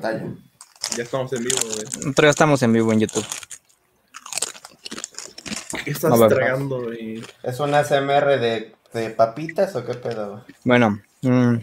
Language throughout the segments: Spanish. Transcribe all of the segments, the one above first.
pantalla. Ya estamos en vivo, güey. Pero ya estamos en vivo en YouTube. ¿Qué estás ver. tragando, güey? ¿Es un ASMR de, de papitas o qué pedo? Bueno, mm,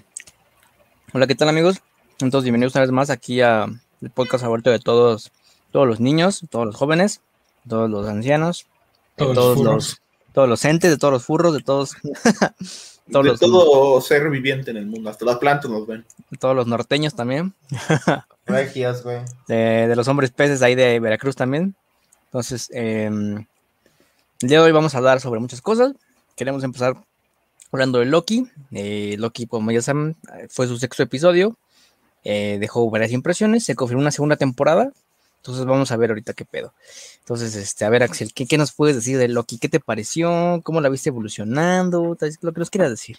hola, ¿qué tal amigos? Entonces, bienvenidos una vez más aquí a el podcast favorito de todos, todos los niños, todos los jóvenes, todos los ancianos, Todos los, todos los entes, de todos los furros, de todos, todos de los, todo ser viviente en el mundo, hasta las plantas nos ven. todos los norteños también, Regios, güey. de, de los hombres peces ahí de Veracruz también. Entonces, em, el día de hoy vamos a hablar sobre muchas cosas. Queremos empezar hablando de Loki. Eh, Loki, como ya saben, fue su sexto episodio. Eh, dejó varias impresiones. Se confirmó una segunda temporada. Entonces vamos a ver ahorita qué pedo. Entonces, este, a ver, Axel, ¿qué, qué nos puedes decir de Loki? ¿Qué te pareció? ¿Cómo la viste evolucionando? Tal vez Lo que nos quieras decir.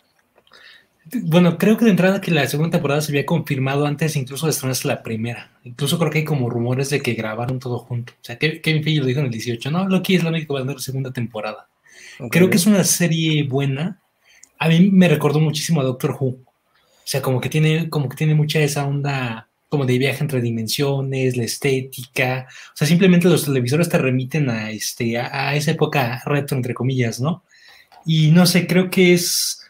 Bueno, creo que de entrada que la segunda temporada se había confirmado antes incluso de estrenarse la primera. Incluso creo que hay como rumores de que grabaron todo junto. O sea, que Kevin Feige lo dijo en el 18. No, Loki es la única que va a dar segunda temporada. Creo que es una serie buena. A mí me recordó muchísimo a Doctor Who. O sea, como que tiene, como que tiene mucha esa onda como de viaje entre dimensiones, la estética. O sea, simplemente los televisores te remiten a, este, a, a esa época retro, entre comillas, ¿no? Y no sé, creo que es.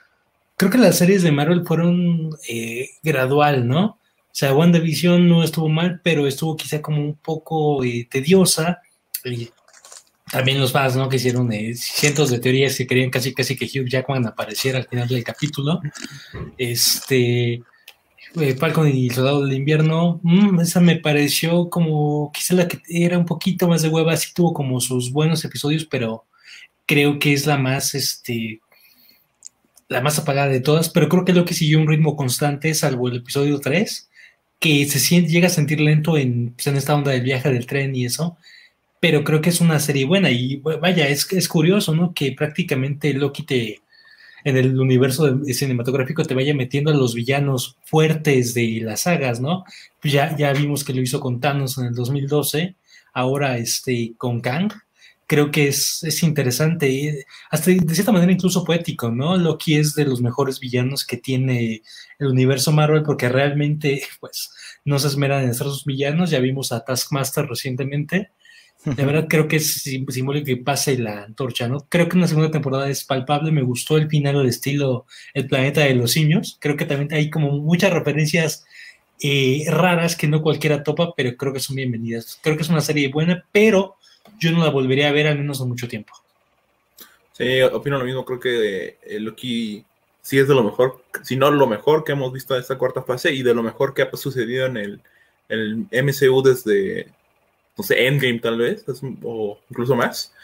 Creo que las series de Marvel fueron eh, gradual, ¿no? O sea, WandaVision no estuvo mal, pero estuvo quizá como un poco eh, tediosa. Y también los fans, ¿no? Que hicieron eh, cientos de teorías que querían casi casi que Hugh Jackman apareciera al final del capítulo. Este. Eh, Falcon y Soldado del Invierno, mm, esa me pareció como quizá la que era un poquito más de hueva, sí tuvo como sus buenos episodios, pero creo que es la más, este, la más apagada de todas, pero creo que lo que siguió un ritmo constante, salvo el episodio 3, que se siente, llega a sentir lento en, pues, en esta onda del viaje del tren y eso, pero creo que es una serie buena y vaya, es, es curioso, ¿no? Que prácticamente Loki te, en el universo cinematográfico te vaya metiendo a los villanos fuertes de las sagas, ¿no? Pues ya, ya vimos que lo hizo con Thanos en el 2012, ahora este, con Kang. Creo que es, es interesante, hasta de cierta manera incluso poético, ¿no? Loki es de los mejores villanos que tiene el universo Marvel porque realmente, pues, no se esmeran en ser sus villanos. Ya vimos a Taskmaster recientemente. De verdad creo que es sim- simbólico que pase la antorcha, ¿no? Creo que una segunda temporada es palpable, me gustó el final al estilo El planeta de los simios, creo que también hay como muchas referencias eh, raras que no cualquiera topa, pero creo que son bienvenidas. Creo que es una serie buena, pero yo no la volvería a ver al menos en mucho tiempo. Sí, opino lo mismo, creo que eh, Loki sí es de lo mejor, si no lo mejor que hemos visto en esta cuarta fase y de lo mejor que ha sucedido en el, el MCU desde, no sé, Endgame tal vez, o incluso más.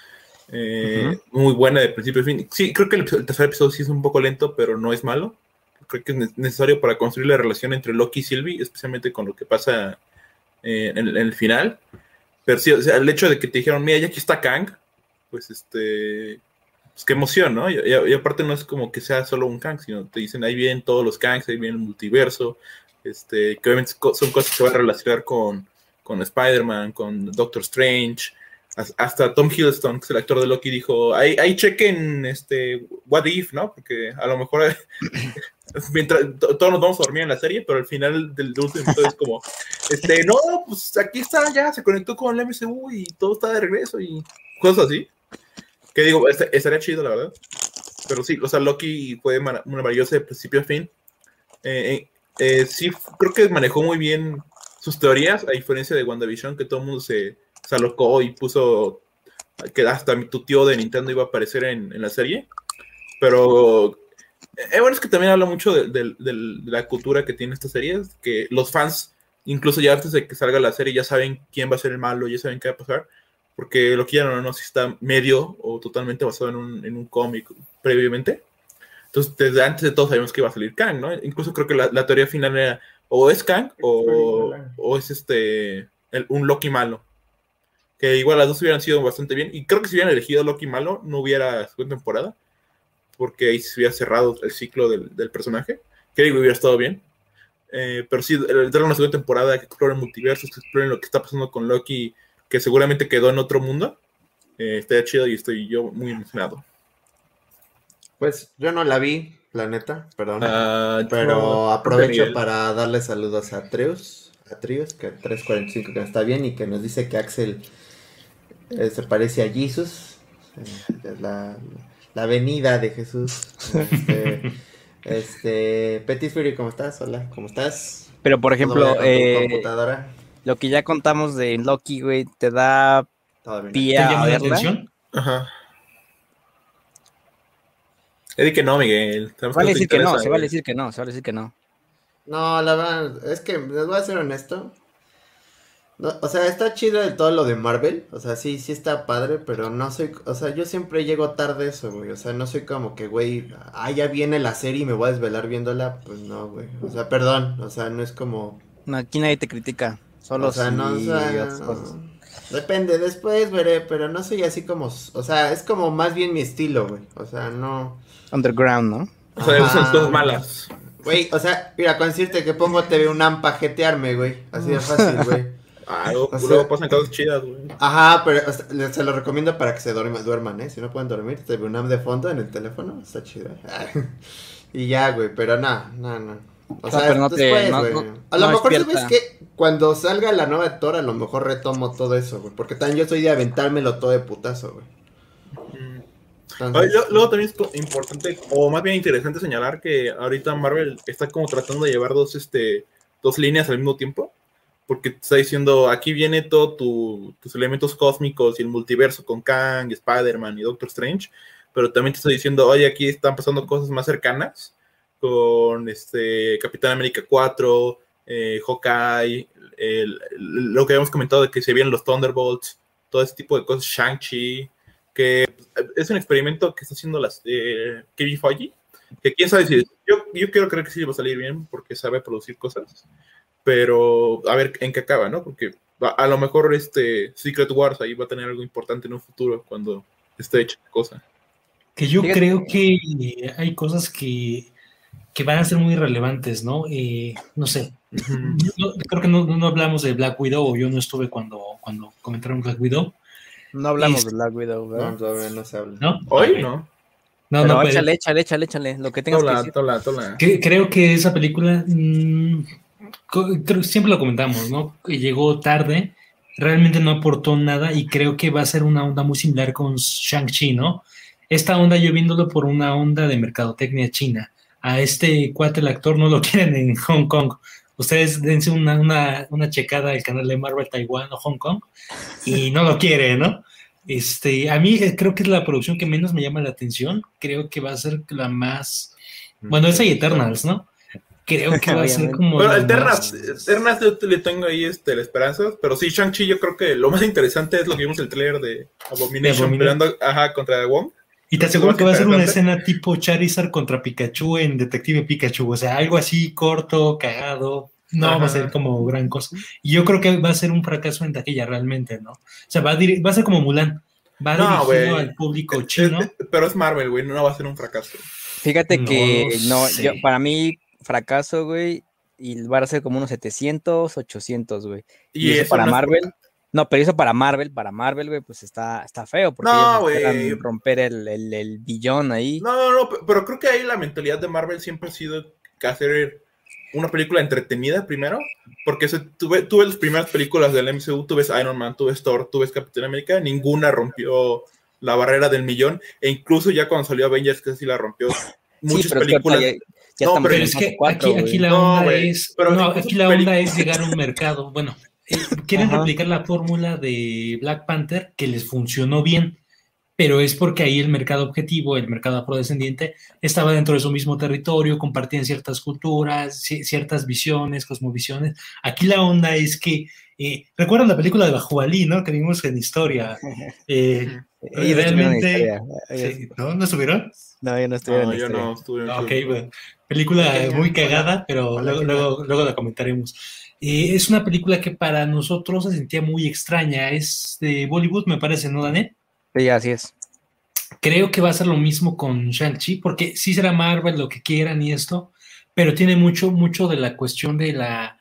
Eh, Muy buena de principio a fin. Sí, creo que el, tercer episodio sí es un poco lento, pero no es malo. Creo que es ne- necesario para construir la relación entre Loki y Sylvie, especialmente con lo que pasa eh, en, en el final. Pero sí, o sea, el hecho de que te dijeron, mira, ya aquí está Kang, pues este, pues qué emoción, ¿no? Y, y- y aparte no es como que sea solo un Kang, sino te dicen, ahí vienen todos los Kangs, ahí viene el multiverso, este, que obviamente son cosas que se van a relacionar con, con Spider-Man, con Doctor Strange, Has- hasta Tom Hiddleston, que es el actor de Loki, dijo, ahí, ahí chequen, este, what if, ¿no? Porque a lo mejor mientras to- todos nos vamos a dormir en la serie, pero al final del, último es como, este, no, pues aquí está, ya se conectó con el MCU y todo está de regreso y cosas así. Que digo, est- estaría chido, la verdad. Pero sí, o sea, Loki fue mara- una maravillosa de principio a fin. Eh, eh, sí, creo que manejó muy bien sus teorías, a diferencia de WandaVision, que todo el mundo se, se alocó y puso que hasta tu tío de Nintendo iba a aparecer en, en la serie. Pero eh, bueno, es que también habla mucho de, de- de la cultura que tiene esta serie, que los fans, incluso ya antes de que salga la serie, ya saben quién va a ser el malo, ya saben qué va a pasar, porque lo que ya no, no, si está medio o totalmente basado en un, en un cómic previamente. Entonces, desde antes de todo sabemos que iba a salir Kang, ¿no? Incluso creo que la, la teoría final era o es Kang o, o es este el- un Loki malo. Que igual las dos hubieran sido bastante bien. Y creo que si hubieran elegido Loki malo, no hubiera segunda temporada. Porque ahí se hubiera cerrado el ciclo del, del personaje. Que digo, hubiera estado bien. Eh, pero sí, el- dar una segunda temporada que exploren multiversos, que exploren lo que está pasando con Loki, que seguramente quedó en otro mundo. Eh, estaría chido y estoy yo muy emocionado. Pues yo no la vi, la neta, perdón. Ah, Pero no, aprovecho para darle saludos a Treus, Atrios, que 345 que está bien y que nos dice que Axel eh, se parece a Jesus, eh, la, la venida de Jesús. Este, este Petit Fury, ¿cómo estás? Hola, ¿cómo estás? Pero por ejemplo, ¿Todo bien con tu eh, computadora? lo que ya contamos de Loki, güey, te da pie ¿Te a la verla. atención? Ajá. Es que no, Miguel. Se vale decir que no, se vale decir que no, se vale decir que no. No, la verdad, es que les voy a ser honesto. No, o sea, está chido de todo lo de Marvel. O sea, sí, sí está padre, pero no soy. O sea, yo siempre llego tarde eso, güey. O sea, no soy como que, güey, ah, ya viene la serie y me voy a desvelar viéndola. Pues no, güey. O sea, perdón. O sea, no es como. No, aquí nadie te critica, solo o sea, si no, o sea, otras cosas. Depende, después veré, pero no soy así como. O sea, es como más bien mi estilo, güey. O sea, no. Underground, ¿no? O sea, Ajá. cosas malas. Güey, o sea, mira, con decirte que pongo TV UNAM pa' jetearme, güey. Así de fácil, güey. Ah, luego, O sea- luego pasan cosas chidas, güey. Ajá, pero o sea, le- se lo recomiendo para que se duerma- duerman, ¿eh? Si no pueden dormir, TV UNAM de fondo en el teléfono, está chido. y ya, güey, pero no, no, no. O No, sea, pero no te- después, no- no- a lo no mejor, despierta. ¿sabes qué? Cuando salga la nueva Thor, a lo mejor retomo todo eso, güey. Porque también yo soy de aventármelo todo de putazo, güey. Entonces, Ay, Luego también es importante, o más bien interesante señalar que ahorita Marvel está como tratando de llevar dos, este, dos líneas al mismo tiempo, porque te está diciendo, aquí viene todo tu- tus elementos cósmicos y el multiverso con Kang, Spider-Man y Doctor Strange, pero también te está diciendo, oye, aquí están pasando cosas más cercanas con este Capitán América 4, eh, Hawkeye, el- el- lo que habíamos comentado de que se vienen los Thunderbolts, todo ese tipo de cosas, Shang-Chi, que es un experimento que está haciendo las eh, Kevin Feige, que quién sabe si yo, yo quiero creer que sí va a salir bien porque sabe producir cosas, pero a ver en qué acaba, ¿no? Porque a, a lo mejor este Secret Wars ahí va a tener algo importante en un futuro cuando esté hecha la cosa. Que yo Fíjate- creo que hay cosas que, que van a ser muy relevantes, ¿no? Eh, no sé. No- creo que no, no hablamos de Black Widow, o yo no estuve cuando, cuando comentaron Black Widow, No hablamos Es- de Black Widow, ¿verdad? no, todavía no se habla. ¿no? Hoy no. No, Pero no, échale, échale, échale, échale, lo que tengas que Tola, decir. tola, tola. cre- creo que esa película, mm, siempre lo comentamos, ¿no? Que llegó tarde, realmente no aportó nada y creo que va a ser una onda muy similar con Shang-Chi, ¿no? Esta onda yo viéndolo por una onda de mercadotecnia china. A este cuate, el actor, no lo quieren en Hong Kong. Ustedes dense una, una, una checada al canal de Marvel Taiwán o Hong Kong y no lo quiere, ¿no? Este, a mí eh, creo que es la producción que menos me llama la atención. Creo que va a ser la más. Bueno, esa y Eternals, ¿no? Creo que va a ser como. Bueno, más- Eternas yo le tengo ahí este, la esperanza, pero sí, Shang-Chi yo creo que lo más interesante es lo que vimos el trailer de Abomination Abomination. peleando ajá, contra Wong. Y te aseguro que va a ser una escena tipo Charizard contra Pikachu en Detective Pikachu. O sea, algo así corto, cagado. No va Ajá. a ser como gran cosa. Y yo creo que va a ser un fracaso en taquilla realmente, ¿no? O sea, va a, dir- va a ser como Mulan. Va No, dirigido güey. al público chino. es- pero es Marvel, güey, no va a ser un fracaso. Fíjate No que no, sé. yo, para mí, fracaso, güey, y va a ser como unos 700, 800, güey. Y, eso, para Marvel, no, pero eso para Marvel, para Marvel, güey, pues está, está feo, porque No, güey. romper el, el, el billón ahí. No, no, no, pe- pero creo que ahí la mentalidad de Marvel siempre ha sido que hacer una película entretenida primero, porque se, tú, ve- tú ves las primeras películas del MCU, tú ves Iron Man, tú ves Thor, tú ves Capitán América, ninguna rompió la barrera del millón, e incluso ya cuando salió Avengers, que sí la rompió, muchas pero es que películas... ya, ya No, pero es que cuatro, aquí, aquí la No, onda güey, es. pero no, aquí la onda películas- es llegar a un mercado. Bueno, eh, quieren Ajá. replicar la fórmula de Black Panther que les funcionó bien, pero es porque ahí el mercado objetivo, el mercado afrodescendiente, estaba dentro de su mismo territorio, compartían ciertas culturas, ci- ciertas visiones, cosmovisiones. Aquí la onda es que. eh, ¿Recuerdan la película de Bajualí, no? Que vimos en historia. Eh, Ellos en realmente- sí, ¿No? ¿No estuvieron? No, yo no estuvieron No, en yo historia. no estuve en Ok, bueno. Película muy cagada, pero luego, luego, luego la comentaremos. Eh, es una película que para nosotros se sentía muy extraña. Es de Bollywood, me parece, ¿no, Danet? Sí, así es. Creo que va a ser lo mismo con Shang-Chi, porque sí será Marvel, lo que quieran y esto, pero tiene mucho, mucho de la cuestión de la,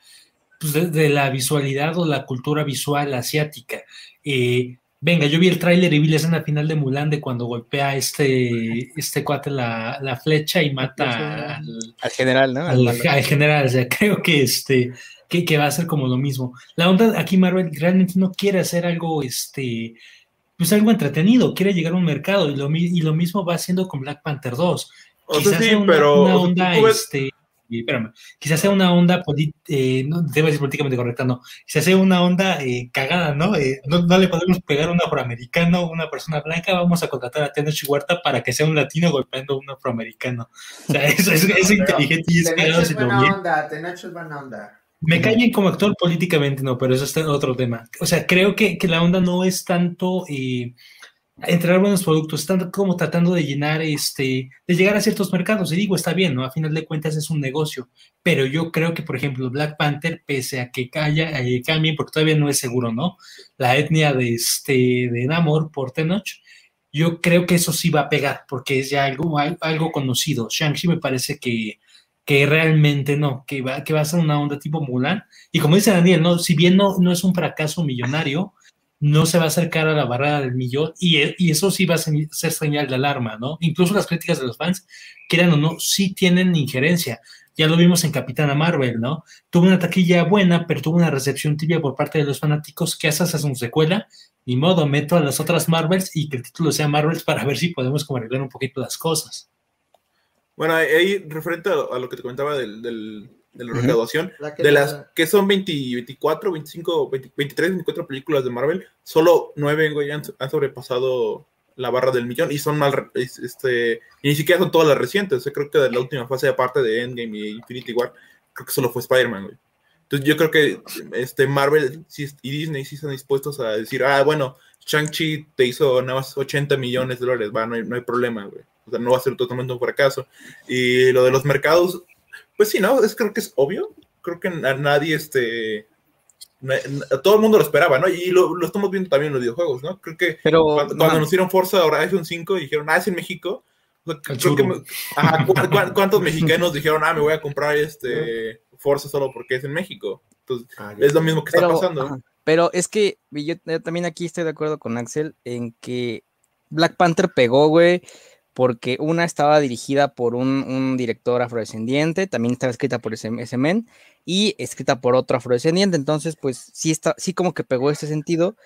pues, de, de la visualidad o la cultura visual asiática. Eh, venga, yo vi el tráiler y vi la escena final de Mulan de cuando golpea a este, este cuate la, la flecha y mata al, Al general, ¿no? Al al general. O sea, creo que este que, que va a ser como lo mismo. La onda aquí Marvel realmente no quiere hacer algo, este, pues algo entretenido, quiere llegar a un mercado y lo, mi- y lo mismo va haciendo con Black Panther 2. O sea, Quizás sí, sea una, pero una o sea, onda, ves- este, espérame, quizás sea una onda, poli- eh, no debo decir políticamente correcta, no, quizás sea una onda eh, cagada, ¿no? Eh, ¿no? no le podemos pegar a un afroamericano, una persona blanca, vamos a contratar a Tenoch Huerta para que sea un latino golpeando a un afroamericano. O sea, eso es, es inteligente y es cagado si lo bien. onda, Tenoch es buena onda. Me cae bien como actor políticamente, no, pero eso es otro tema. O sea, creo que, que la onda no es tanto eh, entregar buenos productos, están como tratando de llenar, este, de llegar a ciertos mercados. Y digo, está bien, ¿no? A final de cuentas es un negocio. Pero yo creo que, por ejemplo, Black Panther, pese a que calla, eh, cambien, porque todavía no es seguro, ¿no? La etnia de, este, de Namor por Tenoch, yo creo que eso sí va a pegar, porque es ya algo, al- algo conocido. Shang-Chi me parece que, que realmente no, que va, que va a ser una onda tipo Mulan. Y como dice Daniel, ¿no? si bien no, no es un fracaso millonario, no se va a acercar a la barrera del millón y, y eso sí va a ser ser señal de alarma, ¿no? Incluso las críticas de los fans, quieran o no, sí tienen injerencia. Ya lo vimos en Capitana Marvel, ¿no? Tuvo una taquilla buena, pero tuvo una recepción tibia por parte de los fanáticos que haces a su secuela. Ni modo, meto a las otras Marvels y que el título sea Marvels para ver si podemos como arreglar un poquito las cosas. Bueno, ahí- referente a, lo que te comentaba del, del- de la recaudación, La de la- las que son 20, 24, 25, 20, 23, 24 películas de Marvel, solo 9 güey, han, han sobrepasado la barra del millón y son mal, este, y ni siquiera son todas las recientes. O sea, creo que de la última fase, aparte de Endgame y Infinity War, creo que solo fue Spider-Man, güey. Entonces yo creo que este Marvel y Disney sí están dispuestos a decir, ah, bueno, Shang-Chi te hizo nada más 80 millones de dólares, va, no hay, no hay problema, güey. O sea, no va a ser totalmente un fracaso. Y lo de los mercados, pues sí, ¿no? Es, creo que es obvio. Creo que a nadie, este... na- na- todo el mundo lo esperaba, ¿no? Y lo, lo estamos viendo también en los videojuegos, ¿no? Creo que Pero cuando, cuando anunciaron Forza Horizon 5 dijeron, ah, es en México. O sea, El creo que churro. me- ajá, ¿cu- cu- ¿Cuántos mexicanos dijeron, ah, me voy a comprar este Forza solo porque es en México? Entonces, Ah, es lo mismo que está pero, pasando. ajá, pero es que yo, yo también aquí estoy de acuerdo con Axel en que Black Panther pegó, güey, porque una estaba dirigida por un, director afrodescendiente, también estaba escrita por ese, ese men y escrita por otro afrodescendiente, entonces pues sí está, sí como que pegó este sentido.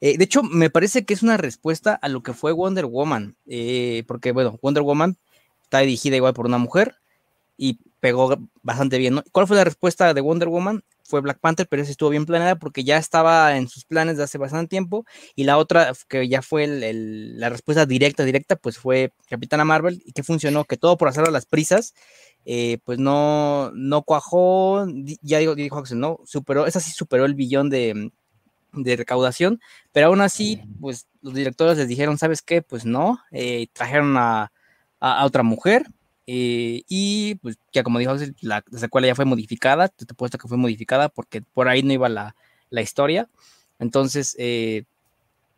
Eh, de hecho, me parece que es una respuesta a lo que fue Wonder Woman, eh, porque bueno, Wonder Woman está dirigida igual por una mujer y pegó bastante bien. ¿Cuál fue la respuesta de Wonder Woman? Fue Black Panther, pero esa estuvo bien planeada porque ya estaba en sus planes de hace bastante tiempo. Y la otra, que ya fue la respuesta directa, directa, pues fue Capitana Marvel y que funcionó, que todo por hacer a las prisas, eh, pues no, no cuajó, ya digo, dijo Axel, no, superó, esa sí superó el billón de, recaudación, pero aún así, pues los directores les dijeron, ¿sabes qué? Pues no, eh, trajeron a otra mujer, eh, y pues ya como dijo la, la secuela ya fue modificada, te te puesto que fue modificada porque por ahí no iba la, la historia. Entonces, eh,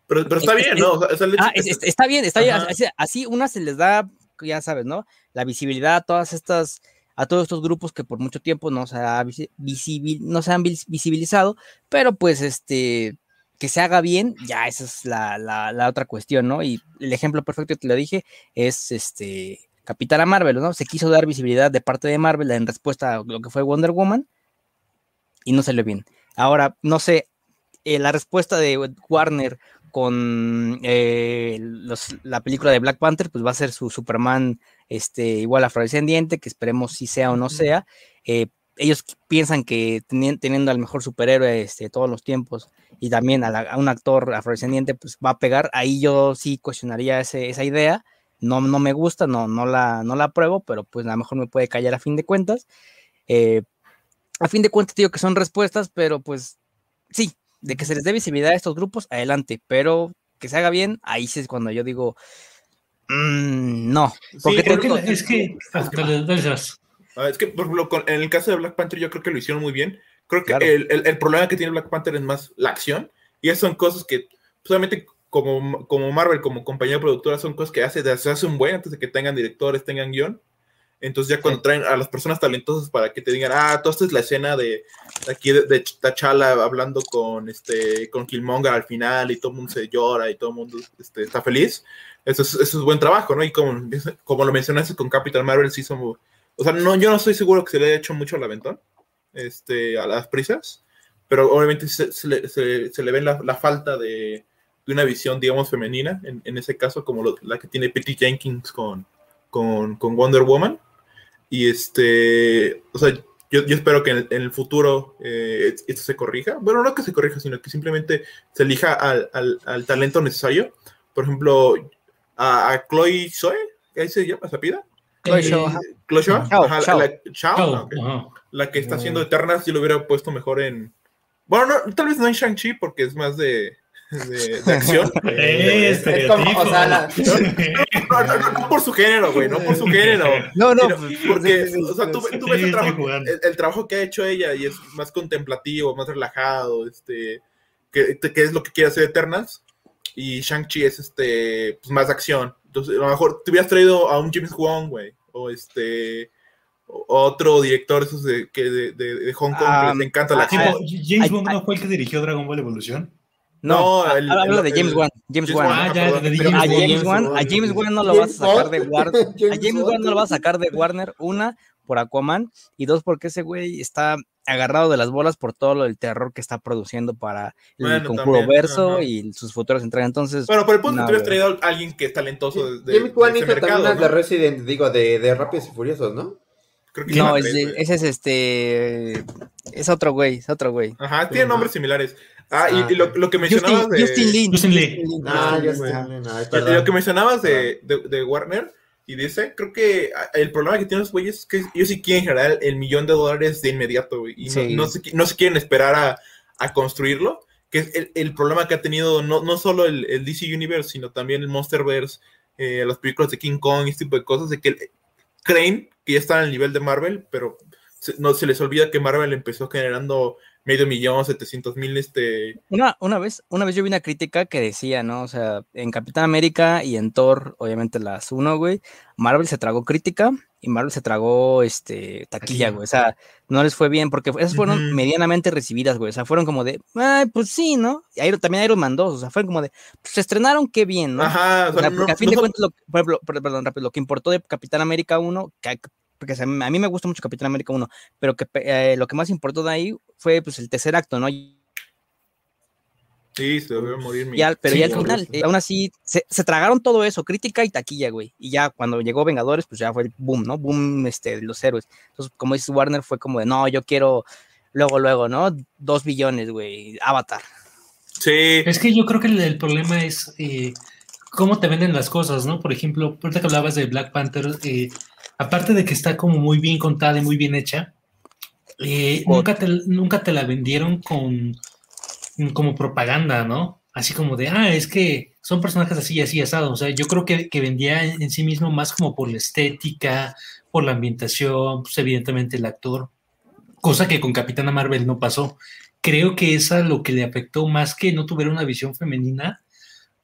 Pero, pero está es- bien, es- ¿no? O sea, ah, es- es- está bien, está bien. Así, así una se les da, ya sabes, ¿no? La visibilidad a todas estas, a todos estos grupos que por mucho tiempo no se, ha visi- visibil- no se han vis- visibilizado, pero pues este, que se haga bien, ya esa es la, la- la otra cuestión, ¿no? Y el ejemplo perfecto que te lo dije es este Capitana Marvel, ¿no? Se quiso dar visibilidad de parte de Marvel en respuesta a lo que fue Wonder Woman y no salió bien. Ahora, no sé, eh, la respuesta de Warner con eh, los- la película de Black Panther, pues va a ser su Superman este, igual afrodescendiente, que esperemos si sea o no sea. Eh, ellos piensan que teni- teniendo al mejor superhéroe este, de todos los tiempos y también a, la- a un actor afrodescendiente, pues va a pegar. Ahí yo sí cuestionaría ese- esa idea. No, no me gusta, no, no, la, no la apruebo, pero pues a lo mejor me puede callar a fin de cuentas. Eh, a fin de cuentas digo que son respuestas, pero pues sí, de que se les dé visibilidad a estos grupos, adelante, pero que se haga bien, ahí sí es cuando yo digo, mm, no, porque Sí, Creo que es que. ah. Ah, es que, por ejemplo, con- en el caso de Black Panther, yo creo que lo hicieron muy bien. Creo que Claro. el, el- el problema que tiene Black Panther es más la acción. Y esas son cosas que, solamente como, como Marvel, como compañía productora, son cosas que hace, se hace un buen antes de que tengan directores, tengan guion. Entonces, ya cuando traen a las personas talentosas para que te digan, ah, toda esta es la escena de aquí de, de T'Challa hablando con este con Killmonger al final y todo el mundo se llora y todo el mundo este, está feliz. Eso es, eso es buen trabajo, ¿no? Y como, como lo mencionaste con Capital Marvel, sí somos. O sea, no, yo no estoy seguro que se le haya hecho mucho al aventón. este, a las prisas, pero obviamente se, se le, se, se le ve la, la falta de, de, una visión, digamos, femenina, en, en ese caso, como lo, la que tiene Patty Jenkins con, con, con, Wonder Woman. Y este, o sea, yo, yo espero que en el, en el futuro eh, esto se corrija. Bueno, no que se corrija, sino que simplemente se elija al, al, al talento necesario. Por ejemplo, a, a Chloe Zoe, ¿qué se llama esa pida? Chloe Shaw. Chloe Shaw, la, que está haciendo Eternas, yo lo hubiera puesto mejor en. Bueno, no, tal vez no en Shang-Chi, porque es más de, de, de acción. Eh, Es- es como, o sea, la- No, no, no, no por su género, güey, no por su género. No, no, pues, porque, sí, sí, o sea, tú, ves el trabajo, jugando. el, el trabajo que ha hecho ella y es más contemplativo, más relajado, este, que, que es lo que quiere hacer Eternals. Y Shang-Chi es este, pues más de acción. Entonces, a lo mejor te hubieras traído a un James Wong, güey, o este, otro director esos de, que de, de, de Hong Kong Ah, que les encanta la ah, acción. James Ay, Bond no fue el que dirigió Dragon Ball Evolución. No, No, el- habla de James Wan. James James Wan. Ah, ya, de a James. Wan, a James Wan no lo vas a sacar de Warner. A James Wan no lo vas a sacar de Warner, una, por Aquaman, y dos, porque ese güey está agarrado de las bolas por todo lo del terror que está produciendo para el Bueno, Conjuro también, Verso ajá. y sus futuras entregas. Entonces, Bueno, pero el punto No, tú güey. traído a alguien que es talentoso de, de, James Wan de hizo ese también mercado, de. Resident, digo, de, de Rápidos y Furiosos, ¿no? Creo que no, son es, tres, de- güey. ese es este. Es otro güey, es otro güey. Ajá, tienen Ajá. nombres similares. Ah, y, Ah, y lo, lo que mencionabas Justin, de... Justin Lin. Justin Lin. Ah, y- y perdón. lo que mencionabas de, de, de Warner y dice, creo que ah, el problema que tienen los güeyes es que ellos sí quieren generar el millón de dólares de inmediato, güey, y no- Sí. no, se, qui- no se quieren esperar a, a construirlo, que es el, el problema que ha tenido no, no solo el, el DC Universe, sino también el Monsterverse, eh, las películas de King Kong, este tipo de cosas, de que el- creen que ya están al nivel de Marvel, pero se, no se les olvida que Marvel empezó generando medio millón, 700 mil, este... Una, una vez, una vez yo vi una crítica que decía, ¿no? O sea, en Capitán América y en Thor, obviamente las uno, güey, Marvel se tragó crítica y Marvel se tragó este taquilla, güey. O sea, no les fue bien porque esas fueron medianamente recibidas, güey. O sea, fueron como de, ay, pues sí, ¿no? Y Iron- también Iron Man 2, o sea, fueron como de, pues se estrenaron, qué bien, ¿no? Ajá, o sea, no- porque a fin no de cuentas, lo, por ejemplo, per- perdón, rápido, lo que importó de Capitán América 1, que, porque a mí me gusta mucho Capitán América 1, pero que eh, lo que más importó de ahí fue pues el tercer acto, ¿no? Sí, se debió morir mi... Y al- pero Sí, ya al final, eh, aún así, se, se tragaron todo eso, crítica y taquilla, güey. Y ya cuando llegó Vengadores, pues ya fue el boom, ¿no? Boom este, de los héroes. Entonces, como dices, Warner fue como de, no, yo quiero luego, luego, ¿no? Dos billones, güey, Avatar. Sí, Es que yo creo que el, el problema es eh, cómo te venden las cosas, ¿no? Por ejemplo, ahorita que hablabas de Black Panther, eh, aparte de que está como muy bien contada y muy bien hecha, eh, nunca, te, nunca te la vendieron con como propaganda, ¿no? Así como de, ah, es que son personajes así, así, asados. O sea, yo creo que, que vendía en, en sí mismo más como por la estética, por la ambientación, pues evidentemente el actor, cosa que con Capitana Marvel no pasó creo que esa lo que le afectó más que no tuviera una visión femenina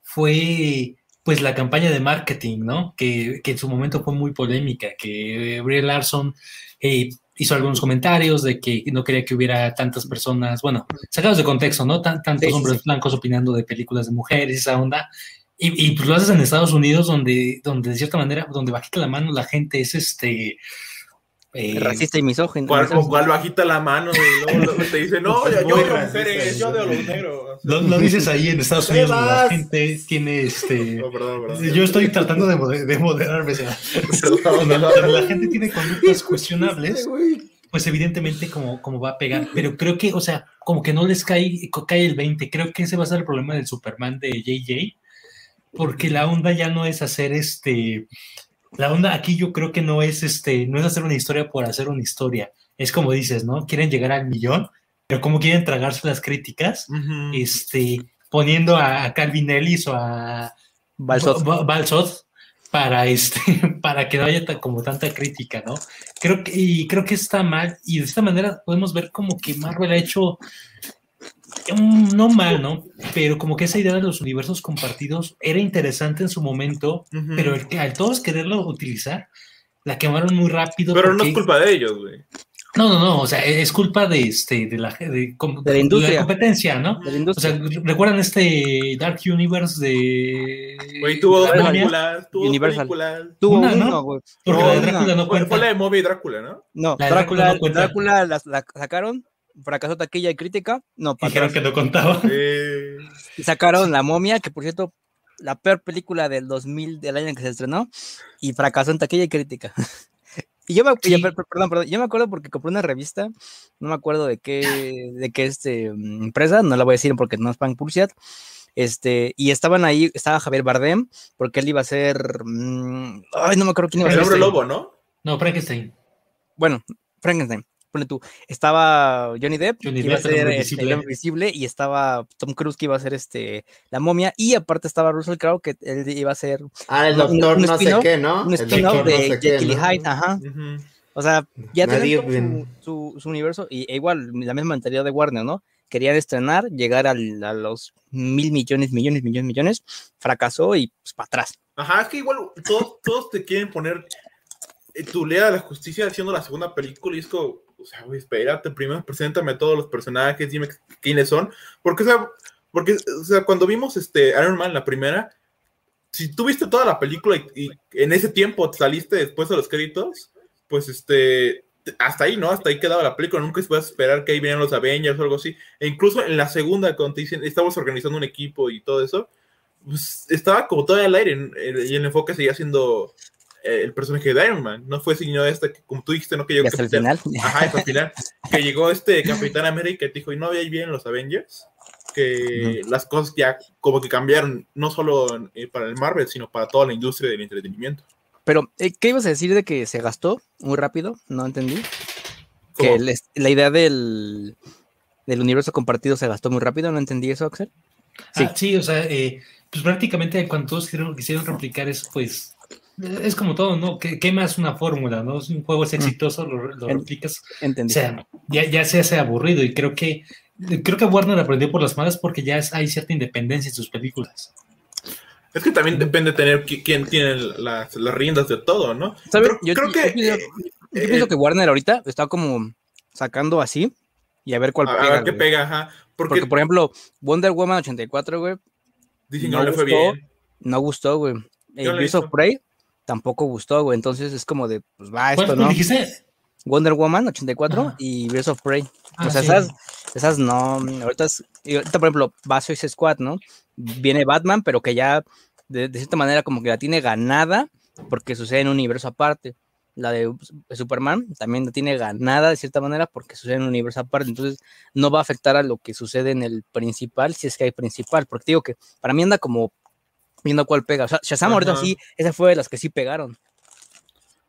fue pues la campaña de marketing, ¿no? Que, que en su momento fue muy polémica, que Brie Larson eh, hizo algunos comentarios de que no quería que hubiera tantas personas, bueno, sacados de contexto, ¿no? Tan- tantos Sí, hombres sí. blancos opinando de películas de mujeres, esa onda. Y, y, pues lo haces en Estados Unidos, donde, donde de cierta manera, donde bajita la mano la gente es este... eh, Racista y misógino. ¿Cuál, misógino. cuál bajita la mano? Y luego, luego te dice, no, yo, yo Muy odio mujeres, yo odio a los negros. Lo, lo dices ahí en Estados ¿Qué Unidos, donde la gente tiene este. No, perdón, perdón. Yo estoy tratando de, moder- de moderarme. Perdón, la, gente tiene conductas cuestionables, pues evidentemente como, como va a pegar. Pero creo que, o sea, como que no les cae, cae el 20. Creo que ese va a ser el problema del Superman de JJ, porque la onda ya no es hacer este. La onda aquí yo creo que no es este, no es hacer una historia por hacer una historia. Es como dices, ¿no? Quieren llegar al millón, pero como quieren tragarse las críticas, este, poniendo a, a Calvin Ellis o a Balsot. Ba- Ba- Balsot para este para que no haya como tanta crítica, ¿no? Creo que y creo que está mal y de esta manera podemos ver como que Marvel ha hecho mm, no mal, ¿no? Pero como que esa idea de los universos compartidos era interesante en su momento, Ujú. pero el que al todos quererlo utilizar la quemaron muy rápido. Pero no es porque- culpa de ellos, güey. No, no, no, o sea, es culpa de este, de la, de, com- De la industria. competencia, ¿no? De la O industria. sea, ¿recuerdan este Dark Universe de. Güey, tuvo dos de la películas, tuvo Universal. películas. Tuvo una, ¿no? Porque No, la de. Drácula no cuenta. fue la de Momia y Drácula, ¿no? No, La de Drácula, Drácula no cuenta. Drácula la, la sacaron, fracasó taquilla y crítica. No, para Dijeron atrás. que no contaba. Y sacaron La Momia, que por cierto, la peor película del 2000, del año en que se estrenó, y fracasó en taquilla y crítica. Y yo me, Sí. perdón, perdón, yo me acuerdo porque compré una revista, no me acuerdo de qué, de qué este, mm, empresa, no la voy a decir porque no es pan publicidad, este, y estaban ahí, estaba Javier Bardem, porque él iba a ser, mm, ay, no me acuerdo quién iba a el hombre este- lobo, ¿no? No, Frankenstein. bueno, Frankenstein, ponle tú. Estaba Johnny Depp, Johnny que iba a el ser hombre este, el invisible. hombre invisible, y estaba Tom Cruise, que iba a ser este, la momia, y aparte estaba Russell Crowe, que él iba a ser Ah, el Un- un- doctor un no sé qué, ¿no? un spin-off no de sé qué, Jekyll y ¿no? Hyde, ajá. O sea, ya bien. su, su, su universo, y e igual, la misma mentalidad de Warner, ¿no? Querían estrenar, llegar al- a los mil millones, millones, millones, millones, fracasó y pues para atrás. Ajá, es que igual todos, todos te quieren poner eh, tu Lea de la Justicia haciendo la segunda película y es como, o sea, güey, espérate, primero preséntame a todos los personajes, dime quiénes son, porque, o sea, porque, o sea, cuando vimos este Iron Man, la primera, si tú viste toda la película y, en ese tiempo saliste después de los créditos, pues este, hasta ahí, ¿no? Hasta ahí quedaba la película, nunca puedes esperar que ahí vinieran los Avengers o algo así, e incluso en la segunda, cuando te dicen, estamos organizando un equipo y todo eso, pues, estaba como todavía al aire y el enfoque seguía siendo el personaje de Iron Man. No fue sino este, que, como tú dijiste, ¿no? Que llegó hasta el final. Ajá, hasta el final. Que llegó este Capitán América y te dijo, y no había bien los Avengers. Que las cosas ya como que cambiaron, no solo eh, para el Marvel, sino para toda la industria del entretenimiento. Pero, eh, ¿qué ibas a decir de que se gastó muy rápido? No entendí. Que el est- la idea del, del universo compartido se gastó muy rápido, no entendí eso, Axel. Sí. Ah, sí, o sea, eh, pues prácticamente cuando todos quisieron, quisieron replicar eso, pues eh, es como todo, ¿no? ¿Qué, qué más una fórmula, ¿no? Si un juego es exitoso, lo, lo replicas. O sea, ya, ya se hace aburrido y creo que creo que Warner aprendió por las malas porque ya es- hay cierta independencia en sus películas. Es que también depende de tener qui- quién tiene las, las riendas de todo, ¿no? ¿Sabes? Creo, Yo- creo yo que... eh, Yo eh, pienso que Warner ahorita está como sacando así y a ver cuál a, a pega. ver qué güey. pega, ajá. Porque, Porque, por ejemplo, Wonder Woman 84, güey, dicen que no no le fue gustó. bien. no gustó, güey. Eh, Yo la he Birds of. Prey tampoco gustó, güey. Entonces es como de, pues va esto, ¿Cuál, ¿no? dijiste? Wonder Woman 84 Ajá. y Birds of Prey. Ah, o sea, sí. esas, esas no, ahorita, es- ahorita, por ejemplo, va Suicide Squad, ¿no? Viene Batman, pero que ya de, de cierta manera como que la tiene ganada porque sucede en un universo aparte. La de Superman también la tiene ganada de cierta manera porque sucede en un universo aparte. Entonces no va a afectar a lo que sucede en el principal si es que hay principal. Porque te digo que para mí anda como viendo cuál pega. O sea, Shazam ahorita sí, esa fue de las que sí pegaron.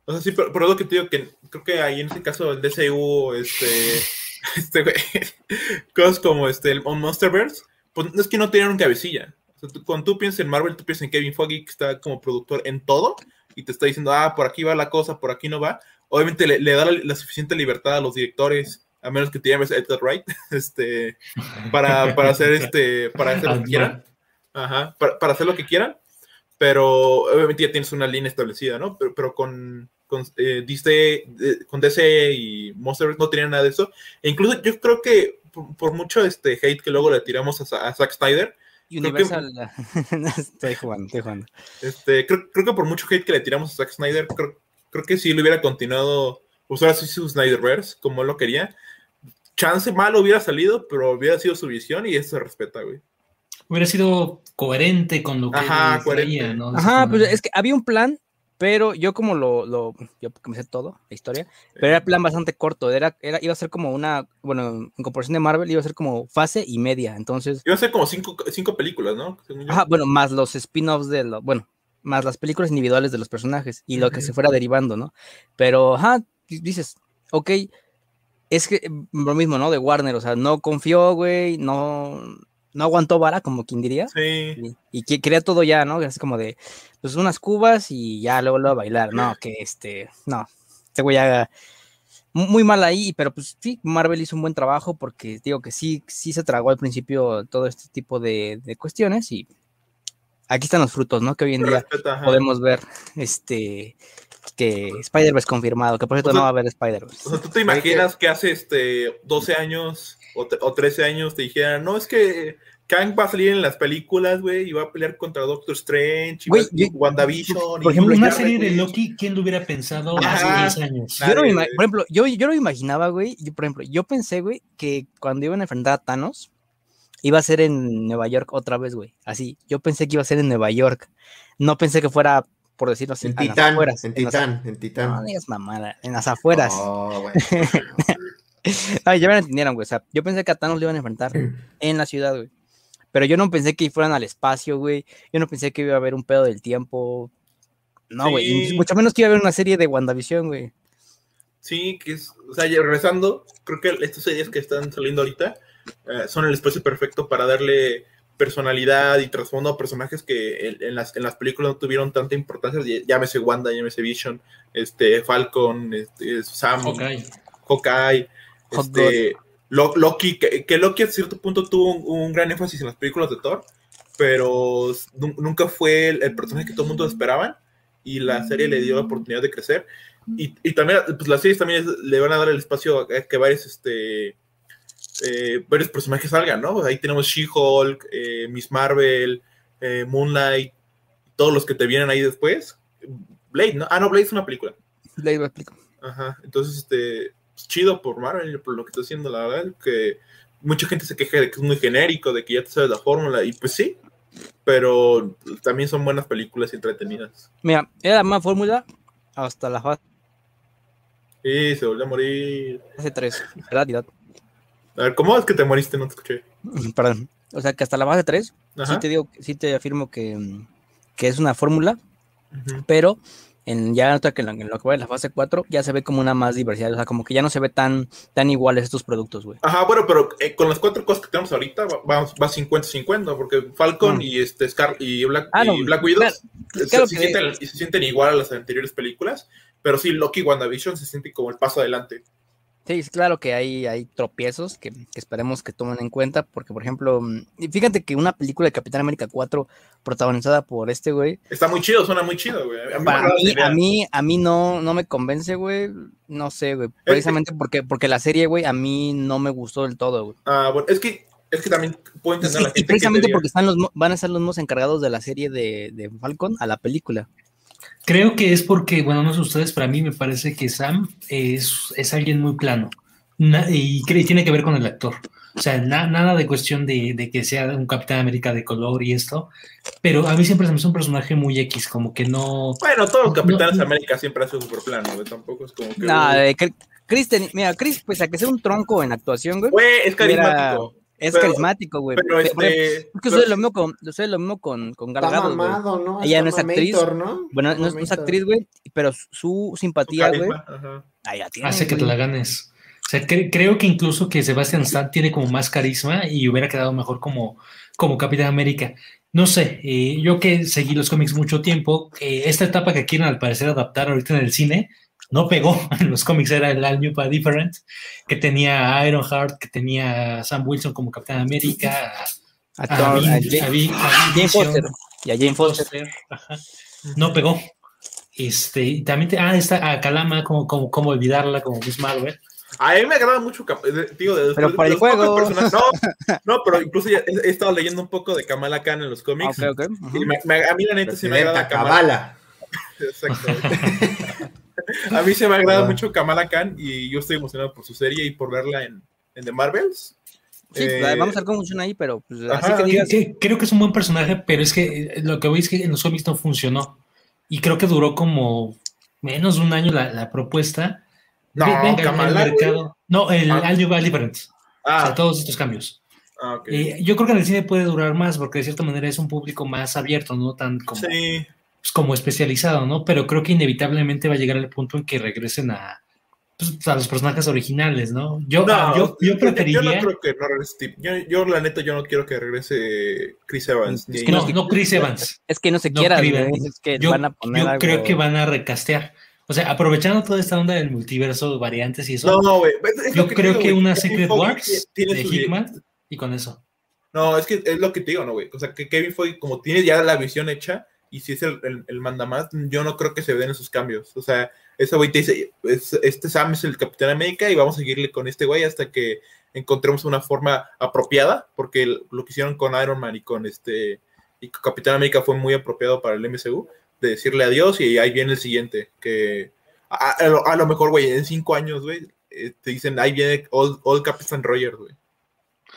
O sea, sí, pero, pero es lo que te digo que creo que ahí en este caso el DCU, este, este güey, cosas como este, el Monsterverse, pues es que no tienen un cabecilla. O sea, tú- cuando tú piensas en Marvel, tú piensas en Kevin Feige, que está como productor en todo, y te está diciendo, ah, por aquí va la cosa, por aquí no va. Obviamente le, le da la, la suficiente libertad a los directores, a menos que te llames Edgar Wright, este, para, para hacer este, para hacer lo que quieran. Ajá, para, para hacer lo que quieran pero obviamente ya tienes una línea establecida, ¿no? Pero, pero con, con, eh, DC, eh, con DC y Monster no tenían nada de eso. E incluso yo creo que por, por mucho este hate que luego le tiramos a, a Zack Snyder, Creo que- Universal. estoy jugando, estoy jugando. este, creo, creo que por mucho hate que le tiramos a Zack Snyder, creo, creo que si él hubiera continuado, usar así su Snyderverse como él lo quería, chance mal hubiera salido, pero hubiera sido su visión y eso se respeta, güey. Hubiera sido coherente con lo que Ajá, traía. ¿no? Ajá, pues es que había un plan, pero yo como lo, lo yo me sé todo, la historia, pero era plan bastante corto, era, era, iba a ser como una, bueno, en comparación de Marvel, iba a ser como fase y media, entonces, Iba a ser como cinco, cinco películas, ¿no? Según yo. ajá, bueno, más los spin-offs de lo, bueno, más las películas individuales de los personajes y lo que se fuera derivando, ¿no? Pero, ajá, di- dices, ok, es que mm, lo mismo, ¿no? De Warner, o sea, no confió, güey, no, no aguantó vara, como quien diría. Sí. Y, que quería todo ya, ¿no? Así como de, pues unas cubas y ya luego, luego a bailar. No, que este, no, este güey ya mu- muy mal ahí, pero pues sí, Marvel hizo un buen trabajo porque digo que sí, sí se tragó al principio todo este tipo de, de cuestiones y aquí están los frutos, ¿no? Que hoy en día Respeta, podemos ver, este, que Spider-Verse confirmado, que por cierto O sea- no va a haber Spider-Verse. O sea, ¿tú te imaginas que hace este 12 años o, o 13 años te dijeran, no, es que Kang va a salir en las películas, güey, y va a pelear contra Doctor Strange, y yo- WandaVision. por y- ejemplo, y Una serie de. Loki, ¿quién lo hubiera pensado Ajá. hace 10 años? Yo no por ejemplo, yo, yo lo imaginaba, güey. Yo, por ejemplo, yo pensé, güey, que cuando iban a enfrentar a Thanos, iba a ser en Nueva York otra vez, güey. Así, yo pensé que iba a ser en Nueva York. No pensé que fuera, por decirlo así, En las Titán, afueras, en en las- Titán, en Titán. No digas mamada, en las afueras. Oh, bueno. Ay, ya me lo entendieron, güey. O sea, yo pensé que a Thanos lo iban a enfrentar en la ciudad, güey. Pero yo no pensé que fueran al espacio, güey. Yo no pensé que iba a haber un pedo del tiempo. No, güey. Sí. Mucho menos que iba a haber una serie de WandaVision, güey. Sí, que es, o sea, regresando, creo que estas series que están saliendo ahorita eh, son el espacio perfecto para darle personalidad y trasfondo a personajes que en, en las, en las películas no tuvieron tanta importancia, llámese Wanda, llámese Vision, este, Falcon, este, Sam, Hawkeye. Hawkeye, Hawk este, Lo- Loki, que, que Loki a cierto punto tuvo un, un gran énfasis en las películas de Thor, pero nu- nunca fue el, el personaje que todo el mundo esperaba y la serie le dio la oportunidad de crecer. Y, y también, pues las series también es- le van a dar el espacio a que varios, este, eh, varios personajes salgan, ¿no? Ahí tenemos She-Hulk, eh, Miss Marvel, eh, Moonlight, todos los que te vienen ahí después. Blade, ¿no? Ah, no, Blade es una película. Le lo explico. Ajá, entonces, este, chido por Marvel, por lo que está haciendo, la verdad, que mucha gente se queja de que es muy genérico, de que ya te sabes la fórmula, y pues sí, pero también son buenas películas y entretenidas. Mira, era la misma fórmula hasta la fase Y se volvió a morir. 3, ¿verdad? Didot? A ver, ¿cómo es que te moriste? No te escuché. Perdón. O sea, que hasta la fase 3, sí te digo, sí te afirmo que, que es una fórmula, pero en ya nota que en lo, en lo que va la fase 4 ya se ve como una más diversidad, o sea, como que ya no se ve tan, tan iguales estos productos, güey. Ajá, bueno, pero eh, con las cuatro cosas que tenemos ahorita va, va- va 50-50, porque Falcon Mm. y este Scar y Black, Ah, no, y Black Widow claro, se, claro se que- sienten, se sienten igual a las anteriores películas, pero sí, Loki y WandaVision se sienten como el paso adelante. Sí, es claro que hay, hay tropiezos que, que esperemos que tomen en cuenta, porque, por ejemplo, mm, y fíjate que una película de Capitán América 4 protagonizada por este güey, Está muy chido, suena muy chido, güey. A mí para a mí, a mí no, no me convence, güey, no sé, güey, precisamente porque, porque la serie, güey, a mí no me gustó del todo, güey. Ah, bueno, es que, es que también puedo Y, entender a la y gente. que precisamente porque están los, van a ser los mismos encargados de la serie de, de Falcon a la película. Creo que es porque, bueno, no sé ustedes, para mí me parece que Sam es, es alguien muy plano Na- y cre- tiene que ver con el actor. O sea, na- nada de cuestión de, de que sea un Capitán América de color y esto, pero a mí siempre se me hizo un personaje muy X, como que no... Bueno, todos los Capitanes No. América siempre hacen super plano, güey. Tampoco es como que. Nah, Chris, ten- mira, Chris, pues a que sea un tronco en actuación, güey, Güey, es carismático. Es pero- carismático, güey. Pero este. Es que sucede lo mismo con, sucede lo mismo con, con Gal Está Gadot, güey. mamado, ¿no? Ella Está no es actriz. ¿no? Bueno, no es, no es Mamator. actriz, güey, pero su- simpatía, güey, hace que te la ganes. O sea, cre- creo que incluso que Sebastian Stan tiene como más carisma y hubiera quedado mejor como, como Capitán América. No sé, eh, yo que seguí los cómics mucho tiempo, eh, esta etapa que quieren al parecer adaptar ahorita en el cine, no pegó. En los cómics era el All New para Different, que tenía a Ironheart, que tenía a Sam Wilson como Capitán América, A a, Thor, a a Vin- Jane- a Vin- a Jane Vision, Foster y a Jane Foster. Foster, ajá. No pegó. Este, y también, te- ah, está a Kalama, como, como, como olvidarla, como Miss Marvel. A mí me agrada mucho, digo, de, Pero de- por de el juego. No, no, pero incluso ya he, he estado leyendo un poco de Kamala Khan en los cómics. ok, ok. ujú. y me- me- a mí la neta sí me agrada Kamala. Kabala. Exacto. A mí se me agrada Ah. mucho Kamala Khan y yo estoy emocionado por su serie y por verla en, en The Marvels. Sí, Eh, pues, vamos a ver cómo funciona ahí, pero pues, así ajá, que Que- digas, que- creo que es un buen personaje, pero es que eh, lo que voy es que en los cómics no funcionó. Y creo que duró como menos de un año la, la propuesta. No, venga, Kamala, el mercado. No, el Ah. All Different. O sea, Ah, todos estos cambios. ah, ok. Eh, yo creo que en el cine puede durar más, porque de cierta manera es un público más abierto, no tan como, sí. Pues, como especializado, ¿no? Pero creo que inevitablemente va a llegar el punto en que regresen a, pues, a los personajes originales, ¿no? Yo, ah, yo, yo preferiría. Yo no creo que no regrese Steve. Yo, yo, la neta, yo no quiero que regrese Chris Evans. Es que no, no Chris Evans. es que no se quiera, es que Yo, van a poner yo algo- creo que van a recastear. O sea, aprovechando toda esta onda del multiverso, variantes y eso, No, no, güey. es- es yo creo digo, que una Secret Wars tiene de Hickman y con eso. No, es que es lo que te digo, ¿no, güey? O sea, que Kevin Feige, como tiene ya la visión hecha, y si es el, el, el mandamás, yo no creo que se den esos cambios. O sea, ese güey te dice, es- este Sam es el Capitán América y vamos a seguirle con este güey hasta que encontremos una forma apropiada, porque lo que hicieron con Iron Man y con este y Capitán América fue muy apropiado para el MCU, de decirle adiós y ahí viene el siguiente, que a, a lo, a lo mejor, güey, en cinco años, güey, eh, te dicen, ahí viene Old, Old Captain Rogers, güey.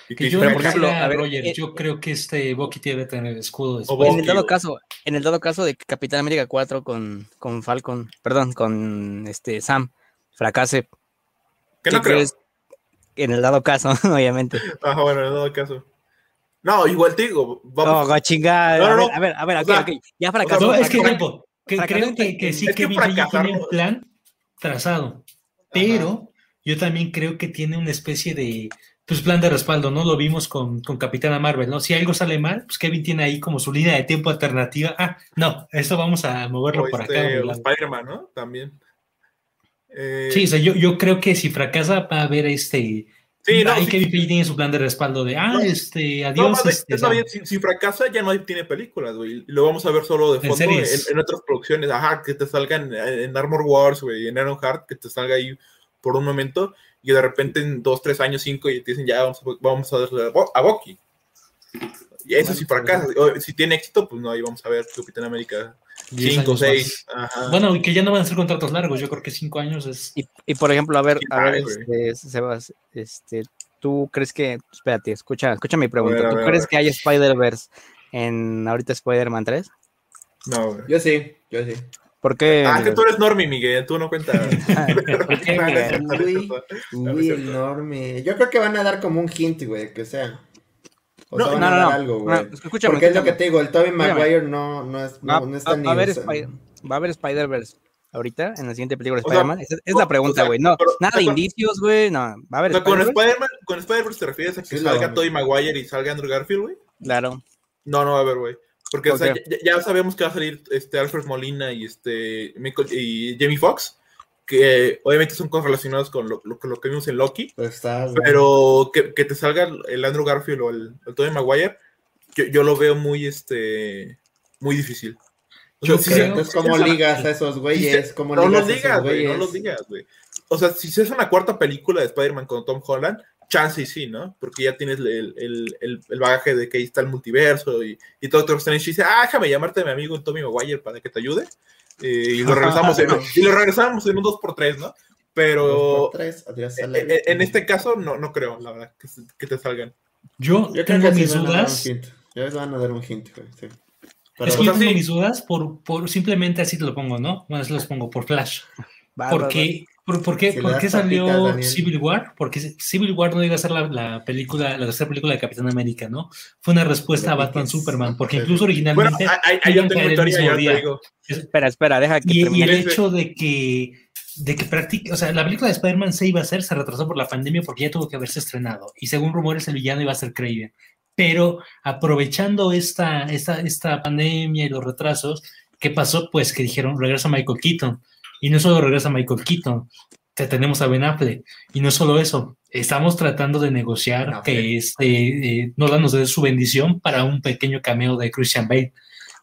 Que yo no por ejemplo, quisiera a ver, Roger, eh, yo creo que este Bucky debe tener el escudo En el dado caso, en el dado caso de que Capitán América 4 con, con Falcon, perdón, con este Sam fracase, que ¿qué no creo. crees? En el dado caso, obviamente. Ajá, bueno, en todo caso. No, igual te digo, vamos, No, chingada. No, no, a, no. ver, a ver, a ver, O ok, sea, ok. Ya fracasó. No, es que tiempo. Que creo que, que sí, es que fracasar tiene un plan trazado, pero yo también creo que tiene una especie de pues, plan de respaldo, ¿no? Lo vimos con, con Capitana Marvel, ¿no? Si algo sale mal, pues Kevin tiene ahí como su línea de tiempo alternativa. Ah, no, esto vamos a moverlo o por acá. este, lado. Spider-Man, ¿no? También. Eh, Sí, o sea, yo, yo creo que si fracasa va a haber este... sí, no, ahí sí, Kevin sí. Tiene su plan de respaldo de, ah, No, este, No, adiós. bien, este, es más Sam. bien, si, si fracasa ya no tiene películas, güey. Lo vamos a ver solo de En fondo en, series. en otras producciones. Ajá, que te salgan en, en Armor Wars, güey, en Iron Heart, que te salga ahí por un momento y de repente en dos, tres años, cinco, y te dicen ya vamos, a- vamos a darle a Bucky. Y eso si fracasa. O, si tiene éxito, pues no, ahí vamos a ver Capitán América Diez 5, años 6. Ajá. Bueno, y que ya no van a ser contratos largos, yo creo que cinco años es... Y, y, por ejemplo, a ver, ¿Quién a ver, este, Sebas, este, ¿tú crees que, espérate, escucha, escucha mi pregunta, ver, ¿tú ver, crees que hay Spider-Verse en ahorita Spider-Man 3? no, güey. Yo sí, yo sí. ¿Por qué? Ah, que tú eres Normie, Miguel, tú no cuentas. Uy. Uy, enorme. Yo creo que van a dar como un hint, güey, que sea. O No, sea, van no, a no, dar no. algo, No, güey. escúchame, Porque es lo que te digo, el Tobey. Maguire no, no es, Va, no, no está va- ni... va a haber o sea, Spider- va a haber Spider-Verse ahorita en la siguiente película de Spider-Man. Esa es la o pregunta, sea, güey. No, pero- nada de indicios, güey. No, va a haber O sea, con. Spider-Man, con Spider-Verse te refieres a que Sí, salga. Tobey Maguire y salga Andrew Garfield, güey. Claro. No, no va a haber, güey. Porque o sea, ya, ya sabemos que va a salir este Alfred Molina y este y Jamie Foxx, que obviamente son cosas relacionadas con lo, lo- con lo que vimos en Loki, está, pero que, que te salga el Andrew Garfield o el, el Tobey Maguire, yo, yo lo veo muy este muy difícil. Yo si creo, se- entonces, si ¿cómo se- ligas a esos güeyes? si- ¿Cómo no ligas los a esos digas, güey, no los digas, güey. O sea, si se hace una cuarta película de Spider-Man con Tom Holland, chance y sí, ¿no? Porque ya tienes el, el, el, el bagaje de que ahí está el multiverso y, y todo Doctor Strange dice, ah, déjame llamarte a mi amigo Tommy Maguire para que te ayude. Eh, y, lo regresamos en, y lo regresamos en un 2x3, ¿no? Dos Pero por tres, adiós, en, sale. en- en este caso no, no creo, la verdad, que, que te salgan. Yo, Yo tengo mis dudas. Ya les van a dar un hint, güey, sí. Pero Es que yo tengo sí. mis dudas por, por simplemente así te lo pongo, ¿no? Bueno, así los pongo por Flash. Va, va, ¿Por por, qué, por qué salió papitas. Civil War? Porque Civil War no iba a ser la, la película, la tercera película de Capitán América, ¿no? Fue una respuesta a Batman. Superman, porque incluso Bueno, originalmente ahí iban yo tengo el teoría, día. te digo. Espera, espera, deja que Y, y el hecho de que, de que practique, o sea, la película de Spider-Man se iba a hacer, se retrasó por la pandemia porque ya tuvo que haberse estrenado. Y según rumores, el villano iba a ser Craven. Pero aprovechando esta, esta, esta pandemia y los retrasos, ¿qué pasó? Pues que dijeron, regresa Michael Keaton. Y no solo regresa Michael Keaton, te tenemos a Ben Affleck. Y no solo eso, estamos tratando de negociar que este, eh, Nolan nos dé su bendición para un pequeño cameo de Christian Bale.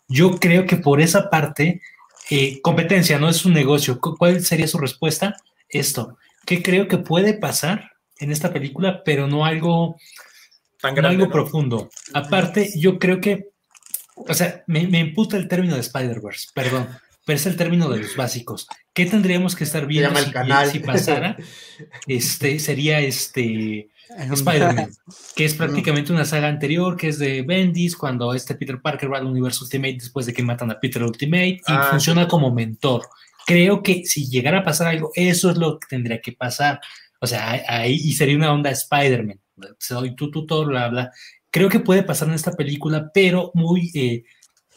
Yo creo que por esa parte, eh, competencia, no es un negocio. ¿Cu- ¿Cuál sería su respuesta? Esto, que creo que puede pasar en esta película, pero no algo, Tan no algo ¿no? profundo. Aparte, yo creo que, o sea, me, me imputa el término de Spider-Verse, perdón, pero es el término de los básicos. ¿Qué tendríamos que estar viendo el si, canal. si pasara? Este, sería este Spider-Man, que es prácticamente una saga anterior, que es de Bendis, cuando este Peter Parker va al universo Ultimate después de que matan a Peter Ultimate y Ah, funciona como mentor. Creo que si llegara a pasar algo, eso es lo que tendría que pasar. O sea, ahí y sería una onda Spider-Man. Soy tú, tú, todo, bla, bla. Creo que puede pasar en esta película, pero muy, eh,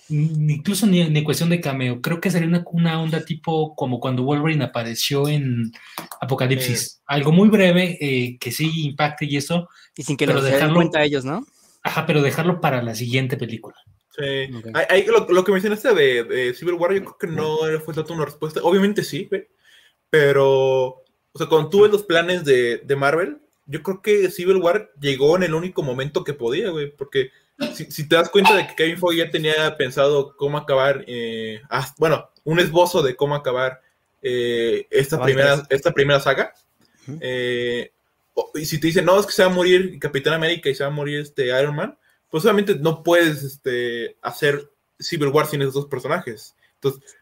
incluso ni, ni cuestión de cameo. Creo que sería una, una onda tipo como cuando Wolverine apareció en Apocalipsis. Algo muy breve eh, que sí impacte y eso, Y sin que lo dejarlo- cuenta ellos, ¿no? Ajá, pero dejarlo para la siguiente película. Sí. Ahí- lo, lo que mencionaste de, de Civil War, yo creo que no fue tanto una respuesta. Obviamente sí. Pero, o sea, cuando tú ves los planes de, de Marvel, yo creo que Civil War llegó en el único momento que podía, güey, porque si, si te das cuenta de que Kevin Feige ya tenía pensado cómo acabar, eh, ah, bueno, un esbozo de cómo acabar eh, esta, Ay, primera, esta primera saga, eh, y si te dicen, no, es que se va a morir Capitán América y se va a morir este Iron Man, pues obviamente no puedes este, hacer Civil War sin esos dos personajes. Entonces,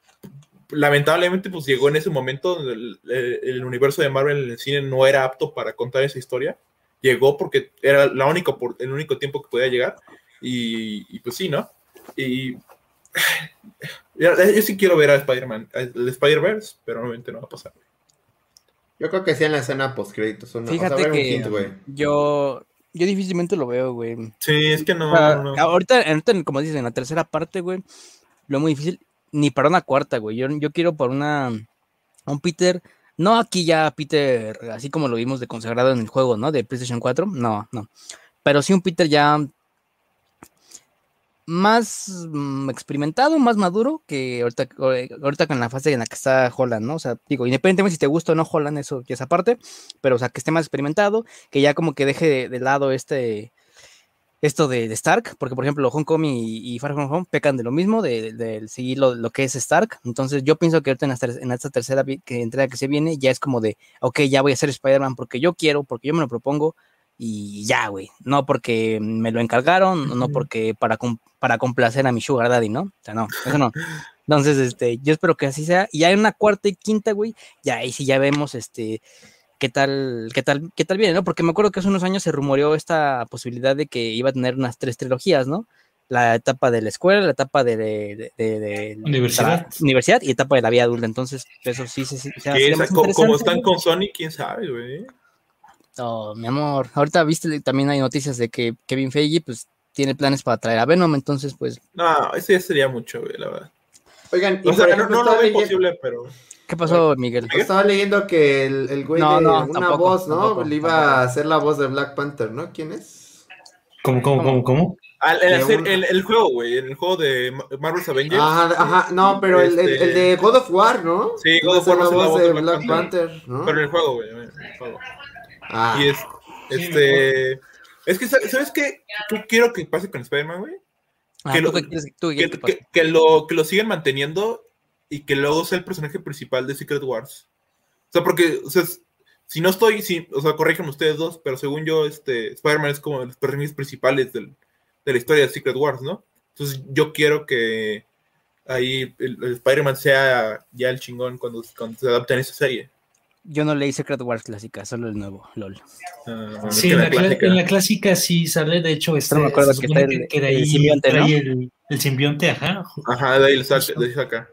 lamentablemente, pues llegó en ese momento donde el, el- el universo de Marvel en el cine no era apto para contar esa historia. Llegó porque era la única, el único tiempo que podía llegar. Y, y pues sí, ¿no? Y yo, yo sí quiero ver a Spider-Man, el Spider-Verse, pero obviamente no va a pasar. Yo creo que sí en la escena post créditos. Una, Fíjate o sea, que hint, yo, yo difícilmente lo veo, güey. Sí, es que no. O sea, no, no. Ahorita, ahorita, como dicen, en la tercera parte, güey, lo muy difícil, ni para una cuarta, güey. Yo, yo quiero por una, un Peter, no aquí ya Peter, así como lo vimos de consagrado en el juego, ¿no? De PlayStation 4, no, no. Pero sí un Peter ya más mm, experimentado, más maduro que ahorita, ahorita con la fase en la que está Holland, ¿no? O sea, digo, independientemente si te gusta o no Holland, eso ya es aparte, pero o sea, que esté más experimentado, que ya como que deje de, lado este esto de, de Stark, porque por ejemplo Homecoming y, y Far From Home pecan de lo mismo, de, de- seguir lo, que es Stark, entonces yo pienso que ahorita en, esta- en esta tercera que, entrega que se viene, ya es como de, ok, ya voy a ser Spider-Man porque yo quiero, porque yo me lo propongo, y ya, güey, no porque me lo encargaron, no porque para, para complacer a mi sugar daddy, ¿no? O sea, no, eso no. Entonces, este, yo espero que así sea, y ya en una cuarta y quinta, güey, ya ahí sí ya vemos, este, qué tal, qué tal, qué tal viene, ¿no? Porque me acuerdo que hace unos años se rumoreó esta posibilidad de que iba a tener unas tres trilogías, ¿no? La etapa de la escuela, la etapa de, de- de- de Universidad. universidad y etapa de la vida adulta. Entonces, eso sí, sí, sí. o sea, como están con Sony, quién sabe, güey. Oh, mi amor. Ahorita viste, también hay noticias de que Kevin Feige, pues, tiene planes para traer a Venom, entonces, pues, No, eso ya sería mucho, güey, la verdad. Oigan, y O sea, no, lo veo imposible, pero. ¿qué pasó, Miguel? estaba leyendo que el, el güey No, de no, una tampoco, voz, ¿no? tampoco, Le iba tampoco. a hacer la voz de Black Panther, ¿no? ¿Quién es? ¿Cómo, cómo, cómo, cómo? Ah, el, De hacer- un- el- el juego, güey, el juego de Ma- Marvel's Avengers. Ajá, ajá, no, pero el, el- Este- el de God of War, ¿no? Sí, God of War hacer va a ser la voz de Black Black Panther. Panther, ¿no? Pero en el juego, güey. en el juego. Ah, Y es, este. Es que, ¿sabes ¿sabes qué? ¿Qué quiero que pase con Spider-Man, güey? Ah, que ¿tú lo- Que, lo, que lo sigan manteniendo y que luego sea el personaje principal de Secret Wars. O sea, porque, o sea, si no estoy, si, o sea, corríjanme ustedes dos, pero según yo, este, Spider-Man es como de los personajes principales del- de la historia de Secret Wars, ¿no? Entonces yo quiero que ahí el, el Spider-Man sea ya el chingón cuando, cuando se adapte en esa serie. Yo no leí Secret Wars clásica, solo el nuevo, LOL. Ah, Sí, en la clásica- en la clásica sí sale, de hecho, este, me acuerdo se que está el- que, que de el ahí simbionte, trae ¿no? el, el simbionte, ajá. Ajá, de ahí le saca. de ahí saca.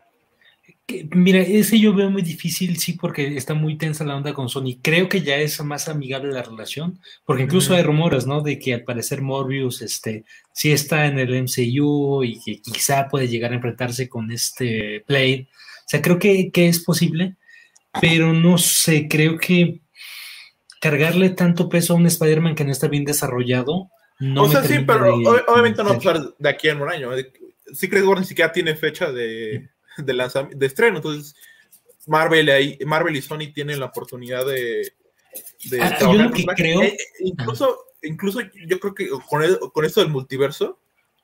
Que, Mira, ese yo veo muy difícil, sí, porque está muy tensa la onda con Sony. Creo que ya es más amigable la relación, porque incluso hay rumores, ¿no? De que al parecer Morbius, este, sí está en el MCU y que quizá puede llegar a enfrentarse con este Blade. O sea, creo que, que es posible, pero no sé, creo que cargarle tanto peso a un Spider-Man que no está bien desarrollado. No o sea, sí, pero de obviamente no va a pasar de aquí en un año. Secret Wars ni siquiera tiene fecha de, de, lanzam- de estreno, entonces Marvel, ahí, Marvel y Sony tienen la oportunidad de, de Ah, yo lo que creo- Eh, eh, incluso, incluso yo creo que con, el- con esto del multiverso,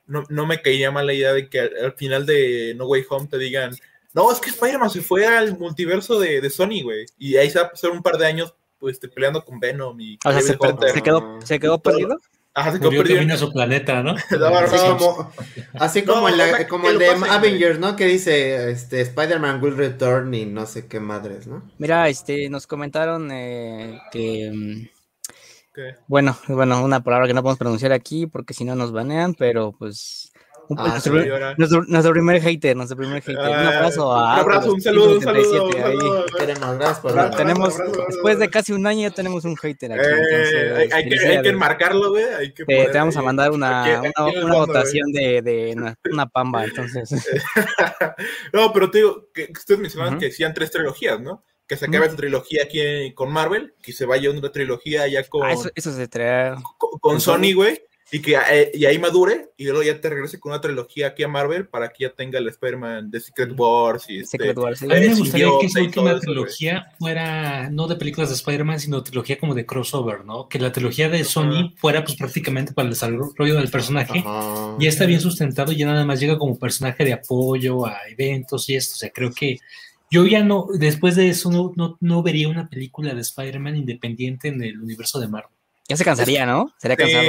no, no me caería mal la idea de que al, al final de No Way Home te digan, no, es que Spider-Man se fue al multiverso de, de Sony, güey, y ahí se va a pasar un par de años pues, este, peleando con Venom y O sea, se, David per- Hunter. se quedó, se quedó perdido. Ajá, se quedó Murió perdido. a su planeta, ¿no? Así como, así como, No, la- el de. Avengers, ¿no? Que dice, este, Spider-Man will return y no sé qué madres, ¿no? Mira, este, nos comentaron eh, que, mm, ¿Qué? bueno, bueno, una palabra que no podemos pronunciar aquí porque si no nos banean, pero pues Ah, nuestro, nuestro- nuestro primer hater, nuestro primer hater. un Ah, abrazo a un abrazo, un saludo, un saludo, un 177 ahí. saludo. Queremos, gracias por Ahora Abrazo, tenemos, abrazo, después de casi un año ya tenemos un hater aquí. Eh, entonces, hay, hay que, hay que felicidades. enmarcarlo, güey. Hay que Eh, poner te vamos a mandar una, aquí- aquí una, en el una fondo, votación de, de una, una pamba, entonces. no, pero te digo, que ustedes mencionaban Ujú. que decían tres trilogías, ¿no? Que se acabe esta trilogía aquí con Marvel, que se vaya una trilogía ya con, Ah, eso, eso se trae. con, con Sony. güey. Y que eh, y ahí madure y luego ya te regrese con una trilogía aquí a Marvel para que ya tenga el Spider-Man de Secret Wars y este, Secret Wars, sí. A mí me gustaría que esa última eso, trilogía fuera no de películas de Spider-Man, sino trilogía como de crossover, ¿no? Que la trilogía de Sony fuera pues prácticamente para el desarrollo del personaje. Ajá. Ya está bien sustentado y ya nada más llega como personaje de apoyo a eventos y esto. O sea, creo que yo ya no, después de eso, no, no, no vería una película de Spider-Man independiente en el universo de Marvel. Ya se cansaría, ¿no? Sería cansado.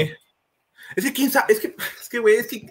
Eh, es que quién sabe, es que, es que, güey, es que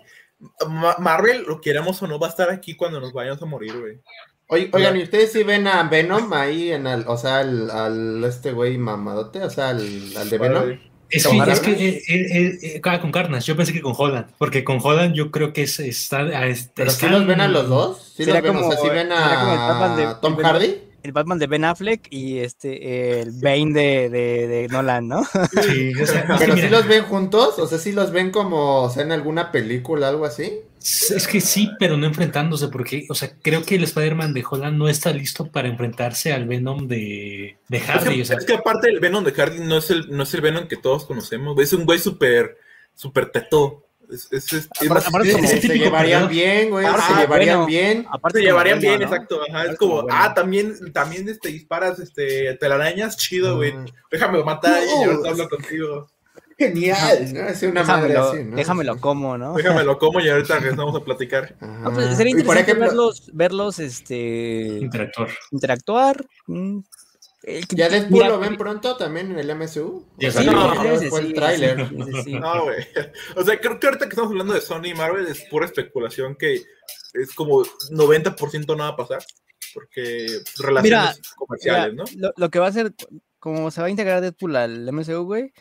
Ma- Marvel, lo queramos o no, va a estar aquí cuando nos vayamos a morir, güey. Oigan, ¿y ustedes sí ven a Venom ahí en el, o sea, al, al este güey mamadote, o sea, al, al de Venom? Es ¿Con que, es Carnage? que eh, eh, eh, con Carnage, yo pensé que con Holland, porque con Holland yo creo que es, está, ah, es- ¿Pero sí están- los ven a los dos? ¿Sí los ven? o sea, como- ¿sí ven a Tom Hardy? El Batman de Ben Affleck y este el Bane de, de, de Nolan, ¿no? Sí, o sea, ¿Pero sí mira, los ven juntos? O sea, ¿sí los ven como, o sea, en alguna película, algo así? Es que sí, pero no enfrentándose, porque, o sea, creo que el Spider-Man de Holland no está listo para enfrentarse al Venom de, de Es que, Hardy. O sea, es que aparte el Venom de Hardy no es el, no es el Venom que todos conocemos. Es un güey súper, súper teto. Es, es, es- es Aparte- aparte es- como- se, llevarían bien, güey, Ah, se llevarían bueno. bien. Aparte se llevarían bueno, bien, ¿no? exacto. Ajá, es Es como, bueno. ah, también, también este, disparas este, telarañas, chido, güey. Mm. Déjame matar y No. ahorita hablo contigo. Genial, ¿no? Es una madre Déjamelo, así, ¿no? déjamelo como, ¿no? Déjamelo como y ahorita regresamos a platicar. No, pues, sería Y por interesante ejemplo, verlos, verlos este, interactor. interactuar. mm, ¿ya Deadpool mira, lo ven pronto también en el MCU? Ya Sí, salió. no, sí, sí, fue el tráiler. sí. No, güey. O sea, creo que ahorita que estamos hablando de Sony y Marvel es pura especulación que es como 90% no va a pasar. Porque relaciones comerciales, Mira, ¿no? lo, lo que va a hacer, como se va a integrar Deadpool al MCU, güey.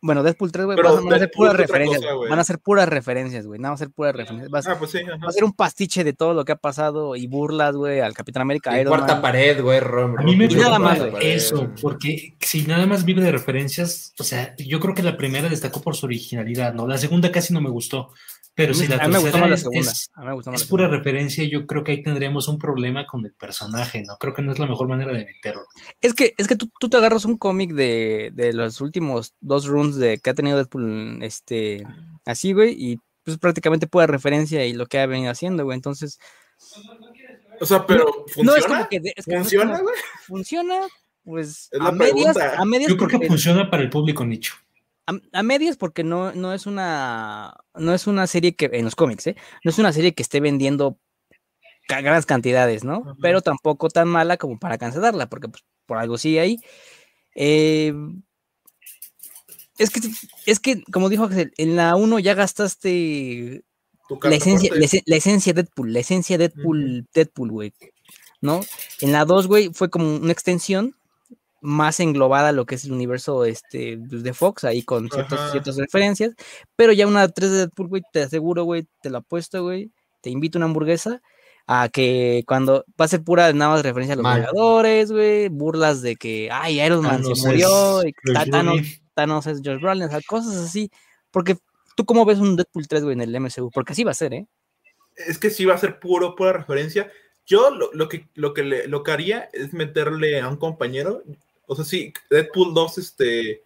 Bueno, Deadpool 3, güey, van a- van a ser puras referencias. van a ser puras referencias, güey. No, van a ser puras referencias. Va a, Ah, pues sí. va a ser un pastiche de todo lo que ha pasado y burlas, güey, al Capitán América, Y Iron cuarta Man. pared, güey, rom, A mí me Y nada más, eso, porque si nada más vive de referencias, o sea, yo creo que la primera destacó por su originalidad, ¿no? La segunda casi no me gustó, pero si la a mí me gustó tercera más la es, segunda. es- A mí me gustó más es la pura segunda. referencia, yo creo que ahí tendríamos un problema con el personaje, ¿no? Creo que no es la mejor manera de meterlo. Es que, es que tú, tú te agarras un cómic de, de los últimos dos runs de que ha tenido Deadpool, este, así, güey, y pues prácticamente pura referencia y lo que ha venido haciendo, güey. Entonces, O sea, pero no ¿funciona? es como que, es no ¿Funciona, güey? funciona, pues Es a medias, a medias Yo creo que funciona para el público nicho. A, a medias porque no, no es una no es una serie que en los cómics, ¿eh? No es una serie que esté vendiendo grandes cantidades, ¿no? Pero tampoco tan mala como para cancelarla, porque pues, por algo sigue ahí. Eh, es que es que como dijo Axel, en la 1 ya gastaste la esencia, la, ese- la esencia Deadpool, la esencia Deadpool, Deadpool, güey. ¿No? En la 2, güey, fue como una extensión más englobada lo que es el universo este, pues, de Fox, ahí con ciertas, Ajá. ciertas referencias. Pero ya una 3 de Deadpool, güey, te aseguro, güey, te lo apuesto, güey, te invito a una hamburguesa. A que cuando va a ser pura nada más referencia a los Mal. Vengadores, güey, burlas de que, ay, Iron Man Thanos se murió, es y Thanos. Thanos es George Brolin, o sea, cosas así. Porque tú cómo ves un Deadpool 3, güey, en el MCU, porque así va a ser, ¿eh? Es que sí va a ser puro, pura referencia. Yo lo, lo que, lo, que le- lo que haría es meterle a un compañero. O sea, si Deadpool 2, este.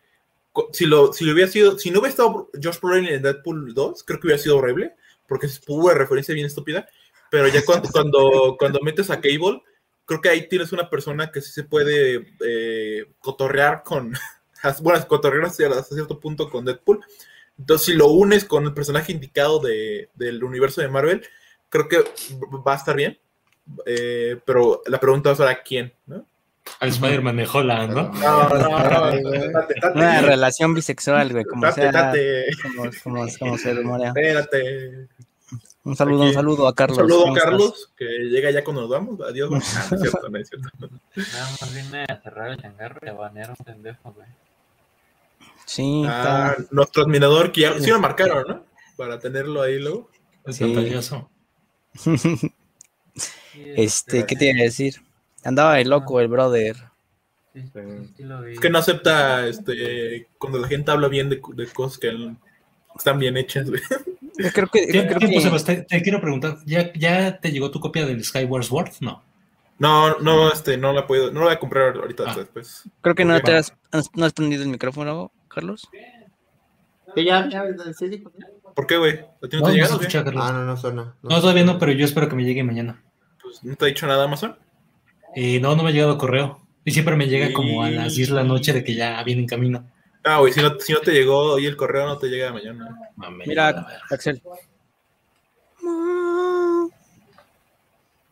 Si, lo, si lo hubiera sido. Si no hubiera estado Josh Brolin en Deadpool 2, creo que hubiera sido horrible. Porque es pura referencia bien estúpida. Pero ya cuando, cuando, cuando metes a Cable, creo que ahí tienes una persona que sí se puede eh, cotorrear con. Bueno, cotorrear hasta cierto punto con Deadpool. Entonces, si lo unes con el personaje indicado de, del universo de Marvel, creo que va a estar bien. Eh, pero la pregunta va a ser a quién, ¿no? Al Spider-Man de Holland, ¿no? No, no, no, Una relación bisexual, güey, como sea, como, se rumorea. espérate. Un saludo, un saludo a Un Carlos. saludo a. Carlos, que llega ya cuando nos vamos. Adiós. güey. No es cierto, no es cierto. Nada más vine a cerrar el changarro y a banear un pendejo, güey. Sí, Ah, está. nuestro admirador, que ya sí lo marcaron, ¿no? Para tenerlo ahí luego. Pantallazo. Sí, Este, ¿qué te iba a decir? Andaba de loco el brother. Sí, sí, sí lo vi. Es que no acepta este, cuando la gente habla bien de, de cosas que están bien hechas, güey. Yo creo que, ¿Qué- creo que- pues, Sebastián? te quiero preguntar, ¿ya, ¿ya te llegó tu copia del Skyward Sword? No. No, no, este, no la puedo, no la voy a comprar ahorita Ah. después. creo que no te has, no has prendido el micrófono, Carlos. Que ya, ya, sí, dijo. ¿Por qué, güey? ¿A ti no No, te ha no llegado? se o qué? escucha, Carlos. Ah, no, no suena. No, todavía no, pero yo espero que me llegue mañana. Pues, ¿No te ha dicho nada Amazon? Eh, no, no me ha llegado correo. Y siempre me llega como a las 10 de la noche de que ya viene en camino. Ah, güey, si no, si no te llegó hoy el correo, no te llega mañana. Mame, Mira. Axel.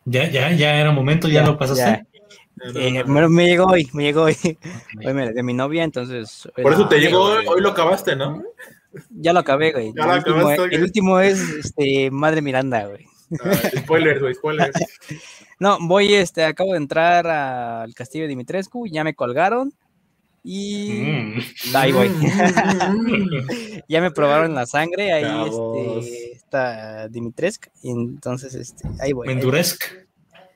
Ya, ya, ya era momento, ya, Ya, lo pasaste. ya. Eh, me, me llegó hoy, me llegó hoy. Hoy me- de mi novia, entonces. Por eso te llegó hoy, hoy lo acabaste, ¿no? Ya lo acabé, güey. Ya lo el, último, acabaste, el último es este, Madre Miranda, güey. Spoilers, spoilers. No, voy, este, acabo de entrar al castillo de Dimitrescu, ya me colgaron y Mm. ahí voy. Ya me probaron la sangre, ahí este, está Dimitrescu, y entonces este, ahí voy. Me ahí voy. endurezco.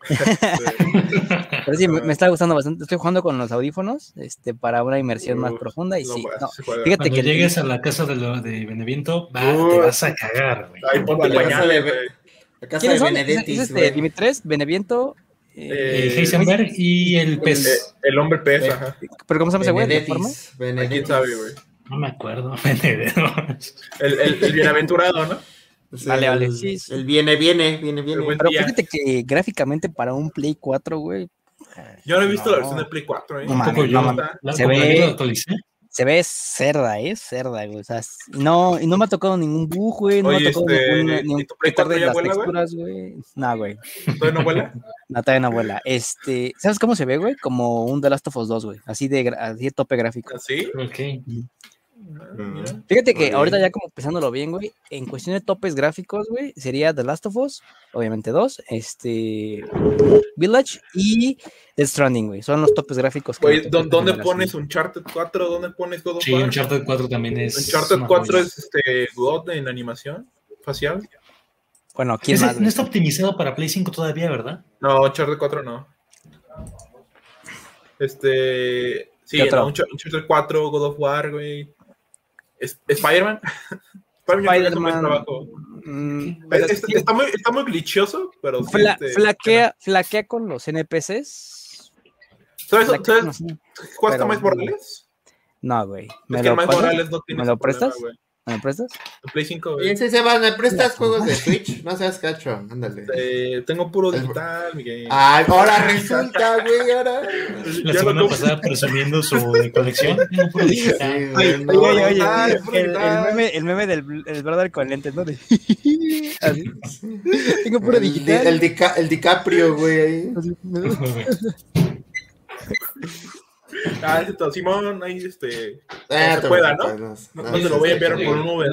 Pero sí, me, me está gustando bastante. Estoy jugando con los audífonos este, para una inmersión más profunda y no, sí. no. Fíjate Cuando que llegues a la casa de, lo, de Beneviento, va, te vas a cagar. Ay, ponte La casa ¿Quiénes de son? Es este. Dimitres, Beneviento. eh, Eh, Eh, Heisenberg y el Eh, pez. el hombre pez, ajá. ¿Pero cómo se llama ese güey? No me acuerdo. El, el, el bienaventurado, ¿no? Vale, vale, el- sí, sí. El viene, viene, viene, viene. Pero fíjate que gráficamente para un Play 4, güey, Yo no he visto la versión de Play 4, ¿eh? No ¿Cómo no Se ve-. Se ve cerda, ¿eh? Cerda, güey. O sea, no, y no me ha tocado ningún bug, güey. No me Oye, ha tocado este, ningún, ¿y ningún tu Play quitar 4 de las güey? texturas, güey. No, güey. ¿Todavía no vuela? No, todavía no vuela. Este, ¿sabes cómo se ve, güey? Como un The Last of Us 2, güey. Así de, gra- así de tope gráfico. ¿Así? Ok. Fíjate que Muy ahorita bien. ya como pensándolo bien, güey, en cuestión de topes gráficos, güey, sería The Last of Us, obviamente dos, este, Village y The Stranding, güey. Son los topes gráficos. que Güey, me ¿dó- tocan ¿dónde pones Uncharted 4? ¿Dónde pones God of Sí, War? Uncharted 4 también es. Uncharted una 4 joya. es este God en animación facial. Bueno, ¿quién Ese más? no está optimizado para Play 5 todavía, ¿verdad? No, Uncharted 4 no. Este. Sí, no, Unch- Uncharted 4, God of War, güey. Es- Spider-Man. Mm, pero Es- sí, está, muy, está muy glitchoso, pero sí. este, flaquea, flaquea con los NPCs. ¿Sabes, Flaquea ¿sabes con los- cuál está pero- más Morales? No, güey. Es ¿Me que lo, más pasas? Morales no tiene ¿Me ese lo problema, prestas? ¿Me prestas? Play 5, Y güey. ese Sebas, ¿me prestas juegos de Switch? No seas cacho, ándale. Eh, tengo puro digital, Miguel. Ay, ahora resulta, güey, ahora. La Ya semana lo- pasada presumiendo su colección. Tengo puro digital. Sí, Oye, oye, oye, ay, el, el meme, el meme del el brother con lentes, ¿no? De- así. Tengo puro el, di- digital. el, Dica- el DiCaprio, güey, ahí. Ah, ese todo. Simón, ahí este. Ah, se te pueda, No, no, no te lo voy a enviar por un Uber.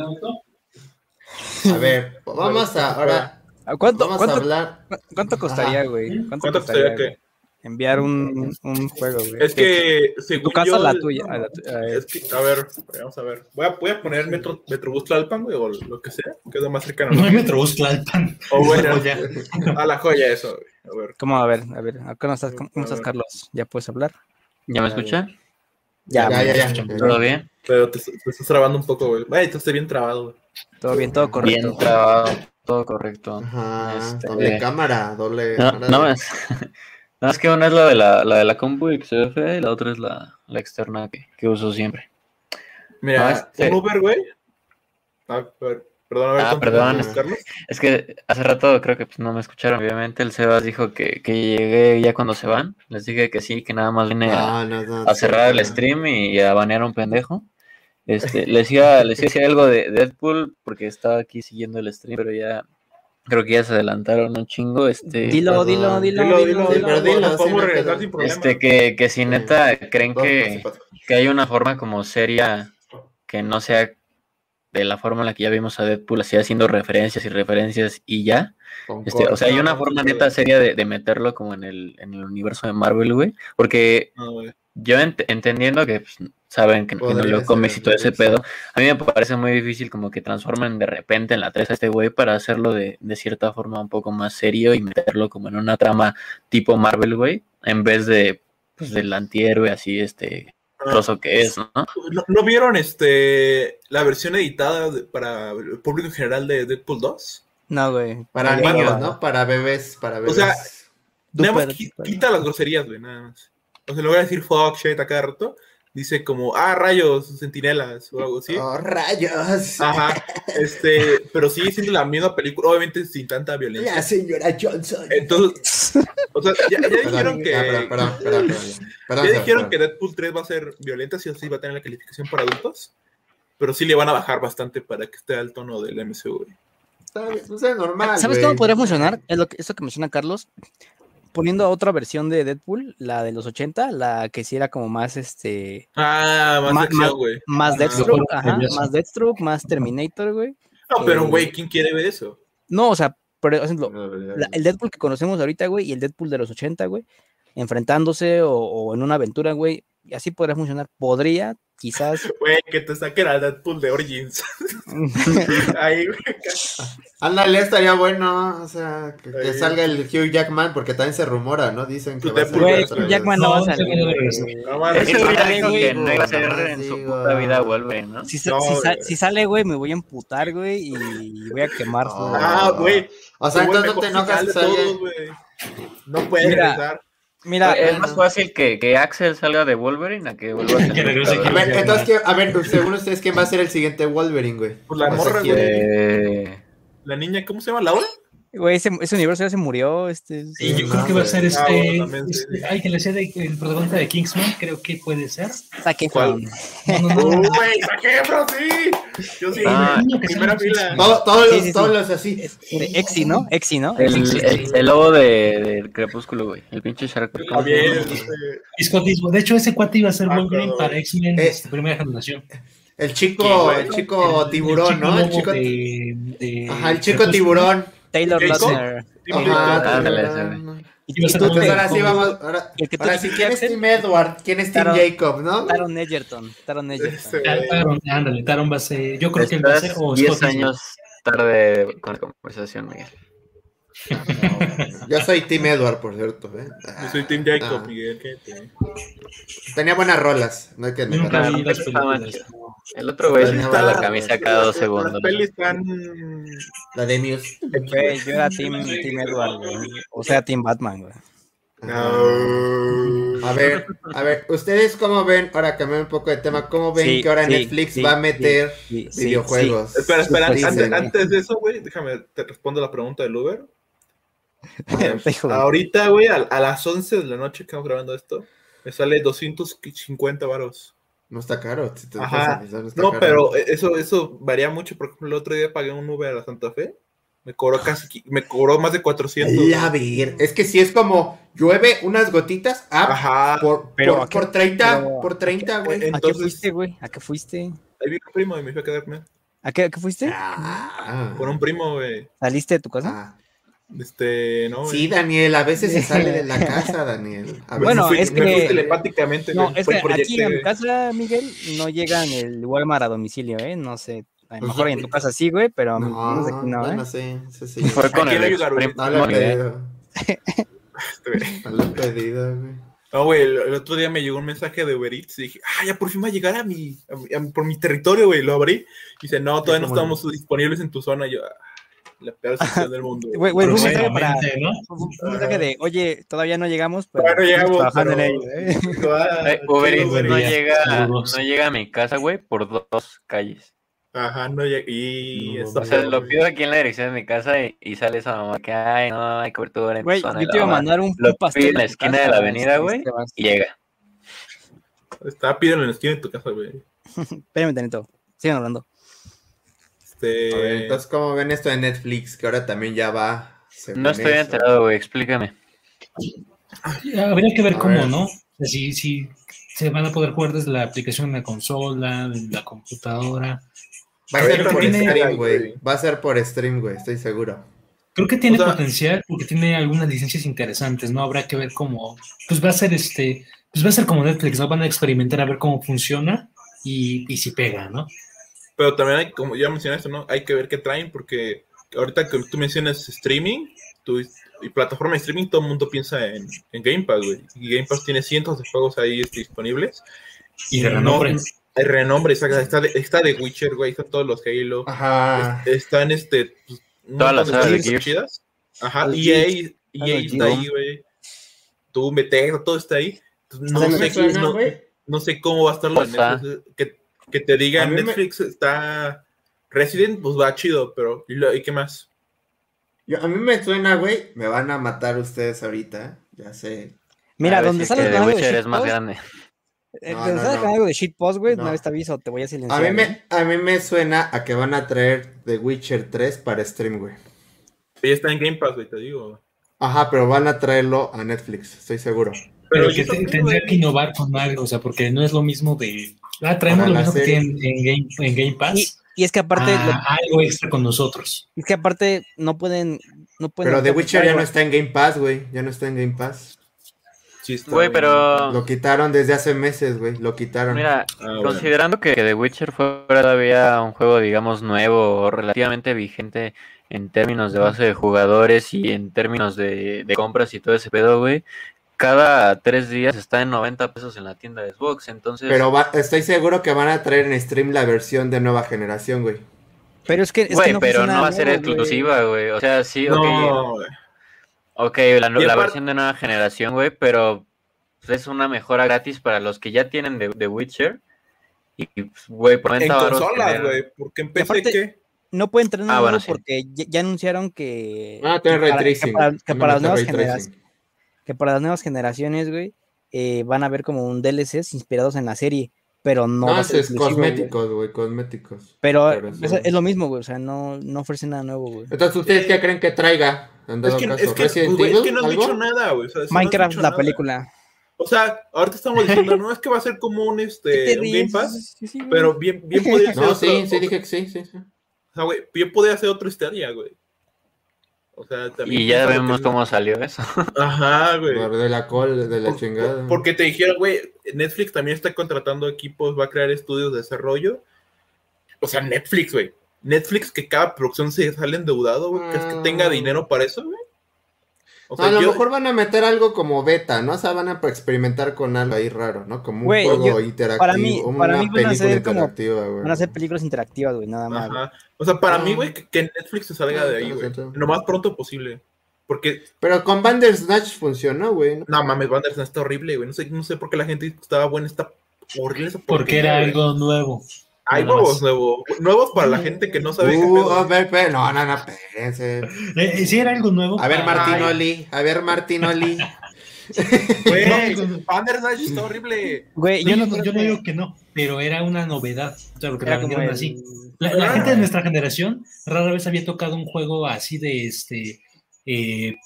A ver, vamos a, ahora, ¿A ¿Cuánto, vamos a cuánto, hablar. cuánto costaría, güey? ¿Cuánto, ¿Cuánto costaría, costaría güey, enviar un, un juego, güey? Es que, ¿Tu según casa yo, la tuya? La tu- a ver. Es que, a ver, vamos a ver. Voy a, voy a poner Metro, Metrobús Tlalpan, güey, o lo que sea, que es lo más cercano. No hay Metrobús Tlalpan. O bueno, Ya. a la joya eso, güey. A ver. ¿Cómo? A ver, a ver. ¿Cómo estás, cómo A estás. Carlos? ¿Ya puedes hablar? ¿Ya me escuchan? Ya, Ya, ya, ya. ya. ¿Todo bien? Pero te, te estás trabando un poco, güey. Ay, te estás bien trabado, güey. Todo bien, todo correcto. Bien trabado, todo correcto. Ajá, Este, doble cámara, doble. No, cámara no, de- es, no, es que una es la de la, la de la compu y que se ve fea y la otra es la, la externa que, que uso siempre. Mira, No, este- un Uber, güey. Ah, a ver, perdón, a ver, Ah, perdón. Es que hace rato creo que pues, no me escucharon. Obviamente el Sebas dijo que, que llegué ya cuando se van. Les dije que sí, que nada más vine a, Ah, no, no, a sí, cerrar el no. stream y a banear a un pendejo. Este, les iba, les iba a decir algo de Deadpool porque estaba aquí siguiendo el stream, pero ya creo que ya se adelantaron un chingo. Este, Dilo, dilo, perdón. dilo, Dilo, dilo, dilo, dilo. podemos regresar queda. sin problema. este que, que si neta creen que, que hay una forma como seria que no sea de la forma en la que ya vimos a Deadpool, así haciendo referencias y referencias y ya. Este, o sea, hay una forma neta seria de, de meterlo como en el, en el universo de Marvel, güey. Porque No, yo ent- entendiendo que pues, saben que, que no leo cómics y todo ese pedo, a mí me parece muy difícil como que transformen de repente en la 3 a este güey para hacerlo de, de cierta forma un poco más serio y meterlo como en una trama tipo Marvel, güey, en vez de pues, del antihéroe así, este, trozo que es, ¿no? ¿No, no vieron este la versión editada de- para el público en general de Deadpool 2? No, güey. Para niños. ¿no? Para bebés, para bebés. O sea, Nada más Duper, qui- duper. quita las groserías, güey, nada más. O sea, le voy a decir fuck, shit a cada rato, dice como, ah, rayos, sentinelas o algo así. Oh, rayos. Ajá, este, pero sigue siendo la misma película, obviamente sin tanta violencia. La señora Johnson. Entonces, o sea, ya, ya dijeron que, ah, perdón, perdón, perdón, perdón, ya dijeron que Deadpool 3 va a ser violenta, sí o sí va a tener la calificación para adultos, pero sí le van a bajar bastante para que esté al tono del MCU. Está sea, normal, ¿Sabes cómo podría funcionar? Es lo que, esto que menciona Carlos. Poniendo otra versión de Deadpool, la de los 80, la que sí era como más este. Ah, más acción, güey. Más Ah, Deathstroke, ajá, más Deathstroke, más Terminator, güey. No, pero Eh, güey, ¿quién quiere ver eso? No, o sea, por ejemplo, la- el Deadpool que conocemos ahorita, güey, y el Deadpool de los 80, güey, enfrentándose o, o en una aventura, güey, y así podría funcionar. Podría, quizás. Güey, que te saquen a Deadpool de Origins. Ahí, güey. Ándale, estaría bueno, o sea, que, que salga el Hugh Jackman, porque también se rumora, ¿no? Dicen que va a Deadpool, salir Hugh. Jackman no va a No, salir. No. Ese güey ya Ay, dijo que no iba a ser en su puta vida Wolverine, ¿no? Si, No, si, sa- si sale, güey, me voy a emputar, güey, y voy a quemar su. No. Ah, güey. O sea, entonces no te enojas. No puede Mira, regresar. Mira, es más fácil que, que Axel salga de Wolverine a que vuelva a Que regrese A ver, entonces, ¿quién- a ver, según ustedes, ¿quién va a ser el siguiente Wolverine, güey? Pues la morra, ¿quién- güey. Eh, La niña, ¿cómo se llama? ¿Laura? güey, ese, ese universo ya se murió. Este, Y yo no, creo que va a ser güey. Ah, este. bueno, también, sí. este- ay, que le sea de- el protagonista de Kingsman, creo que puede ser. Zac ¿Cuál? Efron. No, no, no. ¡Uy, saqué, bro! ¡Sí! Yo sí, Ah, que primera fila. Todo- todos Sí, los, sí, todos los así. Este, Exi, ¿no? Exi, ¿no? el, el, el lobo de, del crepúsculo, güey. El pinche Shark. Boy, ¿cómo se Bien, llama? este. De hecho, ese cuate iba a ser Ah, Wolverine claro. para X-Men Eh. primera generación. El chico, el chico tiburón, ¿no? El chico. de- de- Ajá, el chico tiburón. Taylor. Lautner. Ajá. Y, tú, Entonces ahora sí vamos. Ahora, El que tú ahora sí, ¿quién es? Tim Edward? ¿Quién es Tim Taron- Jacob, no? Taron Egerton. Taron Egerton. Este, Ta- Taron, ándale, Taron va a ser. Yo creo que él va a ser. Estás O 10 Scott Eastwood. años tarde con la conversación, Miguel. Yo soy Tim Edward, por cierto. ¿eh? Yo soy Tim Jacob, Ah. Miguel. Tenía buenas rolas, no hay que nunca vi las películas. El otro güey se la camisa cada dos Las segundos. pelis están. La de Muse. Yo era Team, team Edward, güey. O sea, Team Batman, güey. No. A ver, a ver, ¿ustedes cómo ven? Ahora cambiando un poco de tema, ¿cómo ven Sí, que ahora sí, Netflix sí, va a meter sí, sí, videojuegos? Espera, espera, antes de eso, güey, déjame, te respondo la pregunta del Uber. Ahorita, güey, a, a las 11 de la noche que estamos grabando esto, me sale 250 varos. No está caro. si te Ajá. dejas analizar, está No, caro. pero eso, eso varía mucho. Por ejemplo, el otro día pagué un Uber a la Santa Fe. Me cobró casi, me cobró más de 400. La ver, es que si es como llueve unas gotitas ah, Ajá. por, Pero por, ¿a qué- por 30, pero- por 30, güey. ¿A qué entonces- fuiste, güey? ¿A qué fuiste? Ahí vi un primo y me fui a quedarme. ¿A qué, a qué fuiste? Ah, Con un primo, güey. ¿Saliste de tu casa? ah. Este, no. Sí. Daniel, a veces se sale de la casa, Daniel. A veces Bueno, fui- es me que- telepáticamente, No, es que aquí Yeti, en casa, Miguel, no llegan el Walmart a domicilio, ¿eh? No sé. A lo Pues mejor en tu casa sí, güey, pero No, no, sé no, bueno, ¿eh? sí, sí. Fue con el pedido, Este, güey. no pedido, güey. No, güey, el, el otro día me llegó un mensaje de Uber Eats y dije, ah, ya por fin va a llegar a mi, a mi- a mi- por mi territorio, güey. Lo abrí y dice, no, todavía no estamos disponibles en tu zona. Y yo, ah, la peor sección del mundo. Güey, güey, un mensaje para- ¿no? Un mensaje de, oye, todavía no llegamos, pero Todavía no llegamos, trabajando pero- en ello, ¿eh? Eh, Uber Eats güey. no llega, saludos. no llega a mi casa, güey, por dos calles. Ajá, no llega. Y No, O sea, feo, lo güey. pido aquí en la dirección de mi casa y, y sale esa mamá que, ay, no, hay cobertura en Güey, zona. yo y te iba a mandar un Lo pastel pido en la esquina casa, de la avenida, güey, Esteban. y llega. Está pídelo en la esquina de tu casa, güey. Espérame tantito. Sigan hablando. Este. A ver, entonces, ¿cómo ven esto de Netflix? Que ahora también ya va. No estoy eso. enterado, güey, explícame. Habría que ver A cómo, ver. ¿no? Si, si se van a poder jugar desde la aplicación en la consola, en la computadora. Va a ser por tiene- stream, güey. güey. Va a ser por stream, güey, estoy seguro. Creo que tiene O sea- potencial porque tiene algunas licencias interesantes, ¿no? Habrá que ver cómo, pues va a ser este, pues va a ser como Netflix, ¿no? Van a experimentar a ver cómo funciona y, y si pega, ¿no? Pero también hay, como ya mencionaste, ¿no? Hay que ver qué traen, porque ahorita que tú mencionas streaming tú, y plataforma de streaming, todo el mundo piensa en, en Game Pass, güey. Y Game Pass tiene cientos de juegos ahí este, disponibles. Y de No, renombre. Hay renombre, exacto. Está de, está de Witcher, güey. Están todos los Halo. Ajá. es- Están este. pues, Todas las montón sagas de cosas Gears. chidas. Ajá. EA, Gears. EA los está ahí, güey. Tú, Bethesda, todo está ahí. Entonces, no sé suena, no- no sé cómo va a estar lo de Pues, ah. Que, que te diga me- Netflix está Resident, pues va chido, pero ¿y, lo- y qué más? Yo- a mí me suena, güey, me van a matar ustedes ahorita, ya sé. Mira, A donde sale de Witcher es más grande. eh, No, donde no, sale el no. canal de shitpost, güey, No. una vez te aviso, te voy a silenciar. A mí me, a mí me suena a que van a traer The Witcher 3 para stream, güey. Ya está en Game Pass, güey, te digo. Ajá, pero van a traerlo a Netflix, estoy seguro. Pero, que te- tendría que innovar con algo, o sea, porque no es lo mismo de. Ah, traemos lo mismo que tienen en Game, en Game Pass. y es que aparte, a lo- algo extra con nosotros. es que aparte no pueden, no pueden. Pero The Witcher ya no está en Game Pass, güey. Ya no está en Game Pass. Sí está, Güey, pero Lo quitaron desde hace meses, güey. Lo quitaron. mira, Ah, bueno. considerando que The Witcher fuera todavía un juego, digamos, nuevo o relativamente vigente en términos de base de jugadores y en términos de, de compras y todo ese pedo, güey, cada tres días está en 90 pesos en la tienda de Xbox, entonces... Pero va- estoy seguro que van a traer en stream la versión de nueva generación, güey. Pero es que, es que Güey, no pero no va a ser nuevo, exclusiva, güey. O sea, sí, ok. No, güey. Ok, la, la versión de nueva generación, güey, pero es una mejora gratis para los que ya tienen de, de Witcher. Y, pues, güey, por 90 en consolas, tener- güey, porque en PC, aparte- ¿qué? No pueden tener Ah, nada bueno, nuevo sí. porque ya, ya anunciaron que. Van a tener que ray para- tracing. Que para, que para las nuevas generaciones. Que para las nuevas generaciones, güey, eh, van a ver como un DLCs inspirados en la serie. Pero no, No, es cosméticos, güey, cosméticos. Pero Pero es, sí. es lo mismo, güey. O sea, no, no ofrecen nada nuevo, güey. Entonces, ¿ustedes qué creen que traiga? Es que, caso, es, que, ¿Resident güey, es que no han ¿Algo? dicho nada, güey. o sea, sí no han Minecraft, la nada. película. O sea, ahorita estamos diciendo, no es que va a ser como un, ¿Qué te este, un Game? Pass, Sí, sí, pero bien, bien podría ser No, otro- sí, sí, dije que sí, sí, sí. O sea, güey, bien podría ser otro Stadia, güey. O sea, también. Y ya vemos que- cómo salió eso. Ajá, güey. Por De la col, de la Por- chingada. Porque te dijeron, güey, Netflix también está contratando equipos, va a crear estudios de desarrollo. O sea, Netflix, güey. Netflix que cada producción se sale endeudado, güey. ¿Crees que tenga Ah. dinero para eso, güey? O a lo yo- mejor van a meter algo como beta, ¿no? O sea, van a experimentar con algo ahí raro, ¿no? Como un juego yo- interactivo, para mí- una para mí van a película ser como-. Van a ser películas interactivas, güey, nada más. Ajá. O sea, para Ah. mí, güey, que, Netflix se salga Ah, de ahí, güey. Lo más pronto posible. Porque, Pero con Bandersnatch funcionó, güey. ¿no? no mames, Bandersnatch está horrible, güey. No sé, no sé por qué la gente estaba buena, está horrible esa Porque era algo nuevo. Hay nada nuevos, nuevos. Nuevos para la gente que no sabe qué Uh, pedo. a ver, pero, no, no, no, espérense. Eh, eh, sí, era algo nuevo. A ver, Martinoli, a ver, Martinoli. Güey. Bandersnatch está horrible. Güey, yo no yo digo que no, pero era una novedad. O sea, porque era la vendieron así. La, la gente de nuestra generación rara vez había tocado un juego así de este. eh,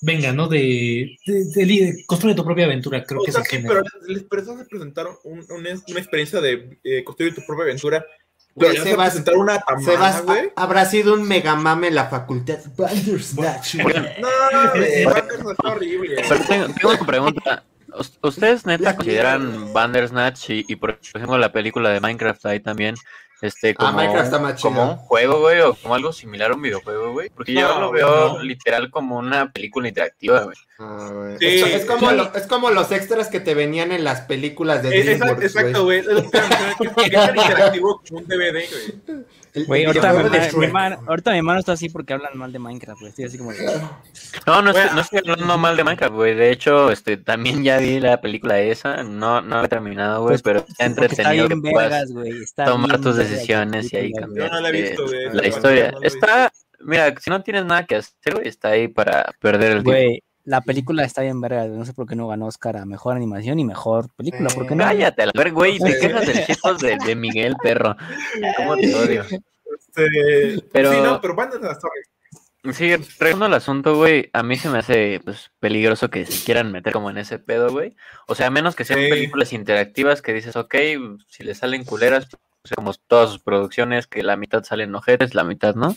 venga, ¿no? De, de, de li- construye tu propia aventura, creo O que sea, es el sí, pero les, les prestas a presentar un- una, una experiencia de eh, construir tu propia aventura. Pero Sebas- vas a presentar una Sebas, tamada, güey. ha- habrá sido un megamame en la facultad. Bandersnatch. No, güey, Bandersnatch está horrible. Pero tengo, tengo una pregunta. ¿Us- ¿Ustedes neta consideran Bandersnatch y, y, por ejemplo la película de Minecraft ahí también este como, Ah, Minecraft está más como chido. un juego, güey, o como algo similar a un videojuego, güey? Porque yo lo veo no. literal como una película interactiva, güey. Ah. Sí, es, es como sí. lo- es como los extras que te venían en las películas de DreamWorks, Exacto, güey. Es es interactivo como un DVD, güey. El- Güey, el ahorita, mi, de mano- ahorita mi mano está así porque hablan mal de Minecraft, güey. Estoy así como. No, no estoy, no estoy hablando mal de Minecraft, güey. De hecho, este también ya vi la película esa. No, no he terminado, güey, Pues, pero está entretenido que bien puedas vergas, güey. está tomar bien tus decisiones y ahí cambiar Yo no la he este, visto, güey, la historia. no la Está, mira, si no tienes nada que hacer, güey, está ahí para perder el tiempo. Güey, la película está bien verga. No sé por qué no ganó Oscar a mejor animación y mejor película. ¿Por qué no? Cállate, a la ver, güey, te quejas del chetos de, de Miguel, perro. ¿Cómo te odio? Este, Pero- Sí, no, pero Bandersnatch está horrible. Sí, regresando al asunto, güey, a mí se me hace pues, peligroso que se quieran meter como en ese pedo, güey. O sea, a menos que sean Sí. películas interactivas que dices, ok, si le salen culeras, pues, como todas sus producciones, que la mitad salen ojetes, la mitad no.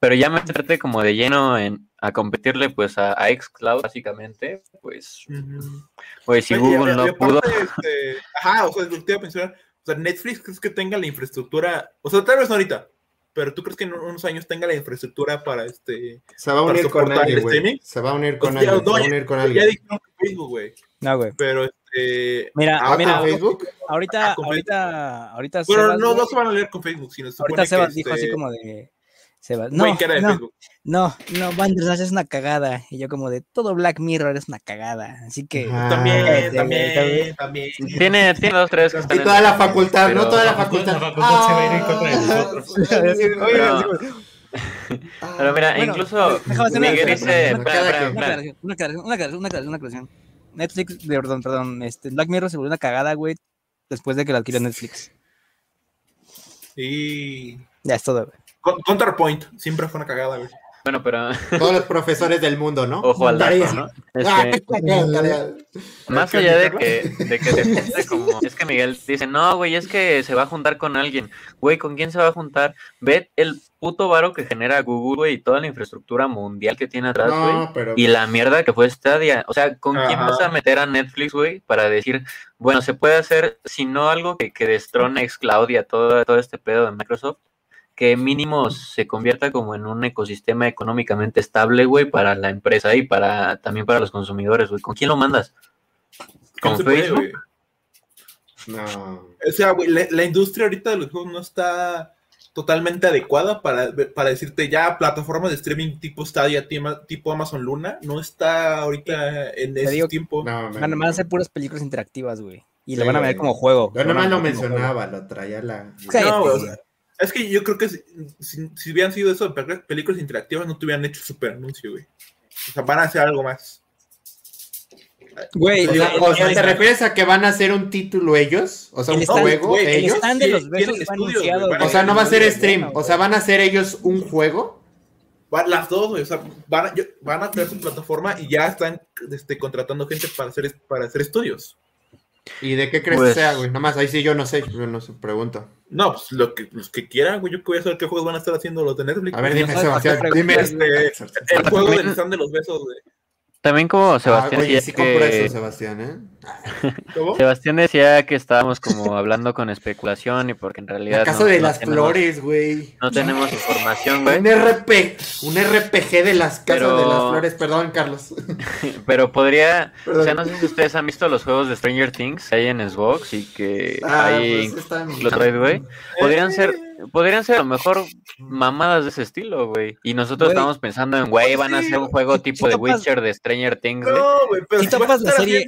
Pero ya meterte como de lleno en a competirle pues a, a Xcloud, básicamente, pues, güey, si Oye, Google no aparte, pudo, este, ajá, o sea, lo que te iba a mencionar, o sea, Netflix crees que tenga la infraestructura, o sea, tal vez no ahorita, pero tú crees que en unos años tenga la infraestructura para este, Se va a unir con alguien, el güey. streaming. Se va a unir con alguien. Se no, va a ya- unir con ya alguien. dijeron que Facebook, güey, No, güey. pero este, Mira, Ah, mira, ¿con Facebook? ahorita, Ah, con ahorita, ahorita bueno, Sebas, no, no se van a leer con Facebook, sino se ahorita Sebas que, dijo este, así como de No, de no, Facebook. no, no, Bandersnatch es una cagada. Y yo como de todo Black Mirror es una cagada. Así que... Ajá. También, Ah, también, también. Tiene, tiene dos, tres Y toda la facultad, ¿no? Toda la La facultad. facultad se va a ir en contra de nosotros. Oye, Pero mira, Bueno, incluso Miguel dice, una aclaración, Una aclaración, una aclaración. Netflix, perdón, perdón, este, Black Mirror se volvió una cagada, güey, después de que lo adquirió Netflix. Y. Ya es todo, güey. Con- Counterpoint, siempre fue una cagada, güey. Bueno, pero Todos los profesores del mundo, ¿no? ojo al dato. ¿no? Ah, Este. Más ¿Qué, allá de que, de que depende como... Es que Miguel dice, no, güey, es que se va a juntar con alguien. Güey, ¿con quién se va a juntar? Ve el puto varo que genera Google, güey, y toda la infraestructura mundial que tiene atrás, güey. No, pero. Y la mierda que fue Stadia. O sea, ¿con quién vas a meter a Netflix, güey? Para decir, bueno, se puede hacer, si no algo que, que destrone Xcloud y a todo, todo este pedo de Microsoft, que mínimo se convierta como en un ecosistema económicamente estable, güey, para la empresa y para también para los consumidores, güey. ¿Con quién lo mandas? ¿Con puede, Facebook? No. O sea, güey, la, la industria ahorita de los juegos no está totalmente adecuada para, para decirte ya plataformas de streaming tipo Stadia, tipo Amazon Luna, no está ahorita en ese digo- tiempo. No, Van, van a hacer puras películas interactivas, güey. Y lo Sí, van a ver como juego. Yo Lo nomás lo juego. mencionaba, lo traía la. No, güey, o sea, es que yo creo que si, si- si hubieran sido eso de películas interactivas, no te hubieran hecho super anuncio, güey. O sea, van a hacer algo más. Güey, O sea, el- o sea, el- ¿te refieres a que van a hacer un título ellos? O sea, El un stand- juego güey, el ellos. stand de los besos estudios, anunciado. güey, van O sea, no va a ser stream. bueno, O sea, van a hacer ellos un juego. Las dos, güey, o sea, van a, van a crear su plataforma y ya están este, contratando gente para hacer, para hacer estudios. ¿Y de qué crees Pues- que sea, güey? Nomás ahí sí yo no sé, yo no sé, pregunto. No, pues lo que, los que quieran, güey, yo voy a saber qué juegos van a estar haciendo los de Netflix. A ver, güey. dime, no Sebastián, dime. preguntas, El juego del stand de los besos, güey. También como Ah, Sebastián oye, decía sí compro que... eso, Sebastián, ¿eh? ¿Cómo? Sebastián decía que estábamos como hablando con especulación y porque en realidad casa no- de no las tenemos- flores, güey. No tenemos información, güey. Un RP, un RPG de las casas Pero- de las flores, perdón, Carlos. Pero podría, o sea, no sé si ustedes han visto los juegos de Stranger Things que hay en Xbox y que Ah, hay pues están- los güey. Podrían Eh, ser, podrían ser a lo mejor mamadas de ese estilo, güey. Y nosotros estamos pensando en, güey, van a hacer un juego tipo de Witcher de Stranger Things, güey. No, güey, pero Si si topas la serie,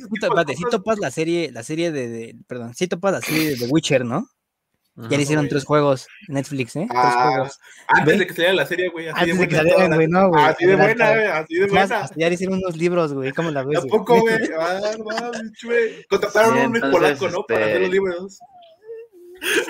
si de topas, la serie, la serie de, de- perdón, si topas la serie de The Witcher, ¿no? Ya Ajá. le hicieron güey. tres juegos Netflix, ¿eh? Tres Ah, juegos. Antes de que saliera la serie, güey. Así Antes de que buena salieran, toda la- güey, no, güey. Así de buena, güey. Así de más, buena. hasta ya le hicieron unos libros, güey. ¿Cómo la ves? güey? Tampoco, güey. Ah, güey. Contrataron Sí, a un polaco, ¿no? Para este, hacer los libros.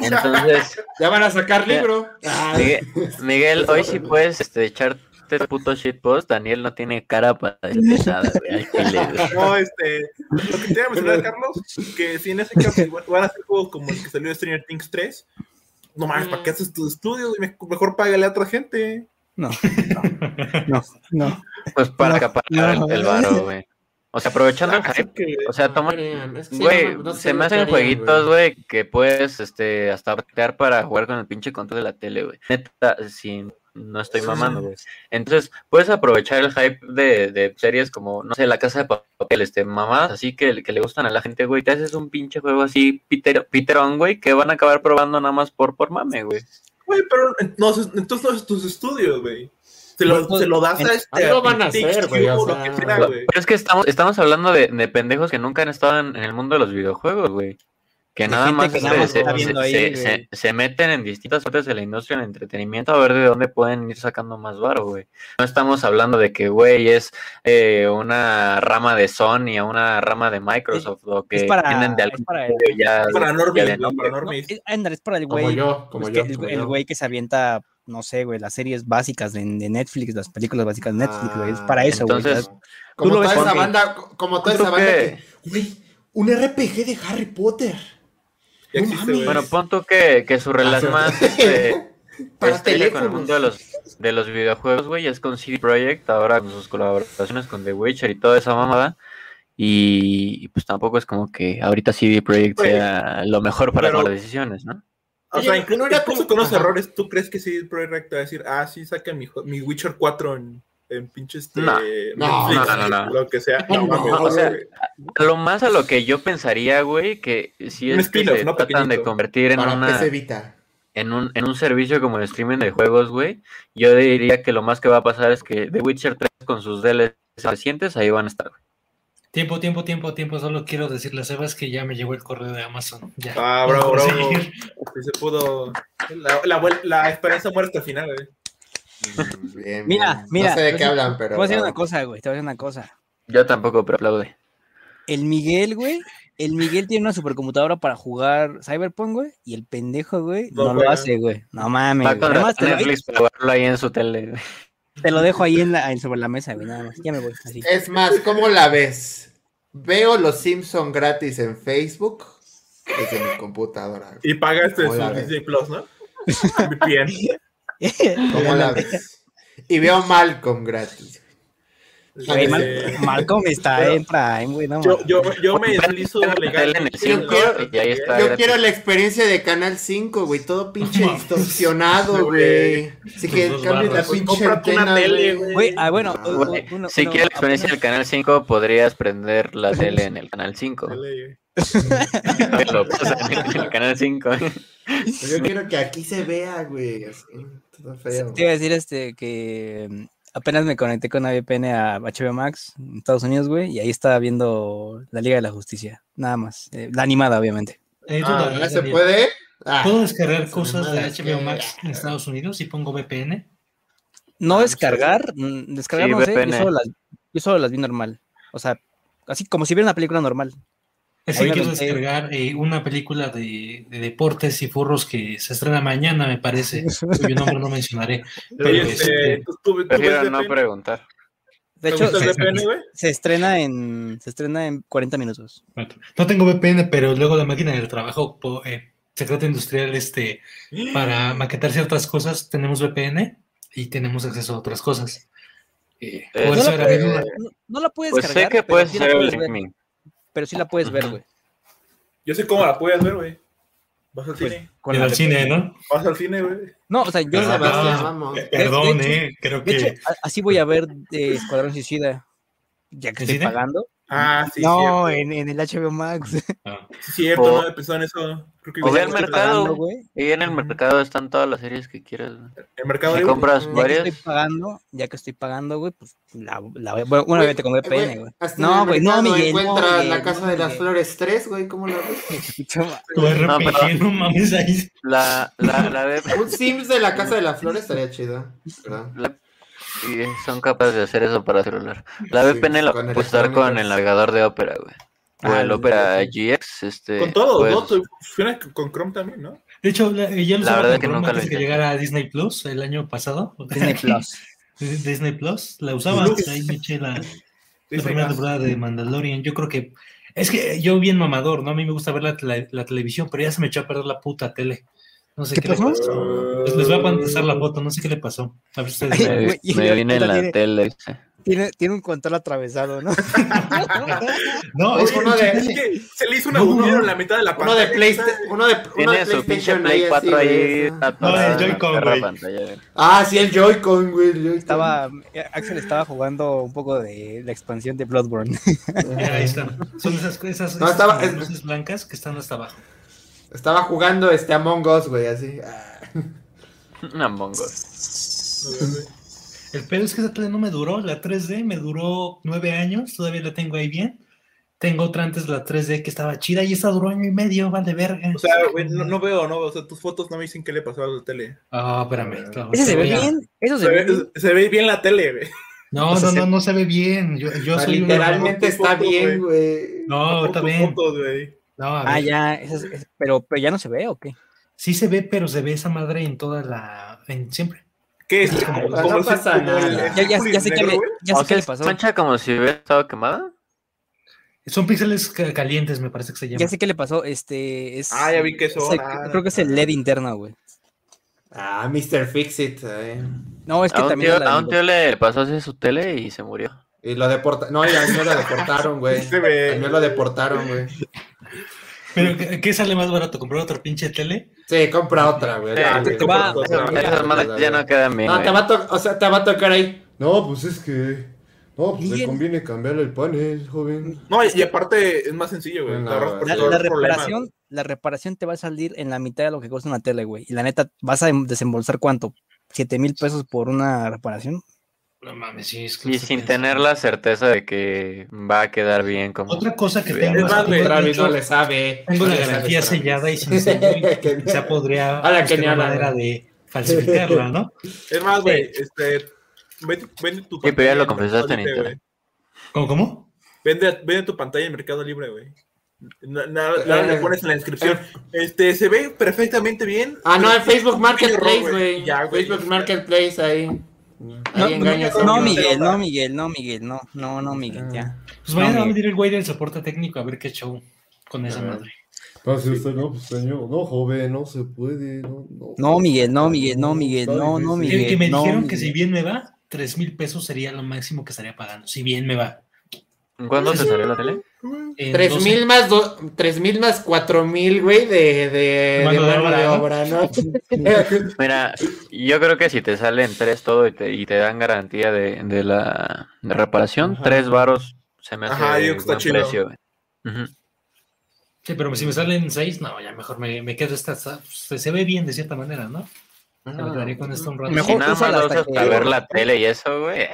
Entonces, Ya van a sacar Ya. libro. Ah, Miguel, Miguel, hoy sí puedes este, echarte el puto shitpost. Daniel no tiene cara para decir nada, güey. No, este. Lo que te iba a mencionar, Carlos, que si en ese caso van a hacer juegos como el que salió de Stranger Things 3, no mames, ¿para qué haces tus estudios? Mejor págale a otra gente. No, no, no. Pues para acaparar no. el, el varo, güey. O sea, aprovechando el Así hype. que- O sea, toma, es que güey, no- no sé se me hacen jueguitos, güey, que puedes, este, hasta para jugar con el pinche control de la tele, güey. Neta, si no estoy mamando, güey. Entonces, puedes aprovechar el hype de, de series como, no sé, La Casa de Papel, este, mamadas así que, que le gustan a la gente, güey. Te haces un pinche juego así, Peter, Peterón, güey, que van a acabar probando nada más por, por mame, güey. Güey, pero entonces, entonces no es tus estudios, güey. Se lo, Pues, se lo das en- a este. algo van a hacer, güey, o lo sea. Pero es que estamos, estamos hablando de, de pendejos que nunca han estado en, en el mundo de los videojuegos, güey. Que De nada más, que se, nada más se- está se- viendo ahí, se- güey. se- se meten en distintas partes de la industria del entretenimiento a ver de dónde pueden ir sacando más varo, güey. No estamos hablando de que, güey, es eh, una rama de Sony o una rama de Microsoft o que Es para, tienen de es algún para el, ya, Para ya güey, nombre. para no, normies. es, es para el Como güey. yo, como pues, yo. que el- como el yo. güey que se avienta, no sé, güey, las series básicas de, de Netflix, las películas básicas de Netflix, güey. Es para eso, güey. entonces, ¿sabes? Como toda ves esa banda, como toda esa banda que, güey, un RPG de Harry Potter. Ya no existe, mames. güey. Bueno, pon tú que, que su relación más este, Para estrella con el mundo de los, de los videojuegos, güey, es con CD Projekt, ahora con sus colaboraciones con The Witcher y toda esa mamada. Y, y, pues tampoco es como que ahorita CD Projekt sea lo mejor para pero- tomar decisiones, ¿no? O Oye, sea, incluso, no era incluso como- con los errores, ¿tú crees que sí Projekt va a decir, ah, sí, saca mi, mi Witcher 4 en, en pinche este, No. No, Netflix, no, no, no. lo que sea? Mames, o sea, güey. Lo más a lo que yo pensaría, güey, que si es que se ¿no? tratan de convertir en Para una... En un, en un servicio como el streaming de juegos, güey, yo diría que lo más que va a pasar es que The Witcher 3 con sus DLC recientes ahí van a estar, güey. Tiempo, tiempo, tiempo, tiempo. Solo quiero decirle a Sebas que ya me llegó el correo de Amazon. Ya. Ah, bravo, bravo. se pudo. La, la, la esperanza muere hasta el final, güey. Mm, Bien, Mira, bien. mira, No sé de te qué voy a- hablan, pero. Te voy a decir una cosa, güey. Te voy a decir una cosa. Yo tampoco, pero aplaude. El Miguel, güey. El Miguel tiene una supercomputadora para jugar Cyberpunk, güey. Y el pendejo, güey, No no, lo hace, güey. No mames. Va con Netflix para jugarlo ahí en su tele, güey. te lo dejo ahí en la, en- sobre la mesa, güey. Nada más. Ya me voy. Así. Es más, ¿cómo la ves? Veo los Simpson gratis en Facebook desde mi computadora. güey. Y pagaste su. Disney Plus, ¿no? VPN. ¿Cómo la ves? Y veo Malcolm gratis. Güey, Mal- Eh, Malcolm está pero- en Prime, güey. No, Yo, yo, yo me deslizo en el. Yo 5 quiero- está. Yo la experiencia de Canal 5, güey. Todo pinche distorsionado, Sí, güey. Así que Tus dos cambie la. Pues pinche antena, tele, güey. ah, bueno. Ah, uno- si quieres la experiencia del canal 5, podrías prender la tele en el canal 5. Dale, Te lo pasan en el canal 5. Pues Yo quiero que aquí se vea, güey. Así, feo. Te iba a decir este que mm, apenas me conecté con una VPN a HBO Max en Estados Unidos, güey, y ahí estaba viendo la Liga de la Justicia, nada más. Eh, la animada, obviamente. Eh, tú Ah, también, ¿ya se puede? Ah, ¿Puedo descargar cosas de HBO que- Max en Estados Unidos y pongo VPN? No Ah, descargar, mm, descargar Sí, no sé, yo solo, las, yo solo las vi normal. O sea, así como si viera una película normal. Es que quiero aventé. descargar eh, una película de, de deportes y furros que se estrena mañana, me parece. Cuyo nombre no mencionaré. Pero este, este, ¿tú, tú, tú Prefiero ves no preguntar. De ¿Te hecho, se, VPN, güey? se estrena en se estrena en 40 minutos. no tengo VPN, pero luego la máquina del trabajo, eh, secreto industrial, este, para maquetar ciertas cosas, tenemos VPN y tenemos acceso a otras cosas. Eh, Eh, por No eso la, era puedes, mi duda. no- no la puedes Pues sé cargar, que pero puedes hacer el streaming. Pero sí la puedes ver, güey. Yo sé cómo la puedes ver, güey. Vas al Pues, cine. con la al cine, ¿no? Vas al cine, güey. No, o sea, yo Ah, la verdad- eh, perdón, de hecho- eh, creo De que así voy a ver de Escuadrón Suicida. Ya que ¿En estoy cine? pagando. Ah, sí, no, cierto. en, en el HBO Max. ah, Sí, cierto, O- no he pensado en eso. Creo que O al estoy mercado. pagando. güey. Y en el mercado están todas las series que quieras. güey. El mercado Si libre. compras Ya Ya que varias, estoy pagando, ya que estoy pagando, güey, pues la, la bueno, Güey, vete con VPN, güey. hasta en No, el güey, no, Miguel, no, encuentras Miguel, la Casa no, de las. Flores 3, güey, ¿cómo la ves? No, pero- no mames ahí. la, la, la, ve- Un Sims de la Casa de las Flores estaría chido, ¿verdad? la- y son capaces de hacer eso para celular. La Sí, VPN la con puedes usar con electrónicos. el navegador de Opera, güey. O Ah, el Opera GX, este. Con todo, pues, ¿no? Tú- Funciona con Chrome también, ¿no? De hecho, la, eh, ya lo La usaba verdad con que Chrome nunca lo antes que intenté. llegara a Disney Plus el año pasado. Disney Plus. Disney Plus, la usaba. Ahí me eché la, la primera temporada de Mandalorian. Yo creo que. Es que yo bien mamador, ¿no? A mí me gusta ver la, tele- la televisión, pero ya se me echó a perder la puta tele. No sé ¿Qué qué, le pasó? pasó. Les, voy a contestar la foto, no sé qué le pasó. A ver si ustedes Ay, Me, viene en la tiene- tele. Tiene, tiene un control atravesado, ¿no? No, es uno de- Es que se le hizo un No, agujero no. en la mitad de la Uno de pantalla. PlayStation, uno de, uno de Tiene su pinche PlayStation Play ahí, 4 así, ahí No, el Joy-Con, güey. pantalla. Ah, sí, el Joy-Con, güey. Joy-Con. Estaba, Axel estaba jugando un poco de la expansión de Bloodborne. Mira, ahí están. Son esas, esas, No, esas estaba- como es- luces blancas que están hasta abajo. Estaba jugando este Among Us, güey, así. Ah. Among Us. El pedo es que esa tele no me duró, la 3D me duró nueve años, todavía la tengo ahí bien. Tengo otra antes la 3D que estaba chida y esa duró año y medio, vale verga. O sea, güey, no, no veo, no veo. O sea, tus fotos no me dicen qué le pasó a la tele. Ah, espérame. claro, ¿Ese te se ve bien? ¿Eso se Se ve bien? se ve bien la tele, güey. No, O sea, no, se- no, no se ve bien. Yo, yo sea, soy literalmente está fotos, bien, güey. No, está bien. fotos, güey. No, a Ah, ya, ese es- es- pero, pero ya no se ve o qué? Sí se ve, pero se ve esa madre en toda la. En siempre. ¿Qué es? No Como el- pasa nada. Ya, ya, círculo ya sé qué le, ya sé qué pasó. mancha como si hubiera estado quemada. Son píxeles ca- calientes, me parece que se llama. Ya sé qué le pasó. Este es. Ah, ya vi que son. es el- Ah, creo que es el LED interno, güey. Ah, Mr. Fixit. eh. No, es que A también. tío, la- a un tío le pasó así su tele y se murió. Y lo deportaron. No, y al mío lo deportaron, güey. Al mío lo deportaron, güey. Pero ¿qué, sale más barato? ¿Comprar otra pinche tele? Sí, compra otra, güey. Ya no quedan bien. No, te va a tocar, o sea, te va a tocar ahí. No, pues es que No, pues le conviene cambiarle el panel, joven. No, y, aparte es más sencillo, güey. No, La, la reparación, la reparación te va a salir en la mitad de lo que cuesta una tele, güey. Y la neta, ¿vas a em- desembolsar cuánto? ¿Siete mil pesos por una reparación? No mames, sí, es que Y sin tener la certeza de que va a quedar bien como... Otra cosa que tengo es más, que Travis no le sabe. Tengo la garantía sellada y sin quizá podría Ahora que manera de falsificarla, ¿no? Es más, güey, este. Vende, vende tu pero ya lo en confesaste en Mercado Libre, internet. ¿Cómo. Vende, vende tu pantalla en Mercado Libre, güey. Na- Nada le pones en la descripción. Este, se ve perfectamente bien. Ah, no, en Facebook Marketplace, error, güey. Ya, güey. Facebook Marketplace ahí. No, no. Miguel, no, Miguel, no, Miguel, no, no, no, Miguel, ya. Pues mañana No, va a venir el güey del soporte técnico a ver qué show con esa madre. No, si usted no, pues señor, no, joven, no se puede, no, no. No, Miguel, no, Miguel, no, Miguel, no, no, Miguel. que me no, dijeron que si bien me va, tres mil pesos sería lo máximo que estaría pagando. Si bien me va. ¿Cuándo te salió la tele? Tres 12 mil más, do- tres mil más cuatro mil, güey, de, de, de Mano de mano de obra, ¿no? Mira, yo creo que si te salen tres todo y te, y te dan garantía de, de la de reparación, Ajá. tres varos se me hace Ajá, yo buen chido. precio. Sí, pero si me salen seis, no, ya mejor me, me quedo esta. Se, se ve bien de cierta manera, ¿no? Ah. Me quedaría con esto un rato. Mejor Si nada más usas para ver la tele y eso, güey.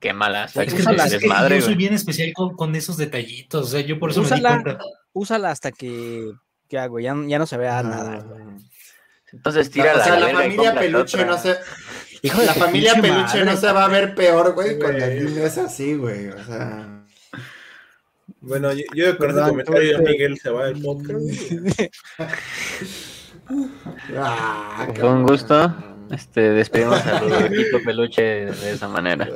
Qué mala. Es Es que, Úsala, es que yo soy bien especial con, con esos detallitos. O sea, yo por eso me Úsala. di cuenta. Úsala hasta que, que hago, ya, ya no se vea nada. Entonces tira o la sea, la familia peluche otra. no se. Hijo de La familia peluche madre. no se va a ver peor, güey, con las Güey. líneas así, güey. O sea. Bueno, yo, yo con ese comentario que- Miguel se va del podcast. Ah, Fue un gusto. Este, despedimos al Rodrigo Peluche de esa manera.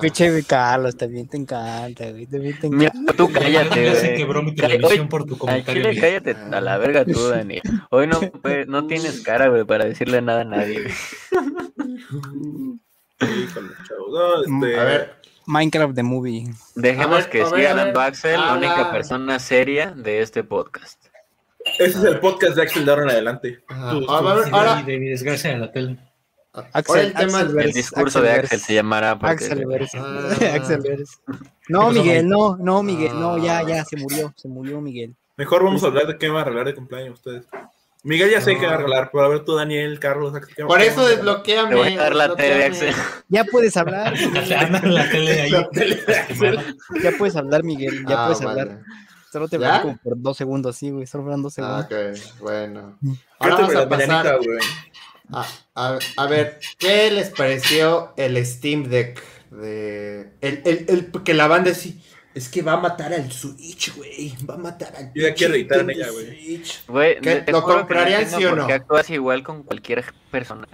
Pinche Carlos, también te encanta, güey. También te Mira, encanta. tú cállate, Ya se quebró mi televisión por tu comentario. chile, cállate a la verga tú, Dani. Hoy no, pues, no tienes cara, güey, para decirle nada a nadie. güey. No, este, A ver, Minecraft the Movie. Dejemos ver, que siga ver. Baxel, la única persona seria de este podcast. Ese es el podcast de Axel de ahora en adelante. Tú- A ver, Sí, ahora, de mi desgracia de la tele. ahora el tema Axel El discurso de Axel se llamará. porque- Axel Verse. Ah. Axel Verse. No, Miguel, no, no, Miguel, no, ya, Ah. ya, se murió, se murió Miguel. Mejor vamos a hablar de qué van a regalar de cumpleaños ustedes. Miguel ya sé No. qué va a regalar, pero a ver tú, Daniel, Carlos. Axel, ¿qué- por eso desbloqueame. Te voy a dar la tele. Axel. Ya puedes hablar, Anda en la tele ahí. La tele de Axel. lastimada. ya puedes hablar, Miguel, ya Ah, puedes vale. hablar. Solo te veo como por dos segundos, sí, güey, solo fueron dos Ah, segundos. ok, bueno. Ahora vamos a pasar güey. a, a- a ver, ¿qué les pareció el Steam Deck? De, el, el, el- que la banda sí, es que va a matar al Switch, güey. Va a matar al Yo ya quiero editar en ella, güey. ¿Lo comprarían, entiendo sí o no? qué actúas igual con cualquier persona.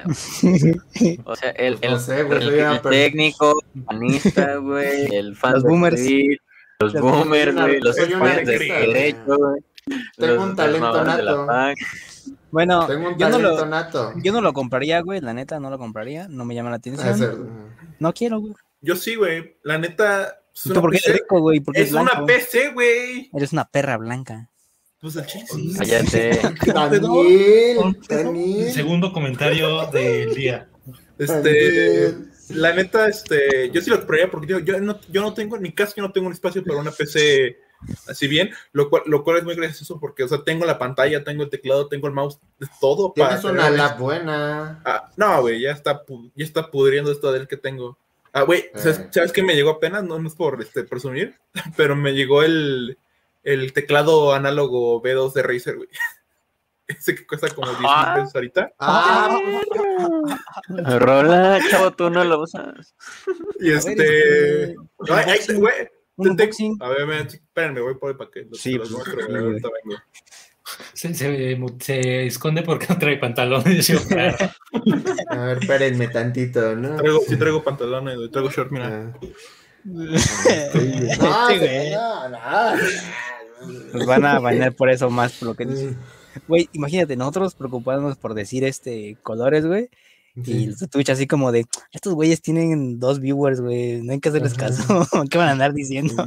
güey. O sea, el, Pues no el- sé, güey, el- el técnico, el panista, güey, el fan Los boomers. Madrid, los boomers, güey, los fans artista, derecho, güey. Tengo un talento de nato. Bueno, Tengo un yo no, lo, nato. yo no lo compraría, güey, la neta, no lo compraría, no me llama la atención. No quiero, güey. Yo sí, güey. La neta. Es ¿Y una tú por qué PC. eres rico, güey? Es es una. PC, güey. Eres una perra blanca. Pues el chile sí. Cállate. Daniel, Daniel. Segundo comentario del día. Este. Daniel. La neta, este. Yo sí lo compraría porque yo, yo, no, yo no tengo, en mi casa yo no tengo un espacio para una PC así bien, lo cual, lo cual es muy gracioso porque, o sea, tengo la pantalla, tengo el teclado, tengo el mouse, todo para. Tienes una lap buena. Ah, no, güey, ya está, ya está pudriendo esto del que tengo. Ah, güey, ¿sabes, Eh. ¿sabes qué me llegó apenas? No, no es por este, presumir, pero me llegó el, el teclado análogo B2 de Razer, güey. Ese que cuesta como 10 mil Ah. pesos ahorita. Ah, Rola, chavo, tú no lo usas. Y A ver, este. este, No, ay, güey. Un te- unboxing. A ver, me- espérenme, voy por el paquete. Sí, los pues, muestro, ahorita vengo. Se, se- se esconde porque no trae pantalones. Yo, claro. a ver, espérenme tantito, ¿no? Traigo, sí traigo pantalones, traigo short, mira. Ah. Sí, no, no, no. Nos van a bañar por eso más, por lo que dices. Güey, imagínate, nosotros preocupándonos por decir este colores, güey. Y Sí. de Twitch así como de, estos güeyes tienen dos viewers, güey, no hay que hacerles Ajá. caso. ¿Qué van a andar diciendo?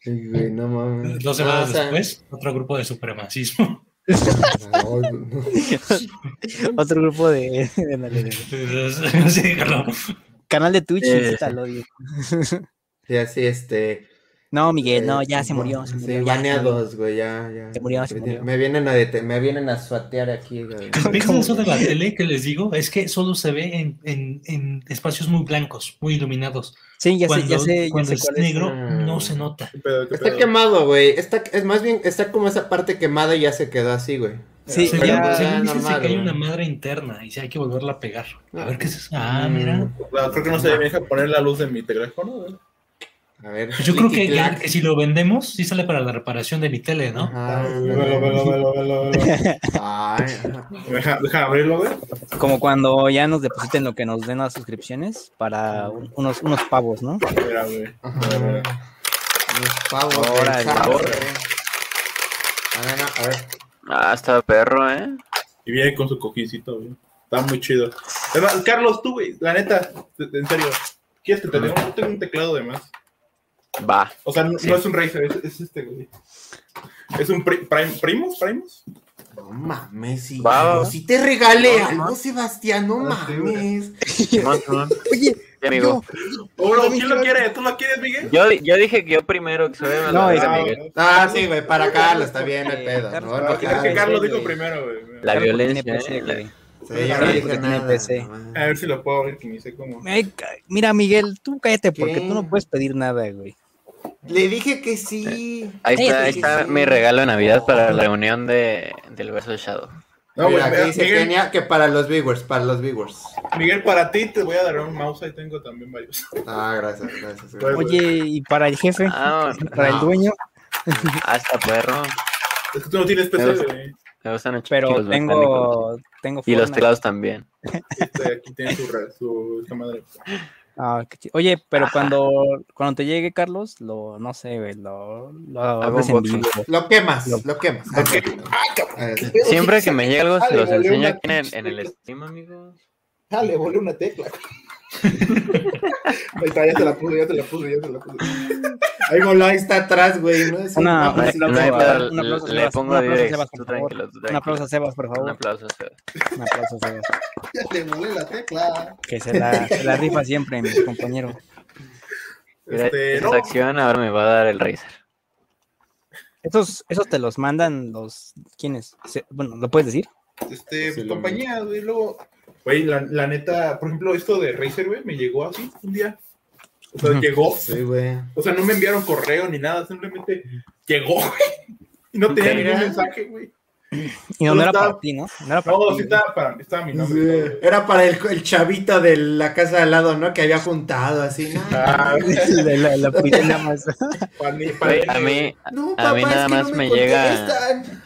Sí, güey, no mames. Dos semanas Ah, o sea, después, otro grupo de supremacismo. no, no. Otro grupo de... Canal de Twitch, Eh, instálalo, digo. Sí, así, este. No, Miguel, no, ya se murió. Se Sí, ya, baneados, güey, ya, ya. Se murió, se Me- murió. Me vienen a dete- me vienen a suatear aquí, güey. Eso de la tele que les digo, es que solo se ve en, en- en espacios muy blancos, muy iluminados. Sí, ya sé, cuando ya sé, ya cuando sé es cuál es. negro, Mm. no se nota. ¿Qué pedo, qué Está pedo? quemado, güey. Está, es más bien, está como esa parte quemada y ya se quedó así, güey. Sí, según, ya, dice normal, que hay una madre interna y si hay que volverla a pegar. A ver qué es eso. Ah, Mm. mira. No, creo que no se deja poner la luz de mi teléfono. güey. A ver. Pues yo creo que, clicky-clack. que si lo vendemos, sí sale para la reparación de mi tele, ¿no? Ajá. Velo, velo, velo, velo, velo. Ay, ajá. Deja, deja abrirlo, güey. Como cuando ya nos depositen lo que nos den las suscripciones para un- unos, unos pavos, ¿no? Mira, güey. Los pavos. Órale, sábado, órale. güey. A ver, a ver. Ah, está perro, ¿eh? Y viene con su cojincito, güey. Está muy chido. Además, Carlos, tú, güey, la neta, en serio, ¿quieres que te tenga? Yo tengo un teclado de más. Va. O sea, no, Sí. no es un Razer, es, es este, güey. Es un pri- Prime, Primus, Primus. No mames, si, Va, va, va. si te regale No, algo, no. Sebastián, no Ah, mames. Oye, amigo. No, ¿quién lo quiere? ¿Tú lo quieres, Miguel? Yo, yo dije que yo primero, que se ve No, la Ah, Miguel. Ah, sí, güey, para Carlos, está bien el pedo. No, no, es que Carlos, dijo primero, güey. La violencia, tiene PC, ¿eh? Sí, yo no dije nada. PC. A ver si lo puedo abrir, que ni sé cómo. Mira, Miguel, tú cállate porque ¿Qué? tú no puedes pedir nada, güey. Le dije que sí. Ahí está, ahí está sí. mi regalo de Navidad para la reunión de, del verso de Shadow. No, aquí dice Miguel, Kenia que para los viewers, para los viewers. Miguel, para ti te voy a dar un mouse, ahí tengo también varios. Ah, gracias, gracias. Pues, gracias. Oye, ¿y para el jefe? Ah, ¿Para el dueño? hasta perro. Es que tú no tienes PC, güey. Me gustan los Pero tengo, tengo Y los teclados también. Este, aquí tiene su, su esta madre. Ah, qué chido. Oye, pero cuando, cuando te llegue, Carlos, lo, no sé, güey, lo, lo abres en unboxing. vivo. Lo quemas, Lo- lo quemas. Ah, Ok. A ver. Siempre que me llegue algo, se los enseño aquí en en el stream, amigos. Ah, le volé una tecla. Ahí está, ya te la puse, ya te la puse, ya te la puse. Ahí ahí está atrás, güey. ¿no? Es Una- un- sí, aplauso, pedo, un aplauso, le Sebas, pongo un aplauso, directo, Sebas, por favor. Un aplauso a Sebas, por Un favor. aplauso, Sebas. Un aplauso a Sebas. Ya le volé la tecla. Que se la, se la rifa siempre, mi compañero. Este, esa no, acción ahora me va a dar el Razer. Esos, esos te los mandan los. ¿Quiénes? Bueno, ¿lo puedes decir? este, Sí, pues, lo compañía, güey, luego. Güey, la, la neta, por ejemplo, esto de Razer, güey, me llegó así un día. O sea, llegó. Sí, güey. O sea, no me enviaron correo ni nada, simplemente llegó, güey. Y no tenía ningún mensaje, güey. Y no, era estaba- para ti, ¿no? No era para No, ti. sí estaba para estaba mi nombre. Era para el, el chavito de la casa de al lado, ¿no? Que había juntado así. No, Ah, la, la, más. para mí, para a mí, no a mí nada es que más no me llega- contestan.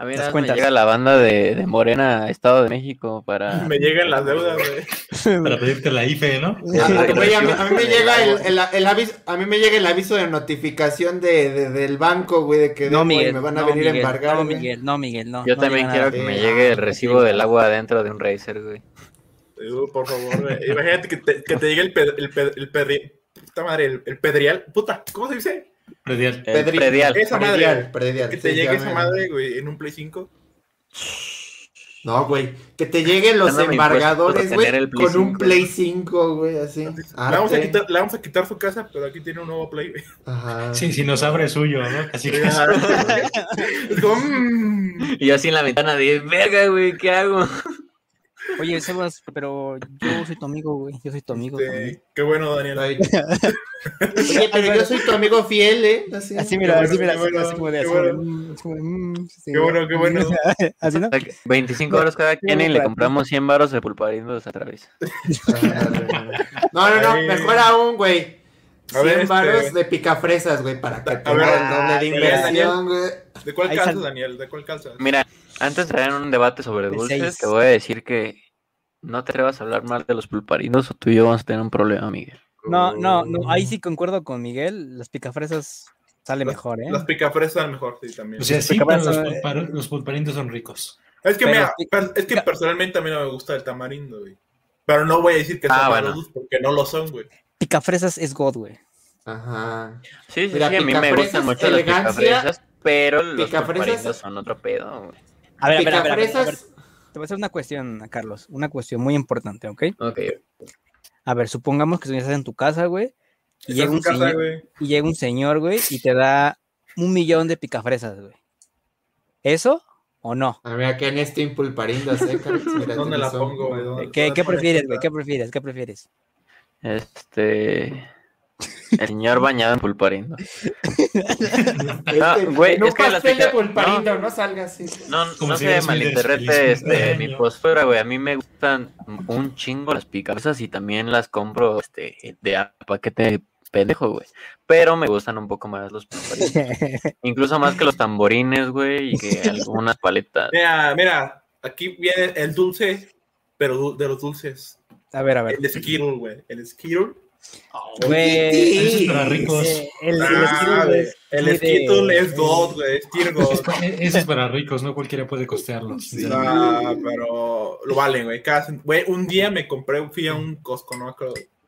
A mí nada me llega la banda de, de Morena, Estado de México, para... me llegan las deudas, güey. Para pedirte la IFE, ¿no? A, a- güey, a mí, a mí me llega el, el- el aviso, a mí me llega el aviso de notificación de, de- del banco, güey, de que No, me van a no, venir Miguel, a embargar. No. Miguel, no, Miguel, no. Yo no también quiero que me llegue el recibo del agua dentro de un Razer, güey. Uh, por favor, güey. Imagínate que te, que te llegue el, ped, el, ped, el pedri- puta madre, el, el pedrial. Puta, ¿cómo se dice? Predial. El Pedri- predial. Esa madre. Predial, predial, Que te sí, llegue esa madre, güey, en un Play 5. No, güey, que te lleguen los Dándome embargadores, güey, con un 5. Play 5, güey, así. Le vamos, a quitar, le vamos a quitar su casa, pero aquí tiene un nuevo Play, güey. Ajá. Sí, si nos abre suyo, ¿no? Así que es como. Y yo así en la ventana de, verga, güey, ¿qué hago? Oye, Sebas, pero yo soy tu amigo, güey. Yo soy tu amigo Este, qué bueno, Daniel. Oye, pero yo soy tu amigo fiel, ¿eh? Así. Así, mira, así, mira, qué así, bueno, qué así bueno. así Qué bueno, qué bueno. Así, ¿no? 25 euros cada quien y le compramos 100 baros de pulparindos a través. No, no, no, mejor aún, güey. A ver, 100 este- de picafresas, güey, para que A tenga ver, el doble de Daniel, inversión, güey. ¿De cuál calzas, sal- Daniel? ¿De cuál calzas? Mira, antes de traer un debate sobre De dulces, seis. te voy a decir que no te atrevas a hablar mal de los pulparindos o tú y yo vamos a tener un problema, Miguel. No, no, no, ahí sí concuerdo con Miguel. Las picafresas sale Las- mejor, ¿eh? Las picafresas mejor, sí, también. O sea, sí, pero los, pulpar- los pulparindos son ricos. Es que, Pero mira, es que personalmente a mí no me gusta el tamarindo, güey. Pero no voy a decir que Ah, son bueno. malos porque no lo son, güey. Picafresas es God, güey. Ajá. Sí, sí, Mira, sí, a mí me picafresas, gustan mucho las elegancia, picafresas, pero los picafresas- son otro pedo, güey. A ver, a ver, a ver, a ver, a ver. Te voy a hacer una cuestión, Carlos. Una cuestión muy importante, ¿ok? Ok, A ver, supongamos que estás en tu casa, güey. Y llega, un casa, señor, güey. y llega un señor, güey, y te da un millón de picafresas, güey. ¿Eso o no? Ah, mira, que en este impulparindas, eh, Carlos, mira, ¿Dónde la pongo, güey? ¿Dónde- ¿Qué, qué prefieres, güey? ¿Qué prefieres? ¿Qué prefieres? Este. El señor bañado en pulparindo. Este, Ah, güey, en un es que las pastel de pica- pulparindo, no, salga así. No, no si se malinterprete este, mi postura, güey. A mí me gustan un chingo las picafresas y también las compro este, de paquete pendejo, güey. Pero me gustan un poco más los pulparindos. Incluso más que los tamborines, güey, y que algunas paletas. Mira, mira, aquí viene el dulce, pero de los dulces. A ver, a ver. El Skittle, güey. El Skittle. Güey, Eso es para ricos. eh, el, el Ah, Skittle güey, es el Skittle es God, güey. Es, God. eso es para ricos, no cualquiera puede costearlo. Ah, pero lo valen, güey. Güey, un día me compré, fui a un Costco, ¿no?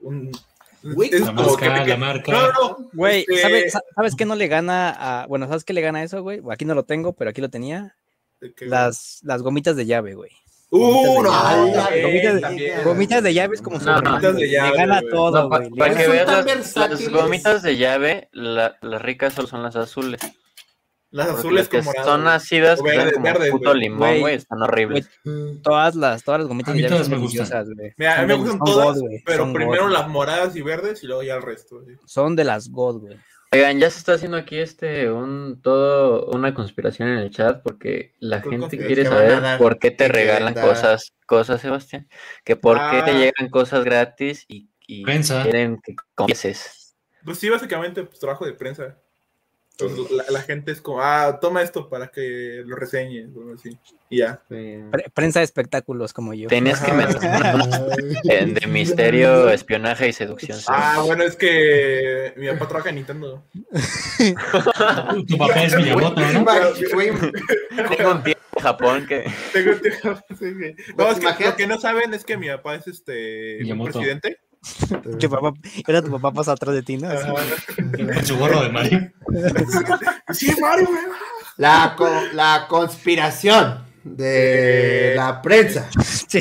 Un, Güey, La que marca, me- la marca. No, no, Güey, este, ¿sabes, sa- ¿sabes qué no le gana a. Bueno, ¿sabes qué le gana a eso, güey? Aquí no lo tengo, pero aquí lo tenía. que- Las, las gomitas de llave, güey. Uh, no, Gomitas de- también. Gomitas de llave es como No, no, hermano, gomitas de llave, Le gana güey. todo, No, pa- güey. le para gana que son veas las, las gomitas de llave, la- las ricas solo son las azules. Las Porque azules las que son ácidas, O que verde- son como verdes, puto güey. limón, Güey, están horribles. Todas las, todas las gomitas de llave todas son me gustan. güey. Mira, a mí Son me gustan son todas, God, pero son primero God. las moradas y verdes y luego ya el resto. Son de las God, güey. Oigan, ya se está haciendo aquí este un todo una conspiración en el chat porque la ¿Cuál gente quiere ¿Qué van a saber por qué te ¿Qué quieren regalan dar? cosas, cosas, Sebastián, que por qué te Ah. llegan cosas gratis y, quieren que confieses. Pues sí, básicamente, pues trabajo de prensa. Entonces, la, la gente es como, ah, toma esto para que lo reseñes, o algo así. Y ya. Pre- prensa de espectáculos como yo. Tenías que eh, de misterio, espionaje y seducción. Ah, bueno, es que mi papá trabaja en Nintendo. Tu- papá es Miyamoto, ¿no? Tengo un tío en Japón que Tengo un tío- sí, sí. No, es que Imagínate. lo que no saben es que mi papá es este Miyamoto. presidente. Que papá, era tu papá pasa atrás de ti, ¿no? Con su gorro de Mario. Sí, Mario, güey. La, co- la conspiración de la prensa. Sí.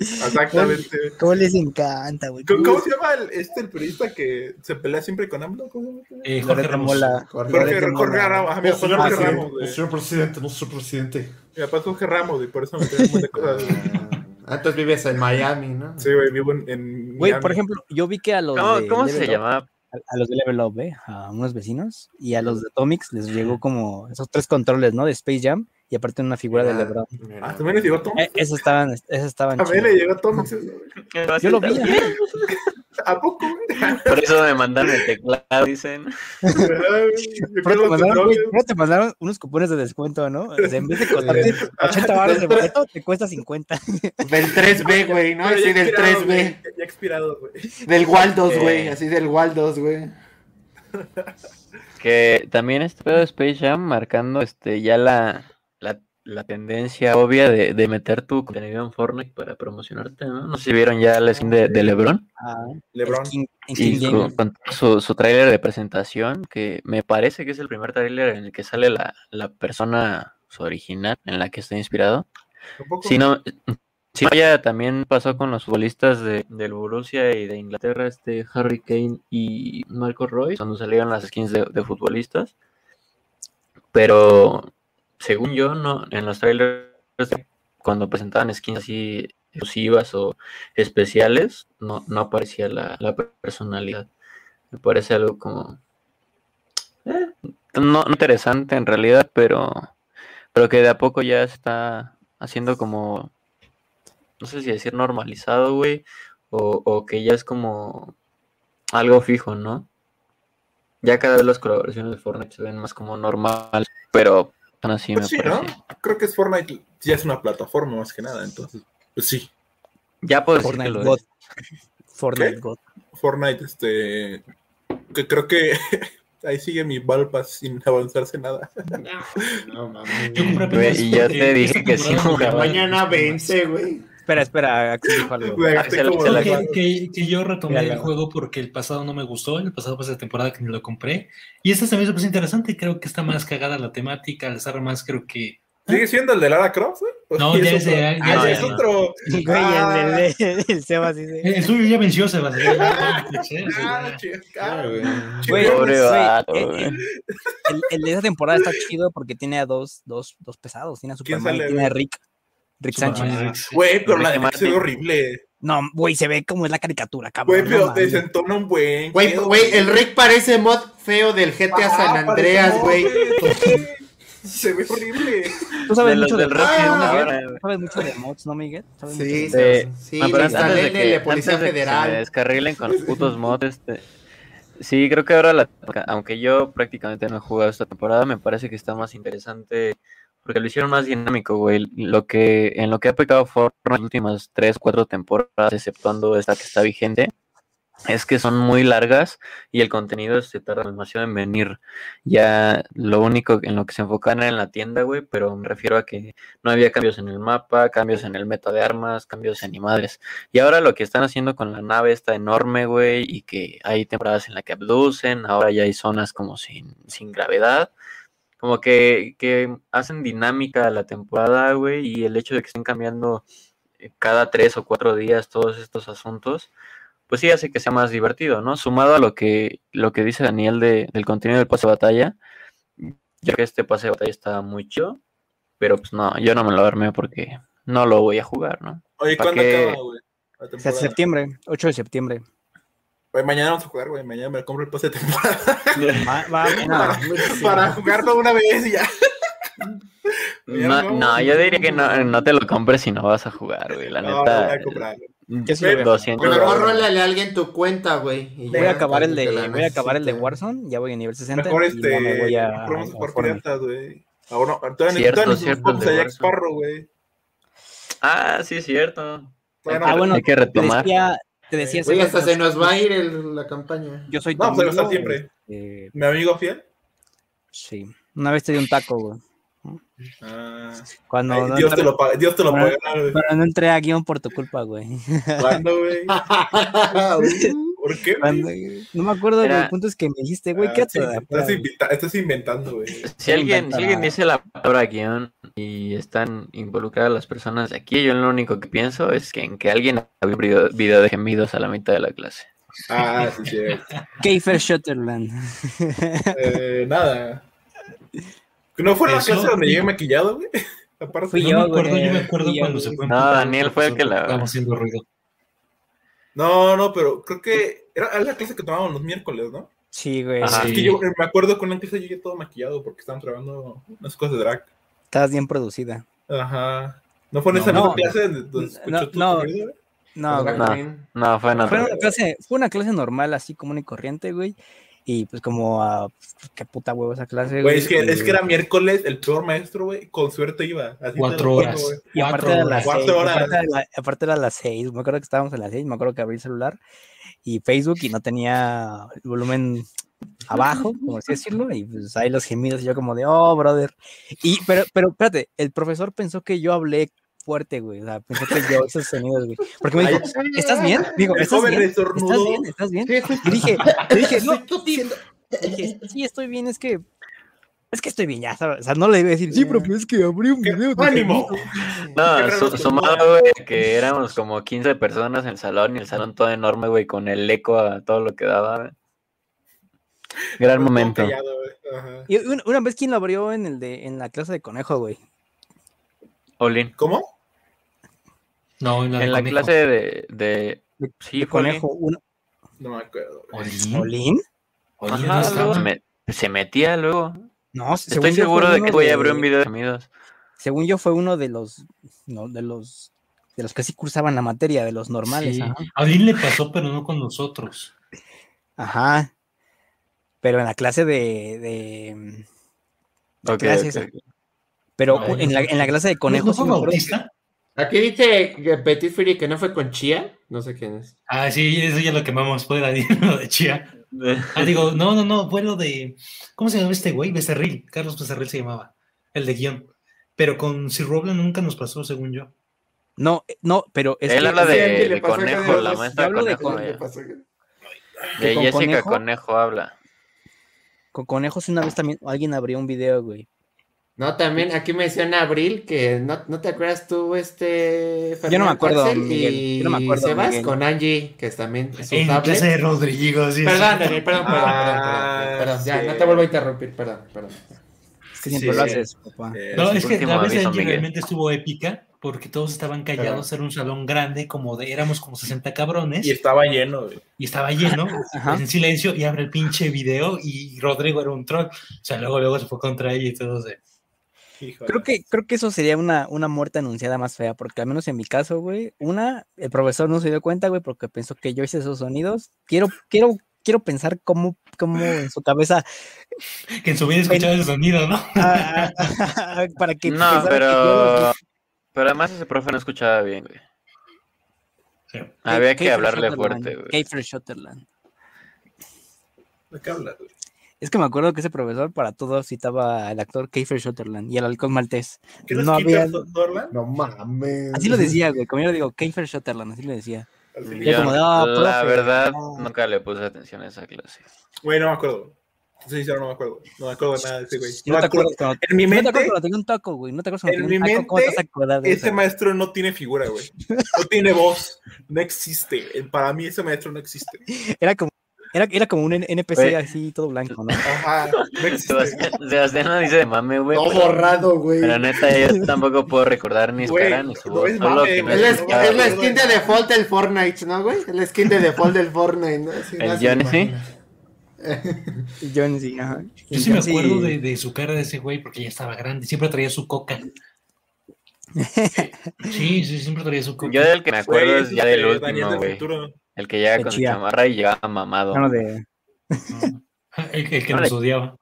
Exactamente. ¿Cómo les encanta, güey? ¿Cómo, cómo se llama el, este el periodista que se pelea siempre con AMLO? Eh, Jorge Ramos. Jorge, Jorge Mola. Ramos. Jorge presidente, Ramos, güey. señor presidente, nuestro presidente. Mi papá es Jorge Ramos, y por eso me tengo de cosas. Ah, entonces vives en Miami, ¿no? Sí, güey, vivo en. en Güey, Miami. por ejemplo, yo vi que a los ¿Cómo, de cómo Level se llamaba? A, a los de Level Up, ¿eh? A unos vecinos. Y a los de Atomics les llegó como esos tres controles, ¿no? De Space Jam. Y aparte una figura de Mira, LeBron. mira. Ah, también le llegó Tom. Eh, esos estaban, esos estaban A mí le llegó Tom. Yo lo vi. ¿A poco? Por eso me mandaron el teclado, dicen. Pero te, mandaron, te mandaron unos cupones de descuento, ¿no? O sea, en vez de costarte 80 baros de boleto, te cuesta 50. Del 3B, güey, ¿no? Ya del expirado, 3B. güey, Ya expirado, güey. Del Waldos, Eh. güey. Así del Waldos, güey. Que también este pedo de Space Jam marcando este ya la, la, la tendencia obvia de, de meter tu contenido en Fortnite para promocionarte, ¿no? No sé si vieron ya la skin de, de LeBron Ah, LeBron. el King- el y King con, James. con su, su tráiler de presentación, que me parece que es el primer tráiler en el que sale la, la persona su original en la que está inspirado. Si no, si no, ya también pasó con los futbolistas de, del Borussia y de Inglaterra, este Harry Kane y Marco Royce, cuando salieron las skins de, de futbolistas. Pero según yo, no, en los trailers, cuando presentaban skins así exclusivas o especiales, no, no aparecía la, la personalidad. Me parece algo como eh, no, interesante en realidad, pero pero que de a poco ya está haciendo como, no sé si decir normalizado, güey, o, o que ya es como algo fijo, ¿no? Ya cada vez las colaboraciones de Fortnite se ven más como normal, pero así Pues me sí, ¿no? parece. Creo que es Fortnite, ya es una plataforma más que nada, entonces, pues sí. Ya puedo decir que Fortnite lo God. es. Fortnite ¿Qué? God. Fortnite, este, que creo que ahí sigue mi Valpas sin avanzarse nada. No, mames. Güey, apenas, y ya te dije que sí Mañana vence, güey. Espera, espera, Axel dijo algo. Que, que- que yo retomé el juego porque el pasado no me gustó, el pasado fue esa temporada que ni lo compré. Y esta se me hizo pues interesante, creo que está más cagada la temática, al estar más creo que ¿Sigue siendo el de Lara Croft? ¿O No, ya es Ah, ya no. es otro. Güey, Ah. el, el, el Sebas dice. El suyo ya venció, de esa temporada está chido porque tiene a dos, dos, dos pesados. Tiene a ¿Quién Superman y tiene a? Rick. Rick Sánchez. Ah. Güey, pero la de se ve horrible. No, güey, se ve como es la caricatura, cabrón. Güey, no pero mames. desentona un buen. Güey, güey, el Rick parece mod feo del GTA San Ah, Andreas, parece güey. Se ve horrible. Tú sabes De mucho de del ¿no, ¿no? Tú sabes mucho de mods, ¿no, Miguel? ¿Sabes mucho Sí, de- sí, De- sí, No, pero instalé antes el de de que, la Policía antes de que se Federal. descarrilen con los putos mods, este, sí, creo que ahora, la- aunque yo prácticamente no he jugado esta temporada, me parece que está más interesante porque lo hicieron más dinámico, güey. Lo que, en lo que ha pecado Fortnite las últimas 3, 4 temporadas, exceptuando esta que está vigente, es que son muy largas y el contenido se tarda demasiado en venir. Ya lo único en lo que se enfocan era en la tienda, güey, pero me refiero a que no había cambios en el mapa, cambios en el meta de armas, cambios en ni madres. Y ahora lo que están haciendo con la nave está enorme, güey, y que hay temporadas en las que abducen, ahora ya hay zonas como sin, sin gravedad. Como que, que hacen dinámica la temporada, güey, y el hecho de que estén cambiando eh, cada tres o cuatro días todos estos asuntos, pues sí hace que sea más divertido, ¿no? Sumado a lo que, lo que dice Daniel de, del contenido del pase de batalla, yo creo que este pase de batalla está muy chido, pero pues no, yo no me lo armé porque no lo voy a jugar, ¿no? Oye, ¿Pa' ¿cuándo qué? acaba, güey? O sea, septiembre, 8 de septiembre. Güey, mañana vamos a jugar, güey. Mañana me compro el pase de temporada. Buenísimo. para jugarlo una vez y ya. No, yo diría que no, no te lo compres si no vas a jugar, güey, la No, neta. voy a comprar. Lo voy a 200 Mejor rólale a alguien tu cuenta, güey. y Voy ya, a acabar el para de, voy a acabar el de. Warzone, ya voy a nivel 60. Mejor y este. me voy a, compramos a por piratas, güey. Ahora, todavía Cierto, cierto, a Jack. Sparrow, güey. Ah, sí, es cierto. Bueno, Ah, bueno, Hay que retomar. decía, te decía Sebas, hasta se nos va a ir el- la campaña. Yo soy No, pues, tu ahí va a estar amigo, siempre. este, Mi amigo fiel. sí. Una vez te di un taco, güey. Ah, Cuando ay, no, Dios, te lo paga, Dios te lo güey. cuando no entré a guion por tu culpa, güey. ¿Cuándo, güey? ¿Por qué, güey? No me acuerdo, güey. Era- El punto es que me dijiste, güey, Ah, ¿qué sí, te estás, invita- estás inventando, güey. Si alguien, si dice la palabra guion y están involucradas las personas de aquí, yo lo único que pienso es que en que alguien había un video, de gemidos a la mitad de la clase. Ah, sí, sí. Keifer Shutterland. Eh, nada. ¿No fue la Eso- clase donde llegué maquillado, güey? Aparte. Fui No yo, me acuerdo, güey, yo me acuerdo fui yo, cuando se fue. No, Daniel fue el que la- Estábamos haciendo ruido. No, no, pero creo que era la clase que tomábamos los miércoles, ¿no? Sí, güey. Ajá. Es Sí. que yo me acuerdo en una clase llegué todo maquillado porque estaban grabando unas cosas de drag. Estabas bien producida. Ajá. ¿No fue en No, esa misma no. clase donde escuchó No, tu no. No, güey. No. No, fue en Fue otra. una clase, fue una clase normal, así común y corriente, güey. Y pues como a qué puta huevo esa clase, Güey, es que, y- es que era miércoles, el peor maestro, güey, con suerte iba. Así Cuatro horas. Y aparte Cuatro era las seis, Cuatro horas. aparte, la- aparte era las seis, me acuerdo que estábamos en las seis, me acuerdo que abrí el celular y Facebook y no tenía el volumen abajo, así decirlo, y pues ahí los gemidos y yo como de, oh, brother. Y, pero, pero espérate, el profesor pensó que yo hablé fuerte, güey, o sea, pensó que yo esos sonidos, güey, porque me dijo, ¿estás bien? Digo, ¿estás bien? ¿Estás bien? ¿Estás bien? Y dije, y dije, no, dije, sí, estoy bien, es que, es que estoy bien, ya, ¿sabes? O sea, no le iba a decir, sí, profe, es que abrí un video. de ¡Ánimo! gemidos". No, su- sumado, güey, que éramos como 15 personas en el salón y el salón todo enorme, güey, con el eco a todo lo que daba. güey. Gran momento. callado, güey. Ajá. Y una, una vez, ¿quién lo abrió en, el de, en la clase de conejo, güey? Olin. ¿Cómo? No, en la, de En la conejo. clase de. de... Sí, de conejo, uno, No me acuerdo. güey. ¿Olin? ¿Olin? Olin Ajá, no luego estaba. se, me- se metía luego. No, Estoy seguro de que voy a abrir un video de amigos. Según yo fue uno de los, no, de los, de los que sí cursaban la materia, de los normales. Sí. Ajá. A Olin le pasó, pero no con nosotros. Ajá. Pero en la clase de, de ok. Pero en la, en la clase de ¿No conejos. fue Bautista? Aquí dice Petit Fury que no fue con Chía. No sé quién es. Ah, sí, eso ya lo quemamos, fue lo de Chía. Ah, digo, no, no, no, fue lo de. ¿Cómo se llama este güey? Becerril. Carlos Becerril se llamaba. El de guion. Pero con Sir Roblan nunca nos pasó, según yo. No, no, pero es Él que- habla de, ¿a quién le de pasó conejo, la maestra hablo de conejo. conejo. ¿Qué de- pasó? De con Jessica conejo. Conejo habla. con conejos una vez también alguien abrió un video, güey. No, también aquí menciona Abril que no, no te acuerdas tú, este. Yo no me acuerdo, Miguel, Y yo no me acuerdo, Sebas Miguel. con Angie, que es también es de Rodrigo, sí. Perdón, sí. Daniel, perdón, perdón, Ah, perdón, perdón, perdón, ya, sí. no te vuelvo a interrumpir, perdón, perdón. Es que siempre Sí, lo haces, papá. Eh, No, es que la vez de Angie Miguel. realmente estuvo épica porque todos estaban callados, era un salón grande, como de, éramos como 60 cabrones, Y estaba lleno, güey. y estaba lleno, Ajá. en silencio, y abre el pinche video, y Rodrigo era un troll. O sea, luego, luego se fue contra ella y todo. de- Híjole. Creo que, creo que eso sería una, una muerte anunciada más fea, porque al menos en mi caso, güey, una, el profesor no se dio cuenta, güey, porque pensó que yo hice esos sonidos. Quiero, quiero, quiero pensar cómo, cómo en su cabeza, Que en su vida escuchaba ese sonido, ¿no? ah, ah, para que No, pensara que yo- pero. Pero además ese profe no escuchaba bien, güey. Sí. Había que Kiefer hablarle fuerte, güey. Kiefer Sutherland. ¿De qué hablas, güey? Es que me acuerdo que ese profesor para todo citaba al actor Kiefer Sutherland y al halcón maltés. ¿Qué No había- Sutherland? No mames. Así lo decía, güey, como yo lo digo, Kiefer Sutherland, así lo decía. Yo, como "Ah, la profe, verdad, no". nunca le puse atención a esa clase. Güey, no me acuerdo. Sincero, no me acuerdo. No me acuerdo de nada de ese güey. No No me te acuerdo. cuando, En mi no te mente, acuerdas cuando tenía un taco, güey. No te acuerdas cuando En tenía un mi taco. ¿Cómo te vas a mente, acordar de ese eso? maestro no tiene figura, güey. No tiene voz. No existe. Para mí ese maestro no existe. Era como, era, era como un NPC así todo blanco, ¿no? Ajá. Sebastián, no dice de mame, güey. No pero- borrado, güey. Pero neta, yo tampoco puedo recordar ni su cara ni su no voz. es mame, que no Es güey. la, es skin de default del Fortnite, ¿no, güey? Es la skin de default del Fortnite, ¿no? Sí, El Johnny, sí. John sí, ajá. Yo sí me Sí. acuerdo de, de su cara de ese güey porque ya estaba grande, siempre traía su coca. Sí, sí, siempre traía su coca. Yo del que me acuerdo Güey, es ya del último, güey. futuro. El que llega De con su chamarra y llegaba mamado. De. El, el que Órale. nos odiaba.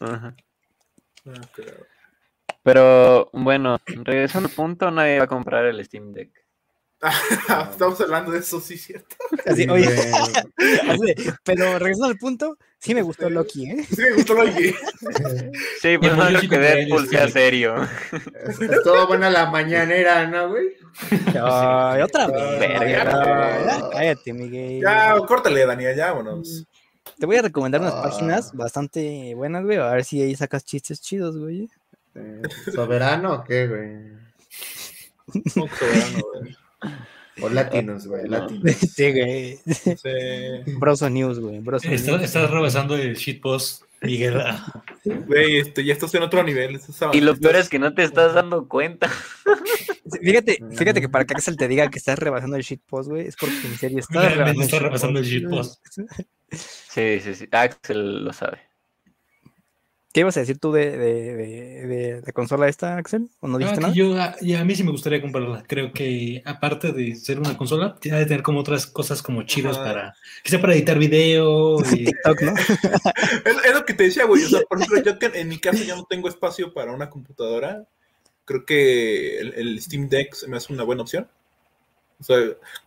Ajá. No creo. Pero bueno, regresando al punto, nadie va a comprar el Steam Deck. Estamos hablando de eso, sí, cierto. Así, oye, Güey. así de, pero regresando al punto, sí me gustó Loki, ¿eh? Sí, me gustó lo que. Sí, pues no creo que Deadpool sea serio. Estuvo buena la mañanera, ¿no, güey? Ay, otra vez. Verga. Cállate, Miguel. Ya, córtale, Daniel, ya, vámonos. Te voy a recomendar unas Ah. páginas bastante buenas, güey. A ver si ahí sacas chistes chidos, güey. ¿Soberano o qué, güey? Un soberano, güey. O latinos, güey, latinos. Sí, güey. Sí. Broso News, güey. Estás, estás rebasando el shitpost, Miguel. Güey, este, ya estás en otro nivel. estás- Y lo peor es que no te estás dando cuenta. Fíjate, fíjate que para que Axel te diga que estás rebasando el shitpost, güey, es porque en serio estás Realmente rebasando rebasando el shitpost. Sí, sí, sí. Axel lo sabe. ¿Qué ibas a decir tú de, de, de, de la consola esta, Axel? ¿O no Ah, dijiste que nada? yo, a, y a mí sí me gustaría comprarla. Creo que aparte de ser una consola, tiene de tener como otras cosas como chidas para, que sea para editar video y TikTok, ¿no? Es, es lo que te decía, güey. O sea, por ejemplo, yo que en mi casa yo no tengo espacio para una computadora. Creo que el, el Steam Deck se me hace una buena opción. O sea,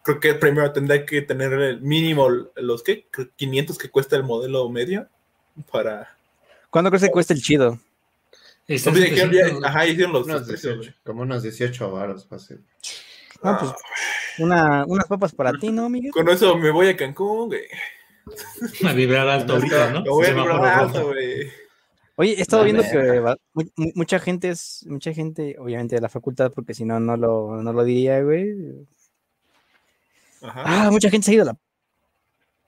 creo que primero tendré que tener el mínimo los que 500 que cuesta el modelo medio para. ¿Cuándo crees que cuesta el chido? está 700. ajá, hicieron los Unos los precios, 18, como unos 18 varos, fácil. No, pues, una, unas papas para ti, ¿no, Miguel? Con eso me voy a Cancún, güey. a vibrar alto ahorita, ¿no? Me voy a rojo. alto, güey. Oye, he estado La viendo que mucha gente es, mucha gente, obviamente de la facultad, porque si no, no lo, no lo diría, güey. Ajá. Ah, mucha gente se ha ido a la...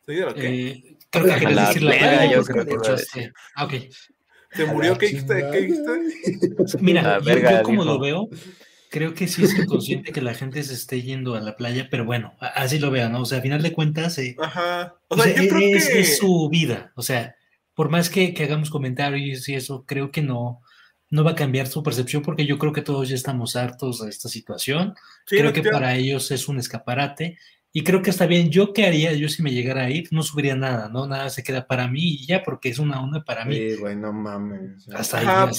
¿Sí, de lo que? Eh, creo que querías la decir la yo creo que hecho, sí. Ah, ok. ¿Se A murió? ¿Qué dijiste? Mira, yo, yo como lo veo, creo que sí es inconsciente que la gente se esté yendo a la playa, pero bueno, así lo veo, ¿no? O sea, a final de cuentas, eh, Ajá. O o sea, sea, yo creo es, que. es su vida. O sea, por más que, que hagamos comentarios y eso, creo que no, no va a cambiar su percepción porque yo creo que todos ya estamos hartos de esta situación. Sí, creo que tío. para ellos es un escaparate. Y creo que está bien. Yo qué haría, yo si me llegara a ir, no subiría nada, ¿no? Nada se queda para mí y ya, porque es una onda para mí. Sí, güey, no mames. Hasta ahí. Ajá.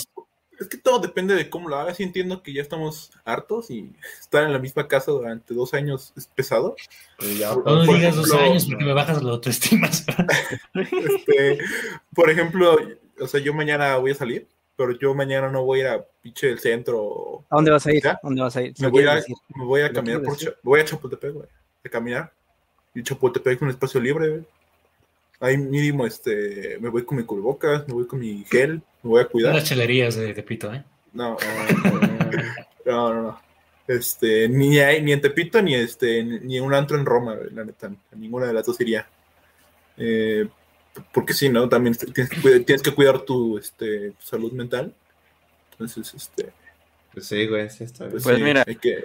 Es que todo depende de cómo lo hagas. Y entiendo que ya estamos hartos y estar en la misma casa durante dos años es pesado. ya, No por digas dos años porque me bajas la autoestima. Este, por ejemplo, o sea, yo mañana voy a salir, pero yo mañana no voy a ir a pinche el centro. ¿A dónde vas a ir? ¿A dónde vas a ir? Me voy, a, me voy a ¿Lo caminar quieres por voy a Chapultepec, güey. Caminar. Y Chapultepec es un espacio libre, güey. Ahí mínimo, este, me voy con mi cubrebocas, me voy con mi gel, me voy a cuidar. Las chelerías de, de Pito, ¿eh? No, no, no, no. Este, ni, hay, ni en Tepito, ni este, ni un antro en Roma, la neta. Ninguna de las dos iría. Eh, porque sí, ¿no? También tienes que, cuidar, tienes que cuidar tu este, salud mental. Entonces, este. Pues sí, güey, sí está bien. Pues sí, mira. hay que-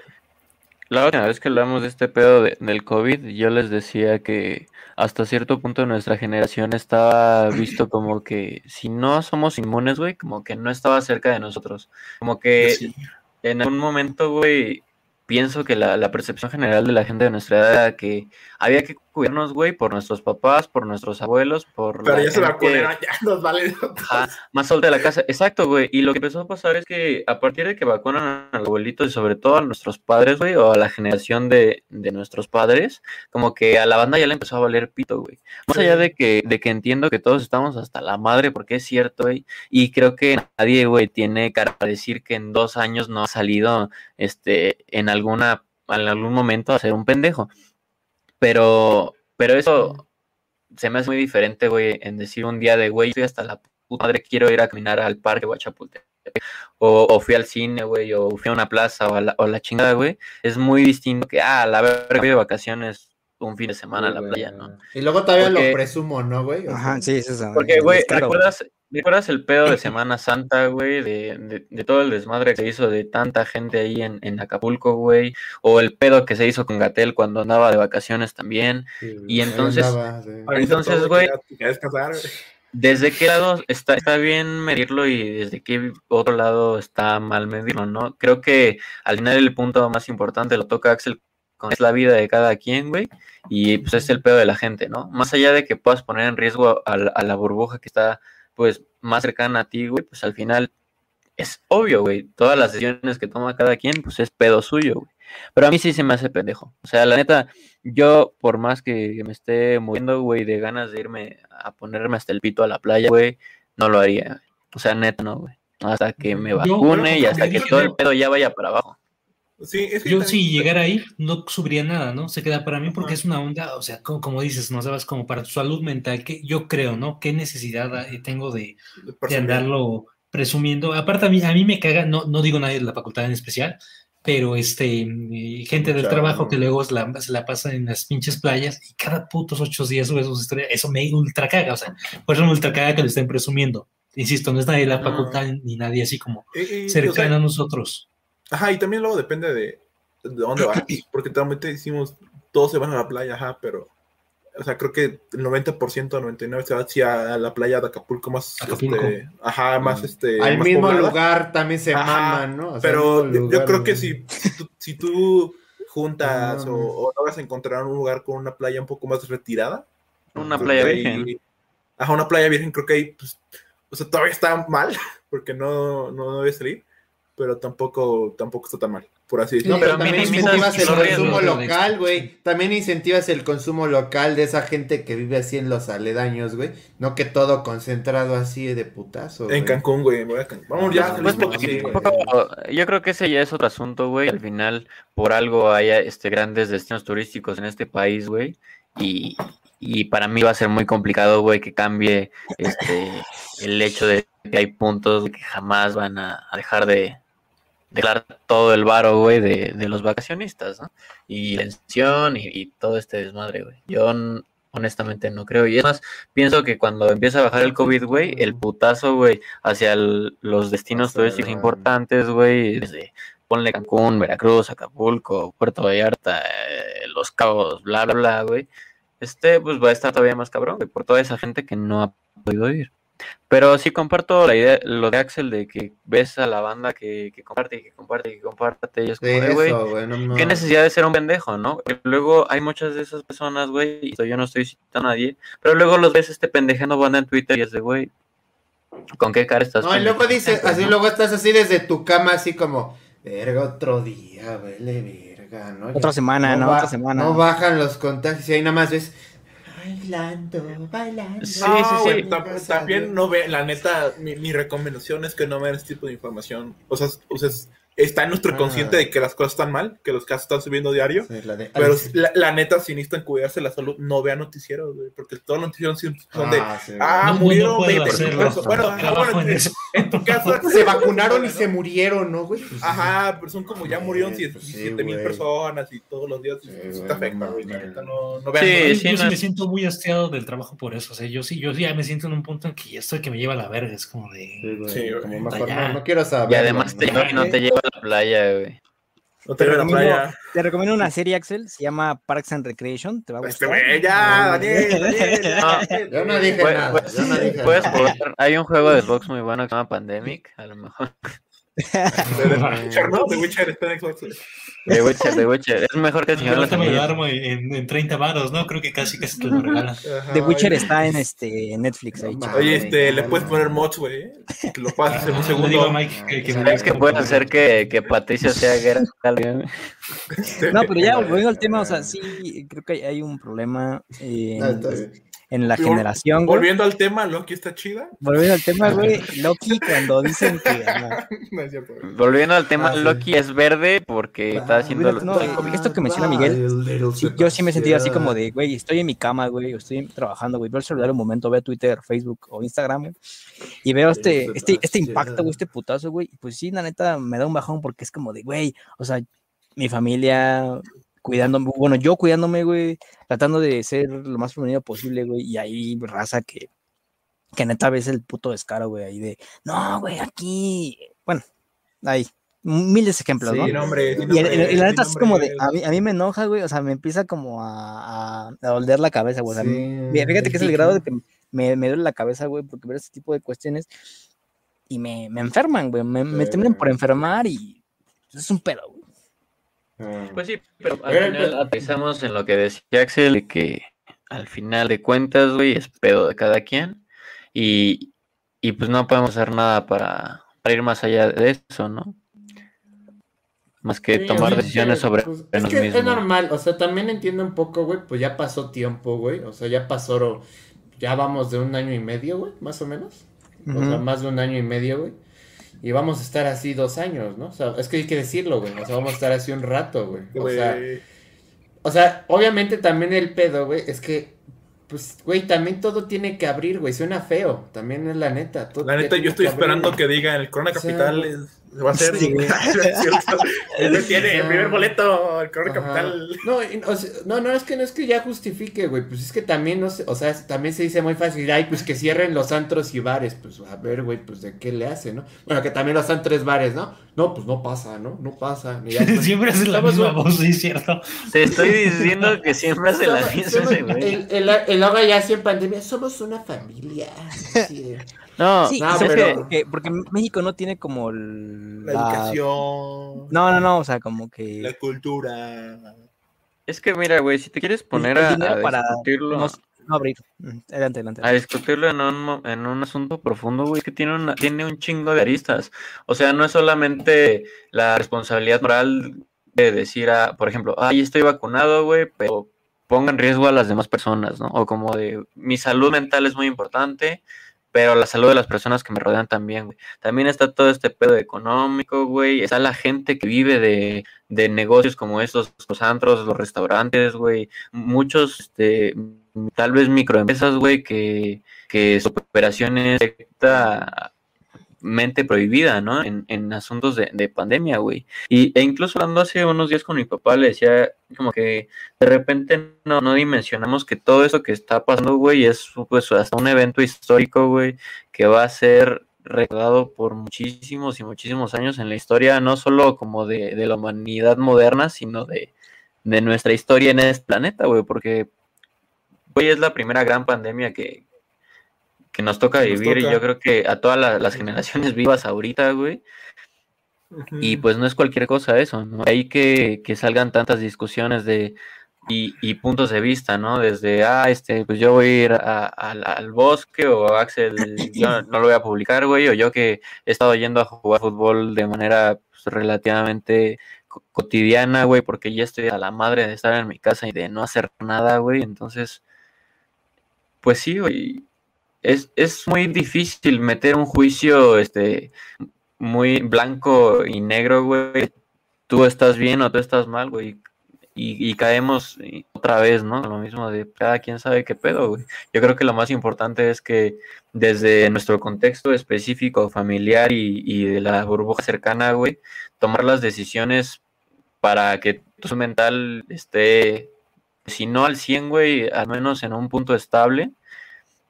La última vez que hablamos de este pedo de- del COVID, yo les decía que hasta cierto punto nuestra generación estaba visto como que si no somos inmunes, güey, como que no estaba cerca de nosotros. Como que sí. en algún momento, güey, pienso que la, la percepción general de la gente de nuestra edad era que había que cuidarnos, güey, por nuestros papás, por nuestros abuelos, por Pero ya se gente- vacunaron, ya nos vale. Ajá, más solta de la casa. Exacto, güey. Y lo que empezó a pasar es que a partir de que vacunan a los abuelitos y sobre todo a nuestros padres, güey, o a la generación de, de nuestros padres, como que a la banda ya le empezó a valer pito, güey. Más allá de que, de que entiendo que todos estamos hasta la madre, porque es cierto, güey. Y creo que nadie, güey, tiene cara para decir que en dos años no ha salido, este, en alguna, en algún momento a ser un pendejo. Pero, pero eso se me hace muy diferente, güey, en decir un día de, güey, estoy hasta la puta madre, quiero ir a caminar al parque o a Chapultepec. O, fui al cine, güey, o fui a una plaza o a la, o la chingada, güey. Es muy distinto que, ah, la verga, voy de vacaciones un fin de semana a la Sí, playa. ¿no? Y luego todavía Porque- lo presumo, ¿no, güey? O sea, Ajá, sí, es eso. Porque, güey, ¿recuerdas, ¿recuerdas el pedo de Semana Santa, güey? De, de, de todo el desmadre que se hizo de tanta gente ahí en, en Acapulco, güey. O el pedo que se hizo con Gatel cuando andaba de vacaciones también. sí, y entonces- andaba, sí. Entonces, güey. ¿Desde qué lado está, está bien medirlo y desde qué otro lado está mal medirlo, no? Creo que al final el punto más importante lo toca Axel es la vida de cada quien, güey, y pues es el pedo de la gente, ¿no? Más allá de que puedas poner en riesgo a, la- a la burbuja que está, pues, más cercana a ti, güey, pues al final es obvio, güey, todas las decisiones que toma cada quien, pues es pedo suyo, güey. Pero a mí sí se me hace pendejo. O sea, la neta, yo, por más que me esté muriendo, güey, de ganas de irme a ponerme hasta el pito a la playa, güey, no lo haría. O sea, neta, no, güey. Hasta que me vacune y hasta que todo el pedo ya vaya para abajo. Sí, es que Yo si llegara a ir, no subiría nada, ¿no? Se queda para mí porque es una onda, o sea, como, como dices, no sabes, como para tu salud mental, que yo creo, ¿no? ¿Qué necesidad eh, tengo de, de andarlo presumiendo? Aparte, a mí, a mí me caga, no, no digo nadie de la facultad en especial, pero este, eh, gente del Mucha- trabajo que luego se la, se la pasa en las pinches playas y cada putos ocho días sube sus historias, eso me ultra caga, o sea, por eso me ultra caga que lo estén presumiendo. Insisto, no es nadie de la No. facultad ni nadie así como y, o cercano sea, a nosotros. Ajá, y también luego depende de, de dónde vas. Porque también te decimos, todos se van a la playa, ajá, pero. O sea, creo que el 90%, 99% se va hacia la playa de Acapulco más. Acapulco. Este, ajá, más este. Al más mismo poblada. lugar también se Ajá, maman, ¿no? O sea, Pero yo- creo que si, si tú, si tú juntas No o, o logras encontrar un lugar con una playa un poco más retirada. Una playa virgen. Ajá, una playa virgen, creo que ahí, pues, o sea, todavía está mal, porque no, no debe salir, pero tampoco, tampoco está tan mal, por así No, decirlo. pero pero también incentivas el consumo local, güey. También incentivas el consumo local de esa gente que vive así en los aledaños, güey. No que todo concentrado así de putazo. En. Cancún, güey. Vamos ya, Pues, pues, sí, yo creo que ese ya es otro asunto, güey. Al final, por algo hay este, grandes destinos turísticos en este país, güey. Y, y para mí va a ser muy complicado, güey, que cambie este, el hecho de que hay puntos que jamás van a dejar de dejar todo el varo, güey, de, de los vacacionistas, ¿no? Y la pensión y, y todo este desmadre, güey. Yo honestamente no creo. Y es más, pienso que cuando empieza a bajar el COVID, güey, el putazo, güey, hacia el- los destinos turísticos importantes, güey, desde ponle Cancún, Veracruz, Acapulco, Puerto Vallarta, eh, Los Cabos, bla, bla, bla, güey, este, pues va a estar todavía más cabrón, güey, por toda esa gente que no ha podido ir. Pero sí comparto la idea, lo de Axel, de que ves a la banda que, que comparte y que comparte y que comparte, y es como güey. No, no. ¿Qué necesidad de ser un pendejo, no? Porque luego hay muchas de esas personas, güey, y yo no estoy citando a nadie, pero luego los ves este pendejando banda en Twitter y es de, güey, ¿con qué cara estás? No, y luego dices, así no? luego estás así desde tu cama, así como, verga, otro día, vele, verga, ¿no? Otra semana, ¿no? ba- Otra semana. No bajan los contagios y ahí nada más ves, bailando, bailando. Sí, No, sí, sí. también no ve, la neta, mi, mi recomendación es que no vean este tipo de información. O sea, o sea, está en nuestro Ah. consciente de que las cosas están mal, que los casos están subiendo diario. Sí, la de- Pero la, la neta, si necesitan cuidarse la salud, no vean noticieros, güey. Porque todos los noticieros son de. Ah, sí, Ah, No, murieron no puedo 20 hacerlo. personas. Bueno, ah, bueno, en en, eso. tu casa. se vacunaron y se murieron, ¿no, güey? Ajá, pero son como ya murieron Sí, pues sí, 17 mil personas y todos los días. Sí, Sí, güey, te afecta, no güey. La neta, no, no vean. Sí, Yo, sí, yo sí no. me siento muy hastiado del trabajo por eso. O sea, yo sí, yo sí ya me siento en un punto en que ya estoy que me lleva a la verga. Es como de. Sí, güey, como mejor no, no quiero saber. Y además te lleva y no te lleva la playa, güey. No te vean la Recomiendo- playa. Te recomiendo una serie, Axel, se llama Parks and Recreation, te va a Este gustar. güey, ya, Daniel, Daniel. No, Yo no dije Puedes- nada. Yo no dije puedes nada. Hay un juego de Xbox muy bueno que se llama Pandemic, a lo mejor. De Witcher, ¿no? De Witcher está en Xbox. The Witcher, The Witcher. Es mejor que el Señor de Yo los armo en, en 30 varos, ¿no? Creo que casi casi te lo regalan. The Witcher oye. está en este Netflix ahí, mames. Oye, este, le puedes poner mods, güey. Que lo pasas en un Le digo a segundo. Mike que, que me ¿Sabes que puedes hacer que, que Patricio sea güey? No, pero ya volviendo al tema, o sea, sí, creo que hay un problema eh, Ah, está bien. En la generación, güey. Volviendo al tema, Loki está chida. Volviendo al tema, güey, Loki cuando dicen que... No cierto. Volviendo al tema, Ah, sí. Loki es verde porque está haciendo... mira, no, esto que menciona Miguel, sí, yo sí me he sentido así como de, güey, estoy en mi cama, güey, estoy trabajando, güey, veo el celular un momento, veo Twitter, Facebook o Instagram, güey, y veo este, este, este impacto, güey, este putazo, güey, y pues sí, la neta, me da un bajón porque es como de, güey, o sea, mi familia cuidándome, bueno, yo cuidándome, güey, tratando de ser lo más femenino posible, güey, y ahí raza que, que neta ves el puto descaro, güey, ahí de, no, güey, aquí, bueno, hay miles de ejemplos, ¿no? Sí, no, hombre. sí, Y, el- nombre, y la neta es como de, nombre. a mí, a mí me enoja, güey, o sea, me empieza como a, a, a doler la cabeza, güey. o sea, Sí, mira, fíjate que es el grado de que me, me duele la cabeza, güey, porque ver este tipo de cuestiones y me, me enferman, güey, me, me Sí. terminan por enfermar y es un pedo, güey. Pues sí, pero al Pero- final aterrizamos en lo que decía Axel, de que al final de cuentas, güey, es pedo de cada quien. Y, y pues no podemos hacer nada para, para ir más allá de eso, ¿no? Más que Sí, tomar decisiones sobre pues, es normal, o sea, también entiendo un poco, güey, pues ya pasó tiempo, güey, o sea, ya pasó, ya vamos de un año y medio, güey, más o menos, o sea, más de un año y medio, güey, y vamos a estar así dos años, ¿no? O sea, es que hay que decirlo, güey, o sea, vamos a estar así un rato, güey, o Güey. sea, o sea, obviamente también el pedo, güey, es que, pues, güey, también todo tiene que abrir, güey, suena feo, también es la neta. todo La neta, yo estoy que abrir. esperando que digan el Corona O sea, Capital es- va a hacer. Sí, cierto. Él tiene el primer boleto, el Ajá. Capital. No, y- o sea, no, no, es que no es que ya justifique, güey. Pues es que también, no sé, o sea, también se dice muy fácil, ay, pues que cierren los antros y bares. Pues a ver, güey, pues de qué le hace, ¿no? Bueno, que también los antros y bares, ¿no? No, pues no pasa, ¿no? No pasa. Ni ya- Siempre es la misma un- voz, sí, cierto. Te estoy diciendo que siempre hace la misma güey. el, el, el Oga ya en pandemia, somos una familia. Sí. No, Sí, no, pero- que- porque México no tiene como el- La educación. No, no, no, o sea, como que... La cultura. es que mira, güey, si te quieres poner a, dinero a para discutirlo... no, no abrir. Mm, Adelante, adelante. a discutirlo en un, mo- en un asunto profundo, güey, que tiene, una, tiene un chingo de aristas. O sea, no es solamente la responsabilidad moral de decir, a, por ejemplo, ay, estoy vacunado, güey, pero ponga en riesgo a las demás personas, ¿no? O como de, mi salud mental es muy importante, pero la salud de las personas que me rodean también, güey. También está todo este pedo económico, güey. Está la gente que vive de, de negocios como estos, los antros, los restaurantes, güey. Muchos, este, tal vez microempresas, güey, que, que su operación es directamente prohibida, ¿no? En, en asuntos de, de pandemia, güey. Y, e incluso hablando hace unos días con mi papá, le decía como que de repente no, no dimensionamos que todo eso que está pasando, güey, es pues hasta un evento histórico, güey, que va a ser recordado por muchísimos y muchísimos años en la historia, no solo como de, de la humanidad moderna, sino de, de nuestra historia en este planeta, güey, porque hoy es la primera gran pandemia que, que nos toca Nos vivir y toca. yo creo que a todas la- las generaciones vivas ahorita, güey, y pues no es cualquier cosa eso, ¿no? Hay que, que salgan tantas discusiones de y, y puntos de vista, ¿no? Desde, ah, este, pues yo voy a ir a- al- al bosque o Axel, yo no lo voy a publicar, güey, o yo que he estado yendo a jugar fútbol de manera pues, relativamente co- cotidiana, güey, porque ya estoy a la madre de estar en mi casa y de no hacer nada, güey, entonces, pues sí, güey, es, es muy difícil meter un juicio, este, muy blanco y negro, güey. Tú estás bien o tú estás mal, güey. Y, y caemos otra vez, ¿no? Lo mismo de cada quien sabe qué pedo, güey. Yo creo que lo más importante es que desde nuestro contexto específico, familiar y, y de la burbuja cercana, güey, tomar las decisiones para que tu mental esté, si no al 100, güey, al menos en un punto estable,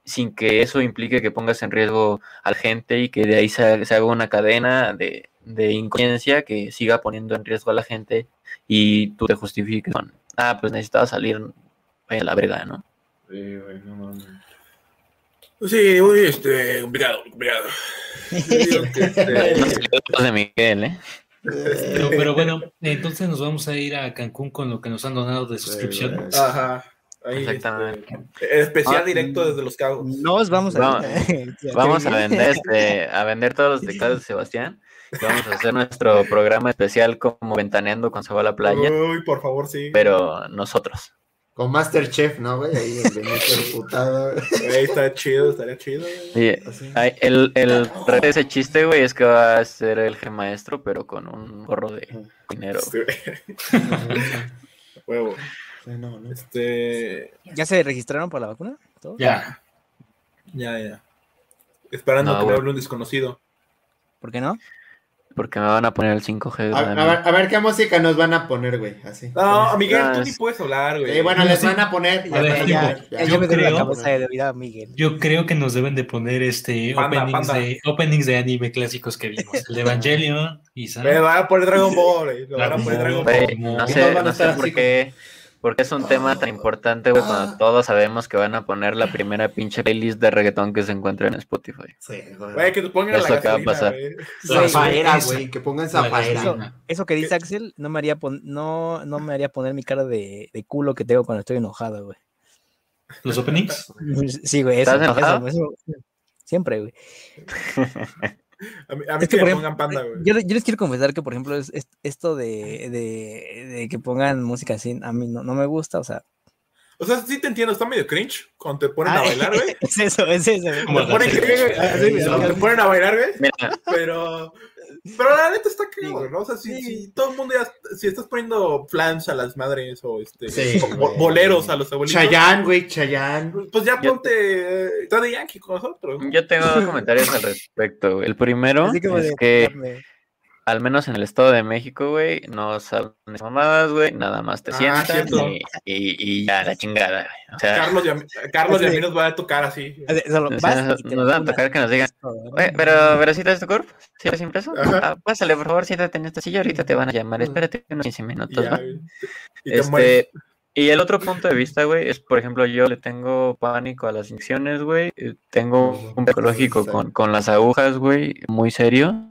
sin que eso implique que pongas en riesgo a la gente y que de ahí se, se haga una cadena de, de inconsciencia que siga poniendo en riesgo a la gente y tú te justifiques con, ah, pues necesitaba salir a la verga, ¿no? Sí, güey, no mames. Sí, muy este, complicado, complicado. Yo digo que, este, No sé, los de Miguel, ¿eh? Pero, pero bueno, entonces nos vamos a ir a Cancún con lo que nos han donado de suscripción. Ajá. Ahí, Exactamente. este, especial Ah, directo desde Los Cabos. Nos vamos a Vamos- Vamos a vender este, a vender todos los teclados de Sebastián. y Vamos a hacer nuestro programa especial como ventaneando cuando se va a la playa, Uy, por favor, sí. pero nosotros. Con Masterchef, ¿no, güey? Ahí putado. Está chido, estaría chido. Sí, ay, el, el de ese chiste, güey, es que va a ser el G maestro, pero con un gorro de dinero. Este, huevo. No, no. Este. ¿Ya se registraron para la vacuna? ¿Todos? Ya. Ya, ya. Esperando No, que me hable un desconocido. ¿Por qué no? Porque me van a poner el 5G. A, ver, a ver qué música nos van a poner, güey. Así. No, Miguel, Ah, tú ni es- puedes hablar, güey. Eh, bueno, No, les sí. van a poner. Ya, A ver, ya, digo, ya, ya. Ya yo la creo- de Miguel. Yo creo que nos deben de poner este Panda, openings, panda. De, openings de anime clásicos que vimos. El Evangelion, Isa. Me van a poner Dragon Ball, güey. Me van a poner Dragon Ball. No Y sé, todos van a no sé estar por qué, porque es un tema tan importante, güey, Ah. cuando todos sabemos que van a poner la primera pinche playlist de reggaetón que se encuentra en Spotify. Sí, güey. Güey, que te pongan Eso la acaba de gasolina, pasar. Zafaera, eso. güey. Que pongan La zafaera. gasolina. Eso que dice Axel no me haría pon- no, no me haría poner mi cara de, de culo que tengo cuando estoy enojado, güey. Los openings. Sí, güey, eso, ¿Estás enojado? eso- eso- Siempre, güey. A mí, a mí Es que, que por ejemplo, pongan panda, güey. Yo, yo les quiero confesar que, por ejemplo, es, es- esto de, de, de que pongan música así, a mí no, no me gusta, o sea. O sea, sí te entiendo, está medio cringe cuando te ponen a ah, bailar, güey. Es eso, es eso. Como Te ponen te a bailar, güey. Pero, pero la neta está cagado. ¿no? O sea, si, Sí. si todo el mundo ya, si estás poniendo flans a las madres o este, Sí, o bo- güey. boleros a los abuelitos, Chayán, güey, Chayán. pues ya ponte, eh, está de Yankee con nosotros. ¿no? yo tengo dos comentarios al respecto. El primero es de- que, al menos en el Estado de México, güey, no saben mamadas, güey, nada más te Ah, sientas cierto. y, y- y ya, la chingada, güey. O sea, Carlos, y a mí, Carlos y a mí nos va a tocar así. o sea, vas te nos van a tocar que nos digan. Oye, pero, pero si traes tu cuerpo, si eres impreso, ah, pásale, por favor, siéntate en esta silla, ahorita te van a llamar, Mm. espérate unos 15 Y, minutos, ya, güey. Y te. Este, y el otro punto de vista, güey, es, por ejemplo, yo le tengo pánico a las inyecciones, güey, eh, tengo un psicológico con, con las agujas, güey, muy serio.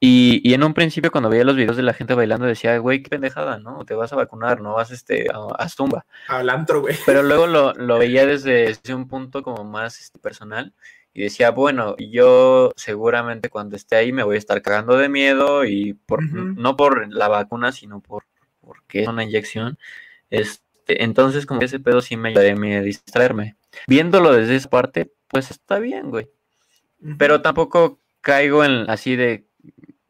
Y, y en un principio, cuando veía los videos de la gente bailando, decía, güey, qué pendejada, ¿no? Te vas a vacunar, no vas este, a, a zumba. Al antro, güey. Pero luego lo, lo veía desde, desde un punto como más este, personal y decía, bueno, yo seguramente cuando esté ahí me voy a estar cagando de miedo y por, no por la vacuna, sino por porque es una inyección. Este, entonces, como que ese pedo sí me ayudaría a mí a distraerme. Viéndolo desde esa parte, pues está bien, güey. Pero tampoco caigo en así de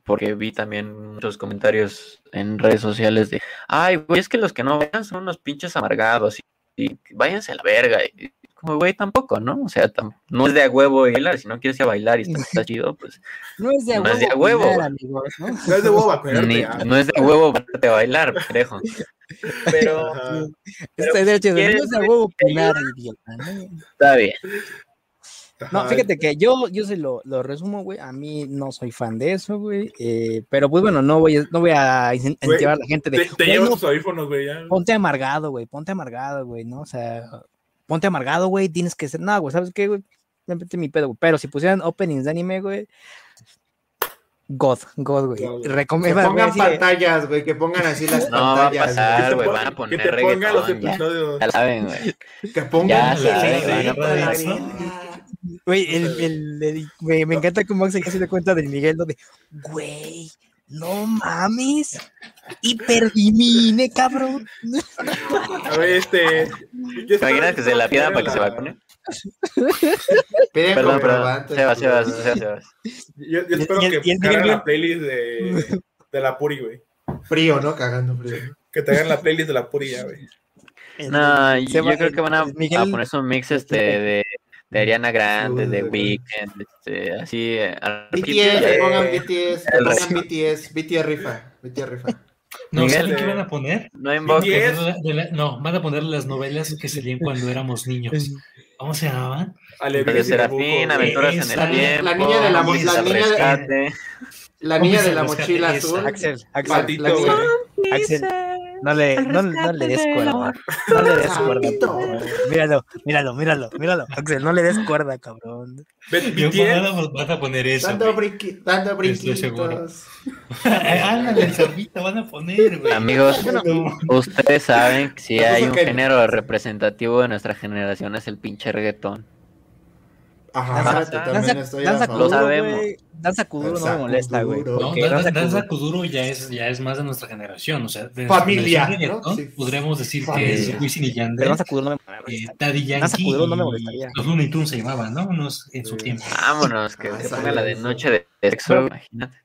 porque vi también muchos comentarios en redes sociales de ay, güey, es que los que no vayan son unos pinches amargados y, y váyanse a la verga. Y, como güey, tampoco, ¿no? O sea, tam- no es de a huevo bailar, si no quieres ir a bailar y está, está chido, pues No es de a no es de a huevo, huevo, güey. amigos, ¿no? No es de huevo ni- ah. no es de a huevo a bailar, pendejo. Pero Ajá. Este derecho ¿quieres no es de a huevo te opinar, idiota. ¿no? está bien. No, fíjate que yo, yo se lo, lo resumo, güey. A mí no soy fan de eso, güey. eh, pero pues bueno, no voy, a- no voy a incentivar a la gente de. Te, te "Güey, llevas tus audífonos, güey, ya. ponte amargado, güey. Ponte amargado, güey, ¿no? O sea, ponte amargado, güey. Tienes que ser. No, güey, ¿sabes qué, güey? Mi pedo, güey. Pero si pusieran openings de anime, güey. God, God, güey. Que pongan pantallas, güey. Que pongan así las No va a pantallas. pasar, güey, van a poner Que te pongan los reggaetón, ya. episodios. Ya saben, güey. Que pongan. Ya Sí, saben, sí, van a sí, poner sí. Güey, el, el, el- güey, me encanta cómo Axel ya se da cuenta del Miguel, donde, güey, no mames, hiperdimine, cabrón. A ver, este. yo ¿Te imaginas que se la pidan para que se vacune? Piden Perdón, perdón. comprobantes. Sebas, Sebas, güey. Sebas, Sebas. Yo, yo espero Y el- que y te hagan la playlist de, de la Puri, güey. Frío, ¿no? Cagando frío. Que te hagan la playlist de la Puri ya, güey. No, yo Seba- creo que van a, Miguel- a ponerse un mix este de, de Ariana Grande, de Uy. Weekend, este, así. eh, BTS, que pongan BTS, pongan BTS, BTS rifa, BTS rifa. No, Miguel, ¿saben qué eh, van a poner? No invoques. De no, van a poner las novelas que salían cuando éramos niños. ¿Cómo se llamaban? Ale, De Vives y Serafín, Aventuras Esa, en la el niña- Tiempo. la niña de la la niña de-. La niña de la mochila azul. Axel, Axel. Axel, no le, no, no le des cuerda. No le des cuerda. Cabrón. Míralo, míralo, míralo, míralo. Axel, no le des cuerda, cabrón. Yo, van, a, poner eso. Dando, brinqui- dando brinquitos. Ándale, el van a poner, güey. Amigos, No. ustedes saben que si hay un género representativo de nuestra generación es el pinche reggaetón. Ajá, Danza- fíjate, también Danza, estoy a danza favor. Lo kuduro, sabemos. güey. Danza kuduro no me Danza molesta, güey. No, danza Danza kuduro. Ya es, ya es más de nuestra generación, o sea, de Familia, ¿no? Sí. Podríamos decir que es Wisin y Yandel, Pero danza kuduro no me eh, molesta. Daddy Danza Yankee Kuduro no me y molestaría. los Looney Tunes se llamaban, ¿no? Unos en su Sí. tiempo. Vámonos, que Ah, se ponga la de noche de sexo, imagínate.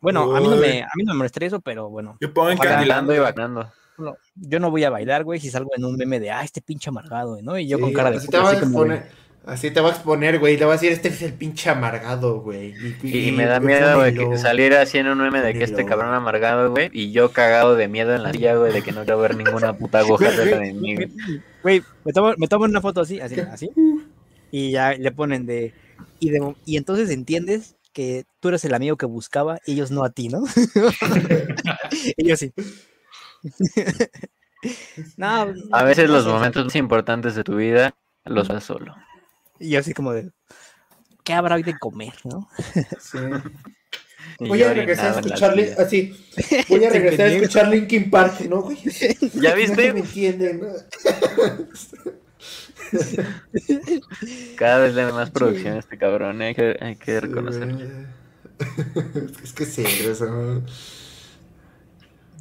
Bueno, a mí no me, a mí no me molestaría eso, pero bueno. Yo pongo y bailando. No, yo no voy a bailar, güey, si salgo en un meme de, ah, este pinche amargado, güey, ¿no? Y yo Sí, con cara de puto, así como. Así te va a exponer, güey. Te va a decir, este es el pinche amargado, güey. Y, y me da miedo, güey, que salir así en un meme de que este cabrón amargado, güey, y yo cagado de miedo en la silla, güey, de que no quiero ver ninguna puta aguja cerca de mí. güey. Güey, me tomo, me tomo una foto así, así, así. Y ya le ponen de y, de. y entonces entiendes que tú eres el amigo que buscaba, ellos no a ti, ¿no? ellos sí. no, A veces los momentos más importantes de tu vida los vas solo. Y yo así como de. ¿Qué habrá hoy de comer, no? Sí. Y Voy a regresar a orinaba en la escuchar, Lin- silla. así, voy a regresar a escuchar Linkin Park, ¿no, güey? ¿Ya No viste? me entienden, ¿no? Cada vez le da más producción a este cabrón, eh, hay que, hay que reconocerlo. Es que sí, eso.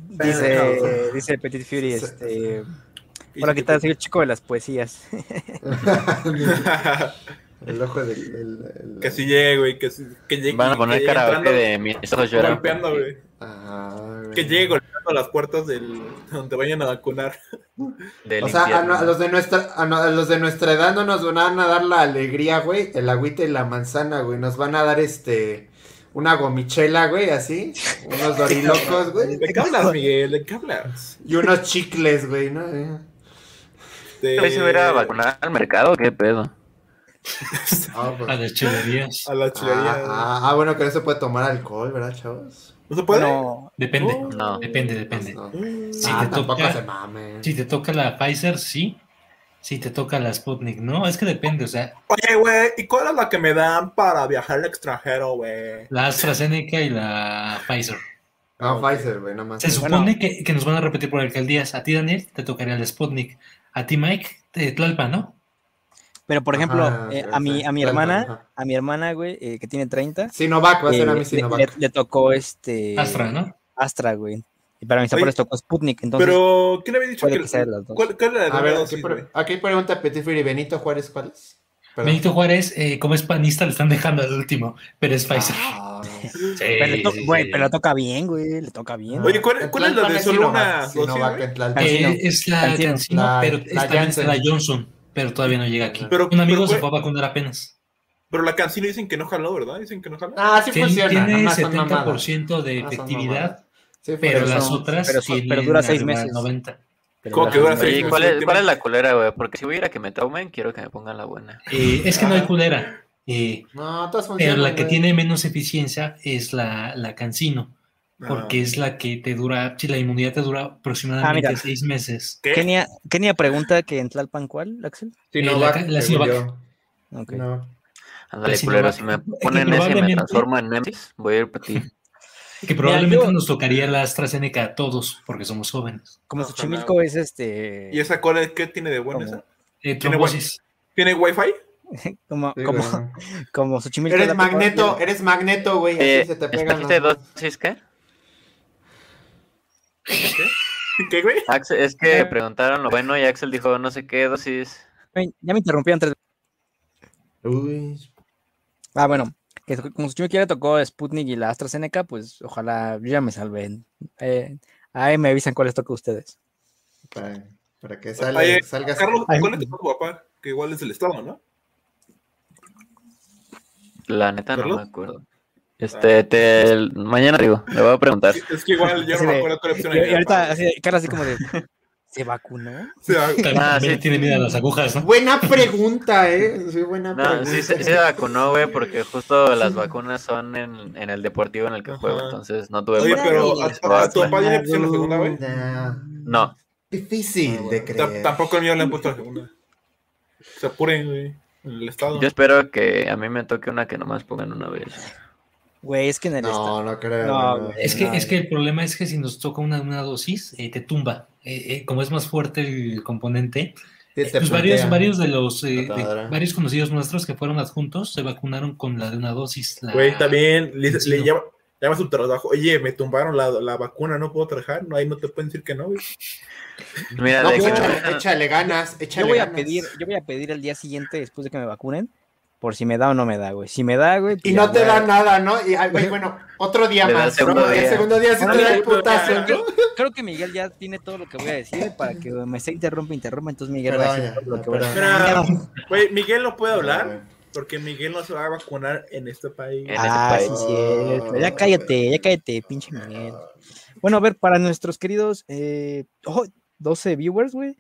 Dice, dice Petit Fury, este. Hola, ¿qué tal? Soy el chico de las poesías. El ojo del. el- el- Que sí llegue, güey. Que, que llegue. Van a que poner karaoke de mis ojos lloran. por Golpeando, güey. Ah. Que llegue golpeando las puertas del donde vayan a vacunar. Del O sea, a, infierno. no- a los de nuestra, a, no- a los de nuestra edad no nos van a dar la alegría, güey, el agüita y la manzana, güey. Nos van a dar este una gomichela, güey, así, unos dorilocos, güey, ¿De qué hablas, Miguel? ¿De qué hablas? y unos chicles, güey, ¿no? De... ¿Hoy se va a ir a vacunar al mercado? ¿Qué pedo? Ah, pues. A las chulerías. A la chulería. Ah, ah, ah, bueno, que no se puede tomar alcohol, ¿verdad, chavos? ¿No se puede? Bueno, Depende. Oh. No. Depende, depende. No. Si Ah, te tampoco toca- se mamen. Si te toca la Pfizer, sí. Si te toca la Sputnik, no. Es que depende, o sea, Oye, güey, ¿y cuál es la que me dan para viajar al extranjero, güey? la AstraZeneca y la Pfizer. No, Pfizer, güey, nada más. Se supone que, que nos van a repetir por alcaldías. A ti, Daniel, te tocaría el Sputnik. A ti, Mike, de Tlalpan, ¿no? pero por ejemplo, Ajá, eh, a mi, a mi hermana, ajá. a mi hermana, güey, eh, que tiene 30, Sinovac, va a ser a eh, mí le, Sinovac. le- le tocó este Astra, ¿no? Astra, güey. Y para mis abuelos tocó Sputnik, entonces Pero, ¿quién había dicho puede que... que sea de las dos. ¿Cuál, cuál era la A ver, dosis, aquí, pre- güey? aquí pregunta Petit Fury, Benito Juárez, ¿cuál es? Perdón. Benito Juárez, eh, como es panista, le están dejando al último, pero es Pfizer. Ah, Sí, Pero le, to- sí, güey, sí. pero le toca bien, güey, le toca bien. Oye, ¿cuál, es la de solo una. Eh, es la Cancino. La- pero la la Johnson, pero todavía no llega aquí. Pero- Un amigo pero, se fue a vacunar apenas. Pero la cancino dicen que no jaló, ¿verdad? Dicen que no jaló. Ah, sí Tiene, funciona. tiene nomás son mamadas. 70% de Ah, efectividad, pero las son- otras pero son- pero dura seis meses. 90. Pero ¿Cómo la- que dura seis meses? ¿cuál es, tiene- ¿cuál es la culera, güey? Porque si voy a ir a que me tomen, quiero que me pongan la buena. Eh, es que no hay culera. Eh, No, todas funcionan. pero la que tiene menos eficiencia es la, la Cancino, porque Ah. es la que te dura, si la inmunidad te dura aproximadamente Ah, mira. seis meses. ¿Qué? Kenia, Kenia pregunta que en Tlalpan, ¿cuál, Axel? Sinovac, Eh, la- la según Sinovac. yo. Ok. No. No culero, si me que ponen ese y me probablemente- transformo en Nemesis, voy a ir por ti. Que probablemente yo- nos tocaría la AstraZeneca a todos, porque somos jóvenes. Como. Xochimilco es este. ¿Y esa cuál es? ¿Qué tiene de bueno ¿Cómo? esa? Eh, ¿Tiene trombosis. ¿Tiene wifi? Como, Sí, como, güey. como Xochimilco. Eres magneto, eres magneto, güey. Así Eh, se te pegan ¿Escogiste los... dosis qué? ¿Qué, güey? Axel, es que preguntaron lo bueno y Axel dijo no sé qué dosis. Ya me interrumpieron tres Uy. Ah, bueno, que como si me quiera tocó Sputnik y la AstraZeneca, pues ojalá yo ya me salven. Eh, ahí me avisan cuál les toca a ustedes. Para, para que salga, Oye, salgas. Carlos. ¿cuál es tu papá? Que igual es del Estado, ¿no? La neta no ¿Carlos? me acuerdo. Este, te, mañana digo, le voy a preguntar. Sí, Es que igual yo Así no me acuerdo cuál opción Y, ahorita, así, cara así como de, ¿se vacunó? Ah, también sí. tiene miedo a las agujas, ¿no? Buena pregunta, ¿eh? Sí, buena No, pregunta. sí, se- sí se vacunó, güey, porque justo las vacunas son en, en el deportivo en el que juego, entonces no tuve Oye, problema. pero ¿a, a- a tu papá ya le pusieron la segunda, güey? No, Difícil de creer. Tampoco el mío le han puesto la segunda. Se apuren, güey. En el Estado. yo espero que a mí me toque una que nomás pongan una vez. Güey, es que en el No, estado. no creo. No, no. güey. Es que, No, es que el problema es que si nos toca una, una dosis, eh, te tumba. Eh, eh, como es más fuerte el componente, pues varios, varios de los eh, de varios conocidos nuestros que fueron adjuntos se vacunaron con la de una dosis. la- Güey, también le, le llama, llama a su trabajo. Oye, me tumbaron la, la vacuna, no puedo trabajar. No, ahí no te pueden decir que no, güey. Mira, No, pues, échale, échale ganas, échale Yo voy a ganas. pedir, yo voy a pedir el día siguiente después de que me vacunen, por si me da o no me da, güey. Si me da, güey. pues Y ya, no te da nada, ¿no? Y güey, bueno, otro día más. el segundo ¿no? El día. segundo día sí te da el putazo, ¿no? Creo, creo que Miguel ya tiene todo lo que voy a decir para que me se interrumpa, interrumpa. Entonces Miguel va a decir ya, todo lo ya, que voy a decir. perdón. Ya, Güey, Miguel no puede hablar porque Miguel no se va a vacunar en este país. En ese Ah, sí, país. cierto. Ya cállate, ya cállate, pinche Miguel. Bueno, a ver, para nuestros queridos eh, oh, 12 viewers, güey.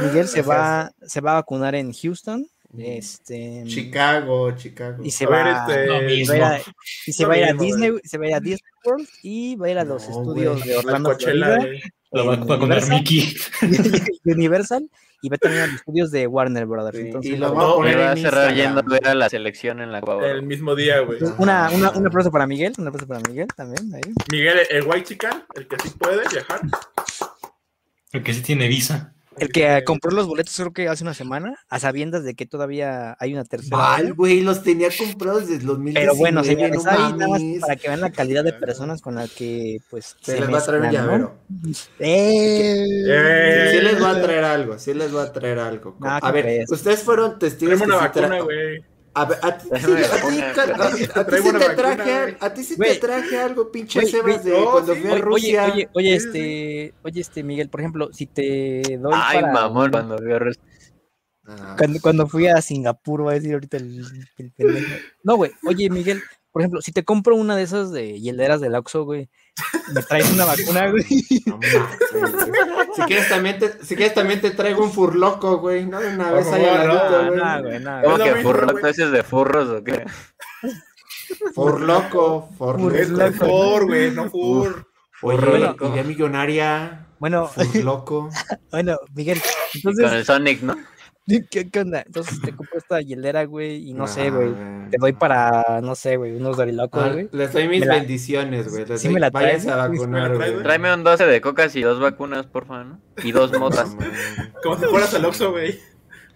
Miguel se va, se va a vacunar en Houston. Este, Chicago, Chicago. y se A ver, va, este, Lo va a ir a- y se Lo va a ir a mismo, Disney, se va a ir a Disney World y va a ir a los No, estudios güey. de la Orlando, Coachella, Florida, güey. La va a vacunar Mickey. Universal y va también a los estudios de Warner Brothers. Sí, Entonces, y lo voy a poner va a cerrar yendo a ver a la selección en la Cuba. El mismo día, güey. una, una, un aplauso para Miguel, un aplauso para Miguel también. Ahí. Miguel, el white chican, el que sí puede viajar. El que sí tiene visa. El que compró los boletos creo que hace una semana, a sabiendas de que todavía hay una tercera. Mal, güey, los tenía comprados desde 2019. Pero bueno, señores, no ahí nada más para que vean la calidad de personas con la que pues Se les va a traer un llavero. ¡Eh! Eh, Sí les va a traer algo, sí les va a traer algo. A ¿qué ver, crees? ustedes fueron testigos una vacuna, güey. A a ti, sí, a a a te traje, a ti sí te traje algo, pinche Sebas, de cuando sí. fui a Oye, Rusia. oye, oye, este, oye, este, Miguel, por ejemplo, si te doy Ay, para- mamón, cuando vio res- Ah, Cuando, cuando fui a Singapur, voy a decir ahorita el, el pendejo. No, güey. Oye, Miguel, por ejemplo, si te compro una de esas de hieleras del Oxxo, güey, me traes una vacuna, güey. no si quieres también te, si quieres también te traigo un furloco, güey, no de una Por vez ahí no, güey. No, güey, no, ¿Cómo Es que güey. ¿Tú dices de furros o qué? Furloco, furloco. Es con for, güey, no fur. Oye, Furloco. idea millonaria, Bueno, furloco. bueno, Miguel, Y con entonces, el Sonic, ¿no? ¿qué, qué onda? Entonces te compro esta hielera, güey, y no sé, güey. Te doy para, no sé, güey, unos dorilocos, Ah, güey. les doy mis la- bendiciones, güey. les Sí doy- me la traes, a vacunar, ¿Me la traes, güey. Tráeme un 12 de cocas y dos vacunas, porfa, ¿no? Y dos motas. No. Como si fueras al Oxxo, güey.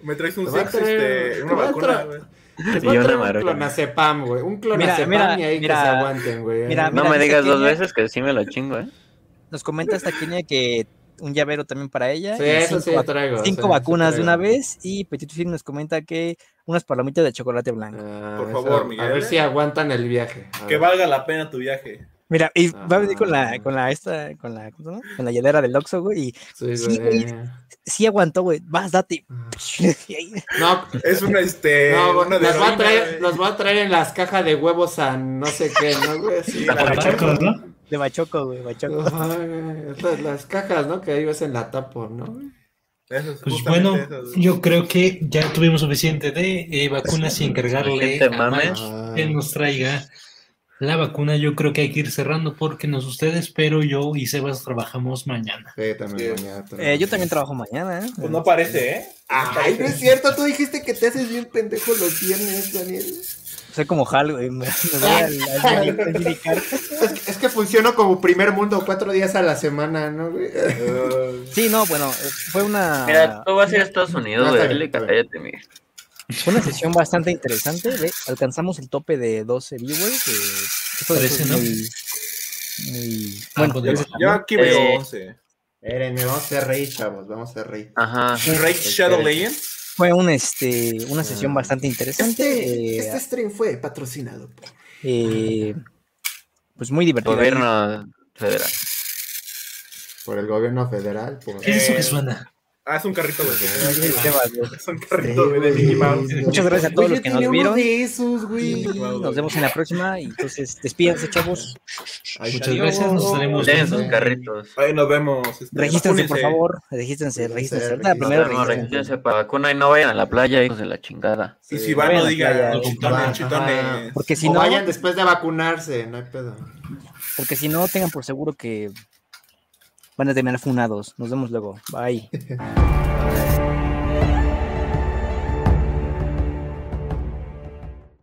Me traes un traer- este, te una vacuna, güey. A una un clonazepam, güey. Un clonazepam mira, y ahí mira. que se aguanten, güey. Mira, No me digas dos veces que sí me lo chingo, ¿eh? Nos comenta esta Kenia que un llavero también para ella. Sí, eso sí cinco vac- traigo. Cinco sí, vacunas sí de una vez y Petit Film nos comenta que unas palomitas de chocolate blanco. Ah, Por eso, favor, A Miguel, ver ¿eh? si aguantan el viaje. a Que ver. valga la pena tu viaje. Mira, y va a venir con la, Ah. con la esta, con la, ¿cómo se llama? Con la hielera del Oxxo, güey, y Sí, Sí, güey. sí aguantó, güey, vas, date. No, Es una, este, no, una de nos va, a traer, güey. nos va a traer en las cajas de huevos a no sé qué, ¿no, güey? Sí, la la- ¿no? De bachoco, güey, güey, las, las cajas, ¿no? Que ahí ves en la tapo, ¿no? Esas, Pues justamente bueno, yo creo que ya tuvimos suficiente de eh, vacunas y encargarle a. Mike Ah. que nos traiga la vacuna. Yo creo que hay que ir cerrando porque no ustedes, pero yo y Sebas trabajamos mañana. Sí, también Sí. mañana, Eh, yo también trabajo mañana, ¿eh? Pues no parece, ¿eh? Ay, no es cierto, tú dijiste que te haces bien pendejo los viernes, Daniel. Soy como Hal, güey, me, me voy al, al, al. Es, que- es que funciono como primer mundo, cuatro días a la semana, ¿no, güey? Uh, Sí, no, bueno, eh, fue una, Mira, tú vas a ir a Estados Unidos, No, güey. cállate, Miguel. fue una sesión bastante interesante, ¿ve? Alcanzamos el tope de 12 viewers. eh, eso- Parece, es ¿no? muy, muy Ah, bueno. pues, yo aquí veo Eh, 11. Espérenme, vamos a ser rey, chavos, vamos a ser rey. Ajá. ¿Un Raid Shadow Legends? Fue un, este, una sesión Ah. bastante interesante. Este, eh, este stream fue patrocinado por... eh, pues muy divertido. Gobierno federal. Por el gobierno federal. Por... ¿Qué es eso Eh, que suena? Ah, es un carrito, güey. Es un carrito güey, de Mickey Mouse. Muchas gracias a todos los que nos vieron. de esos, güey. Nos vemos en la próxima. Y entonces, despídense, chavos. Ahí Muchas está. gracias, nos estaremos viendo. sus carritos. Ahí nos vemos. este, Regístrense, por favor. Regístrense, regístrense. Primero Nos vemos, regístrense. para vacuna y no vayan a la playa, hijos de la chingada. Y si van, no la digan playa. chitones, chitones. Porque si o no, vayan después de vacunarse, no hay pedo. porque si no, tengan por seguro que van a terminar funados. Nos vemos luego. Bye.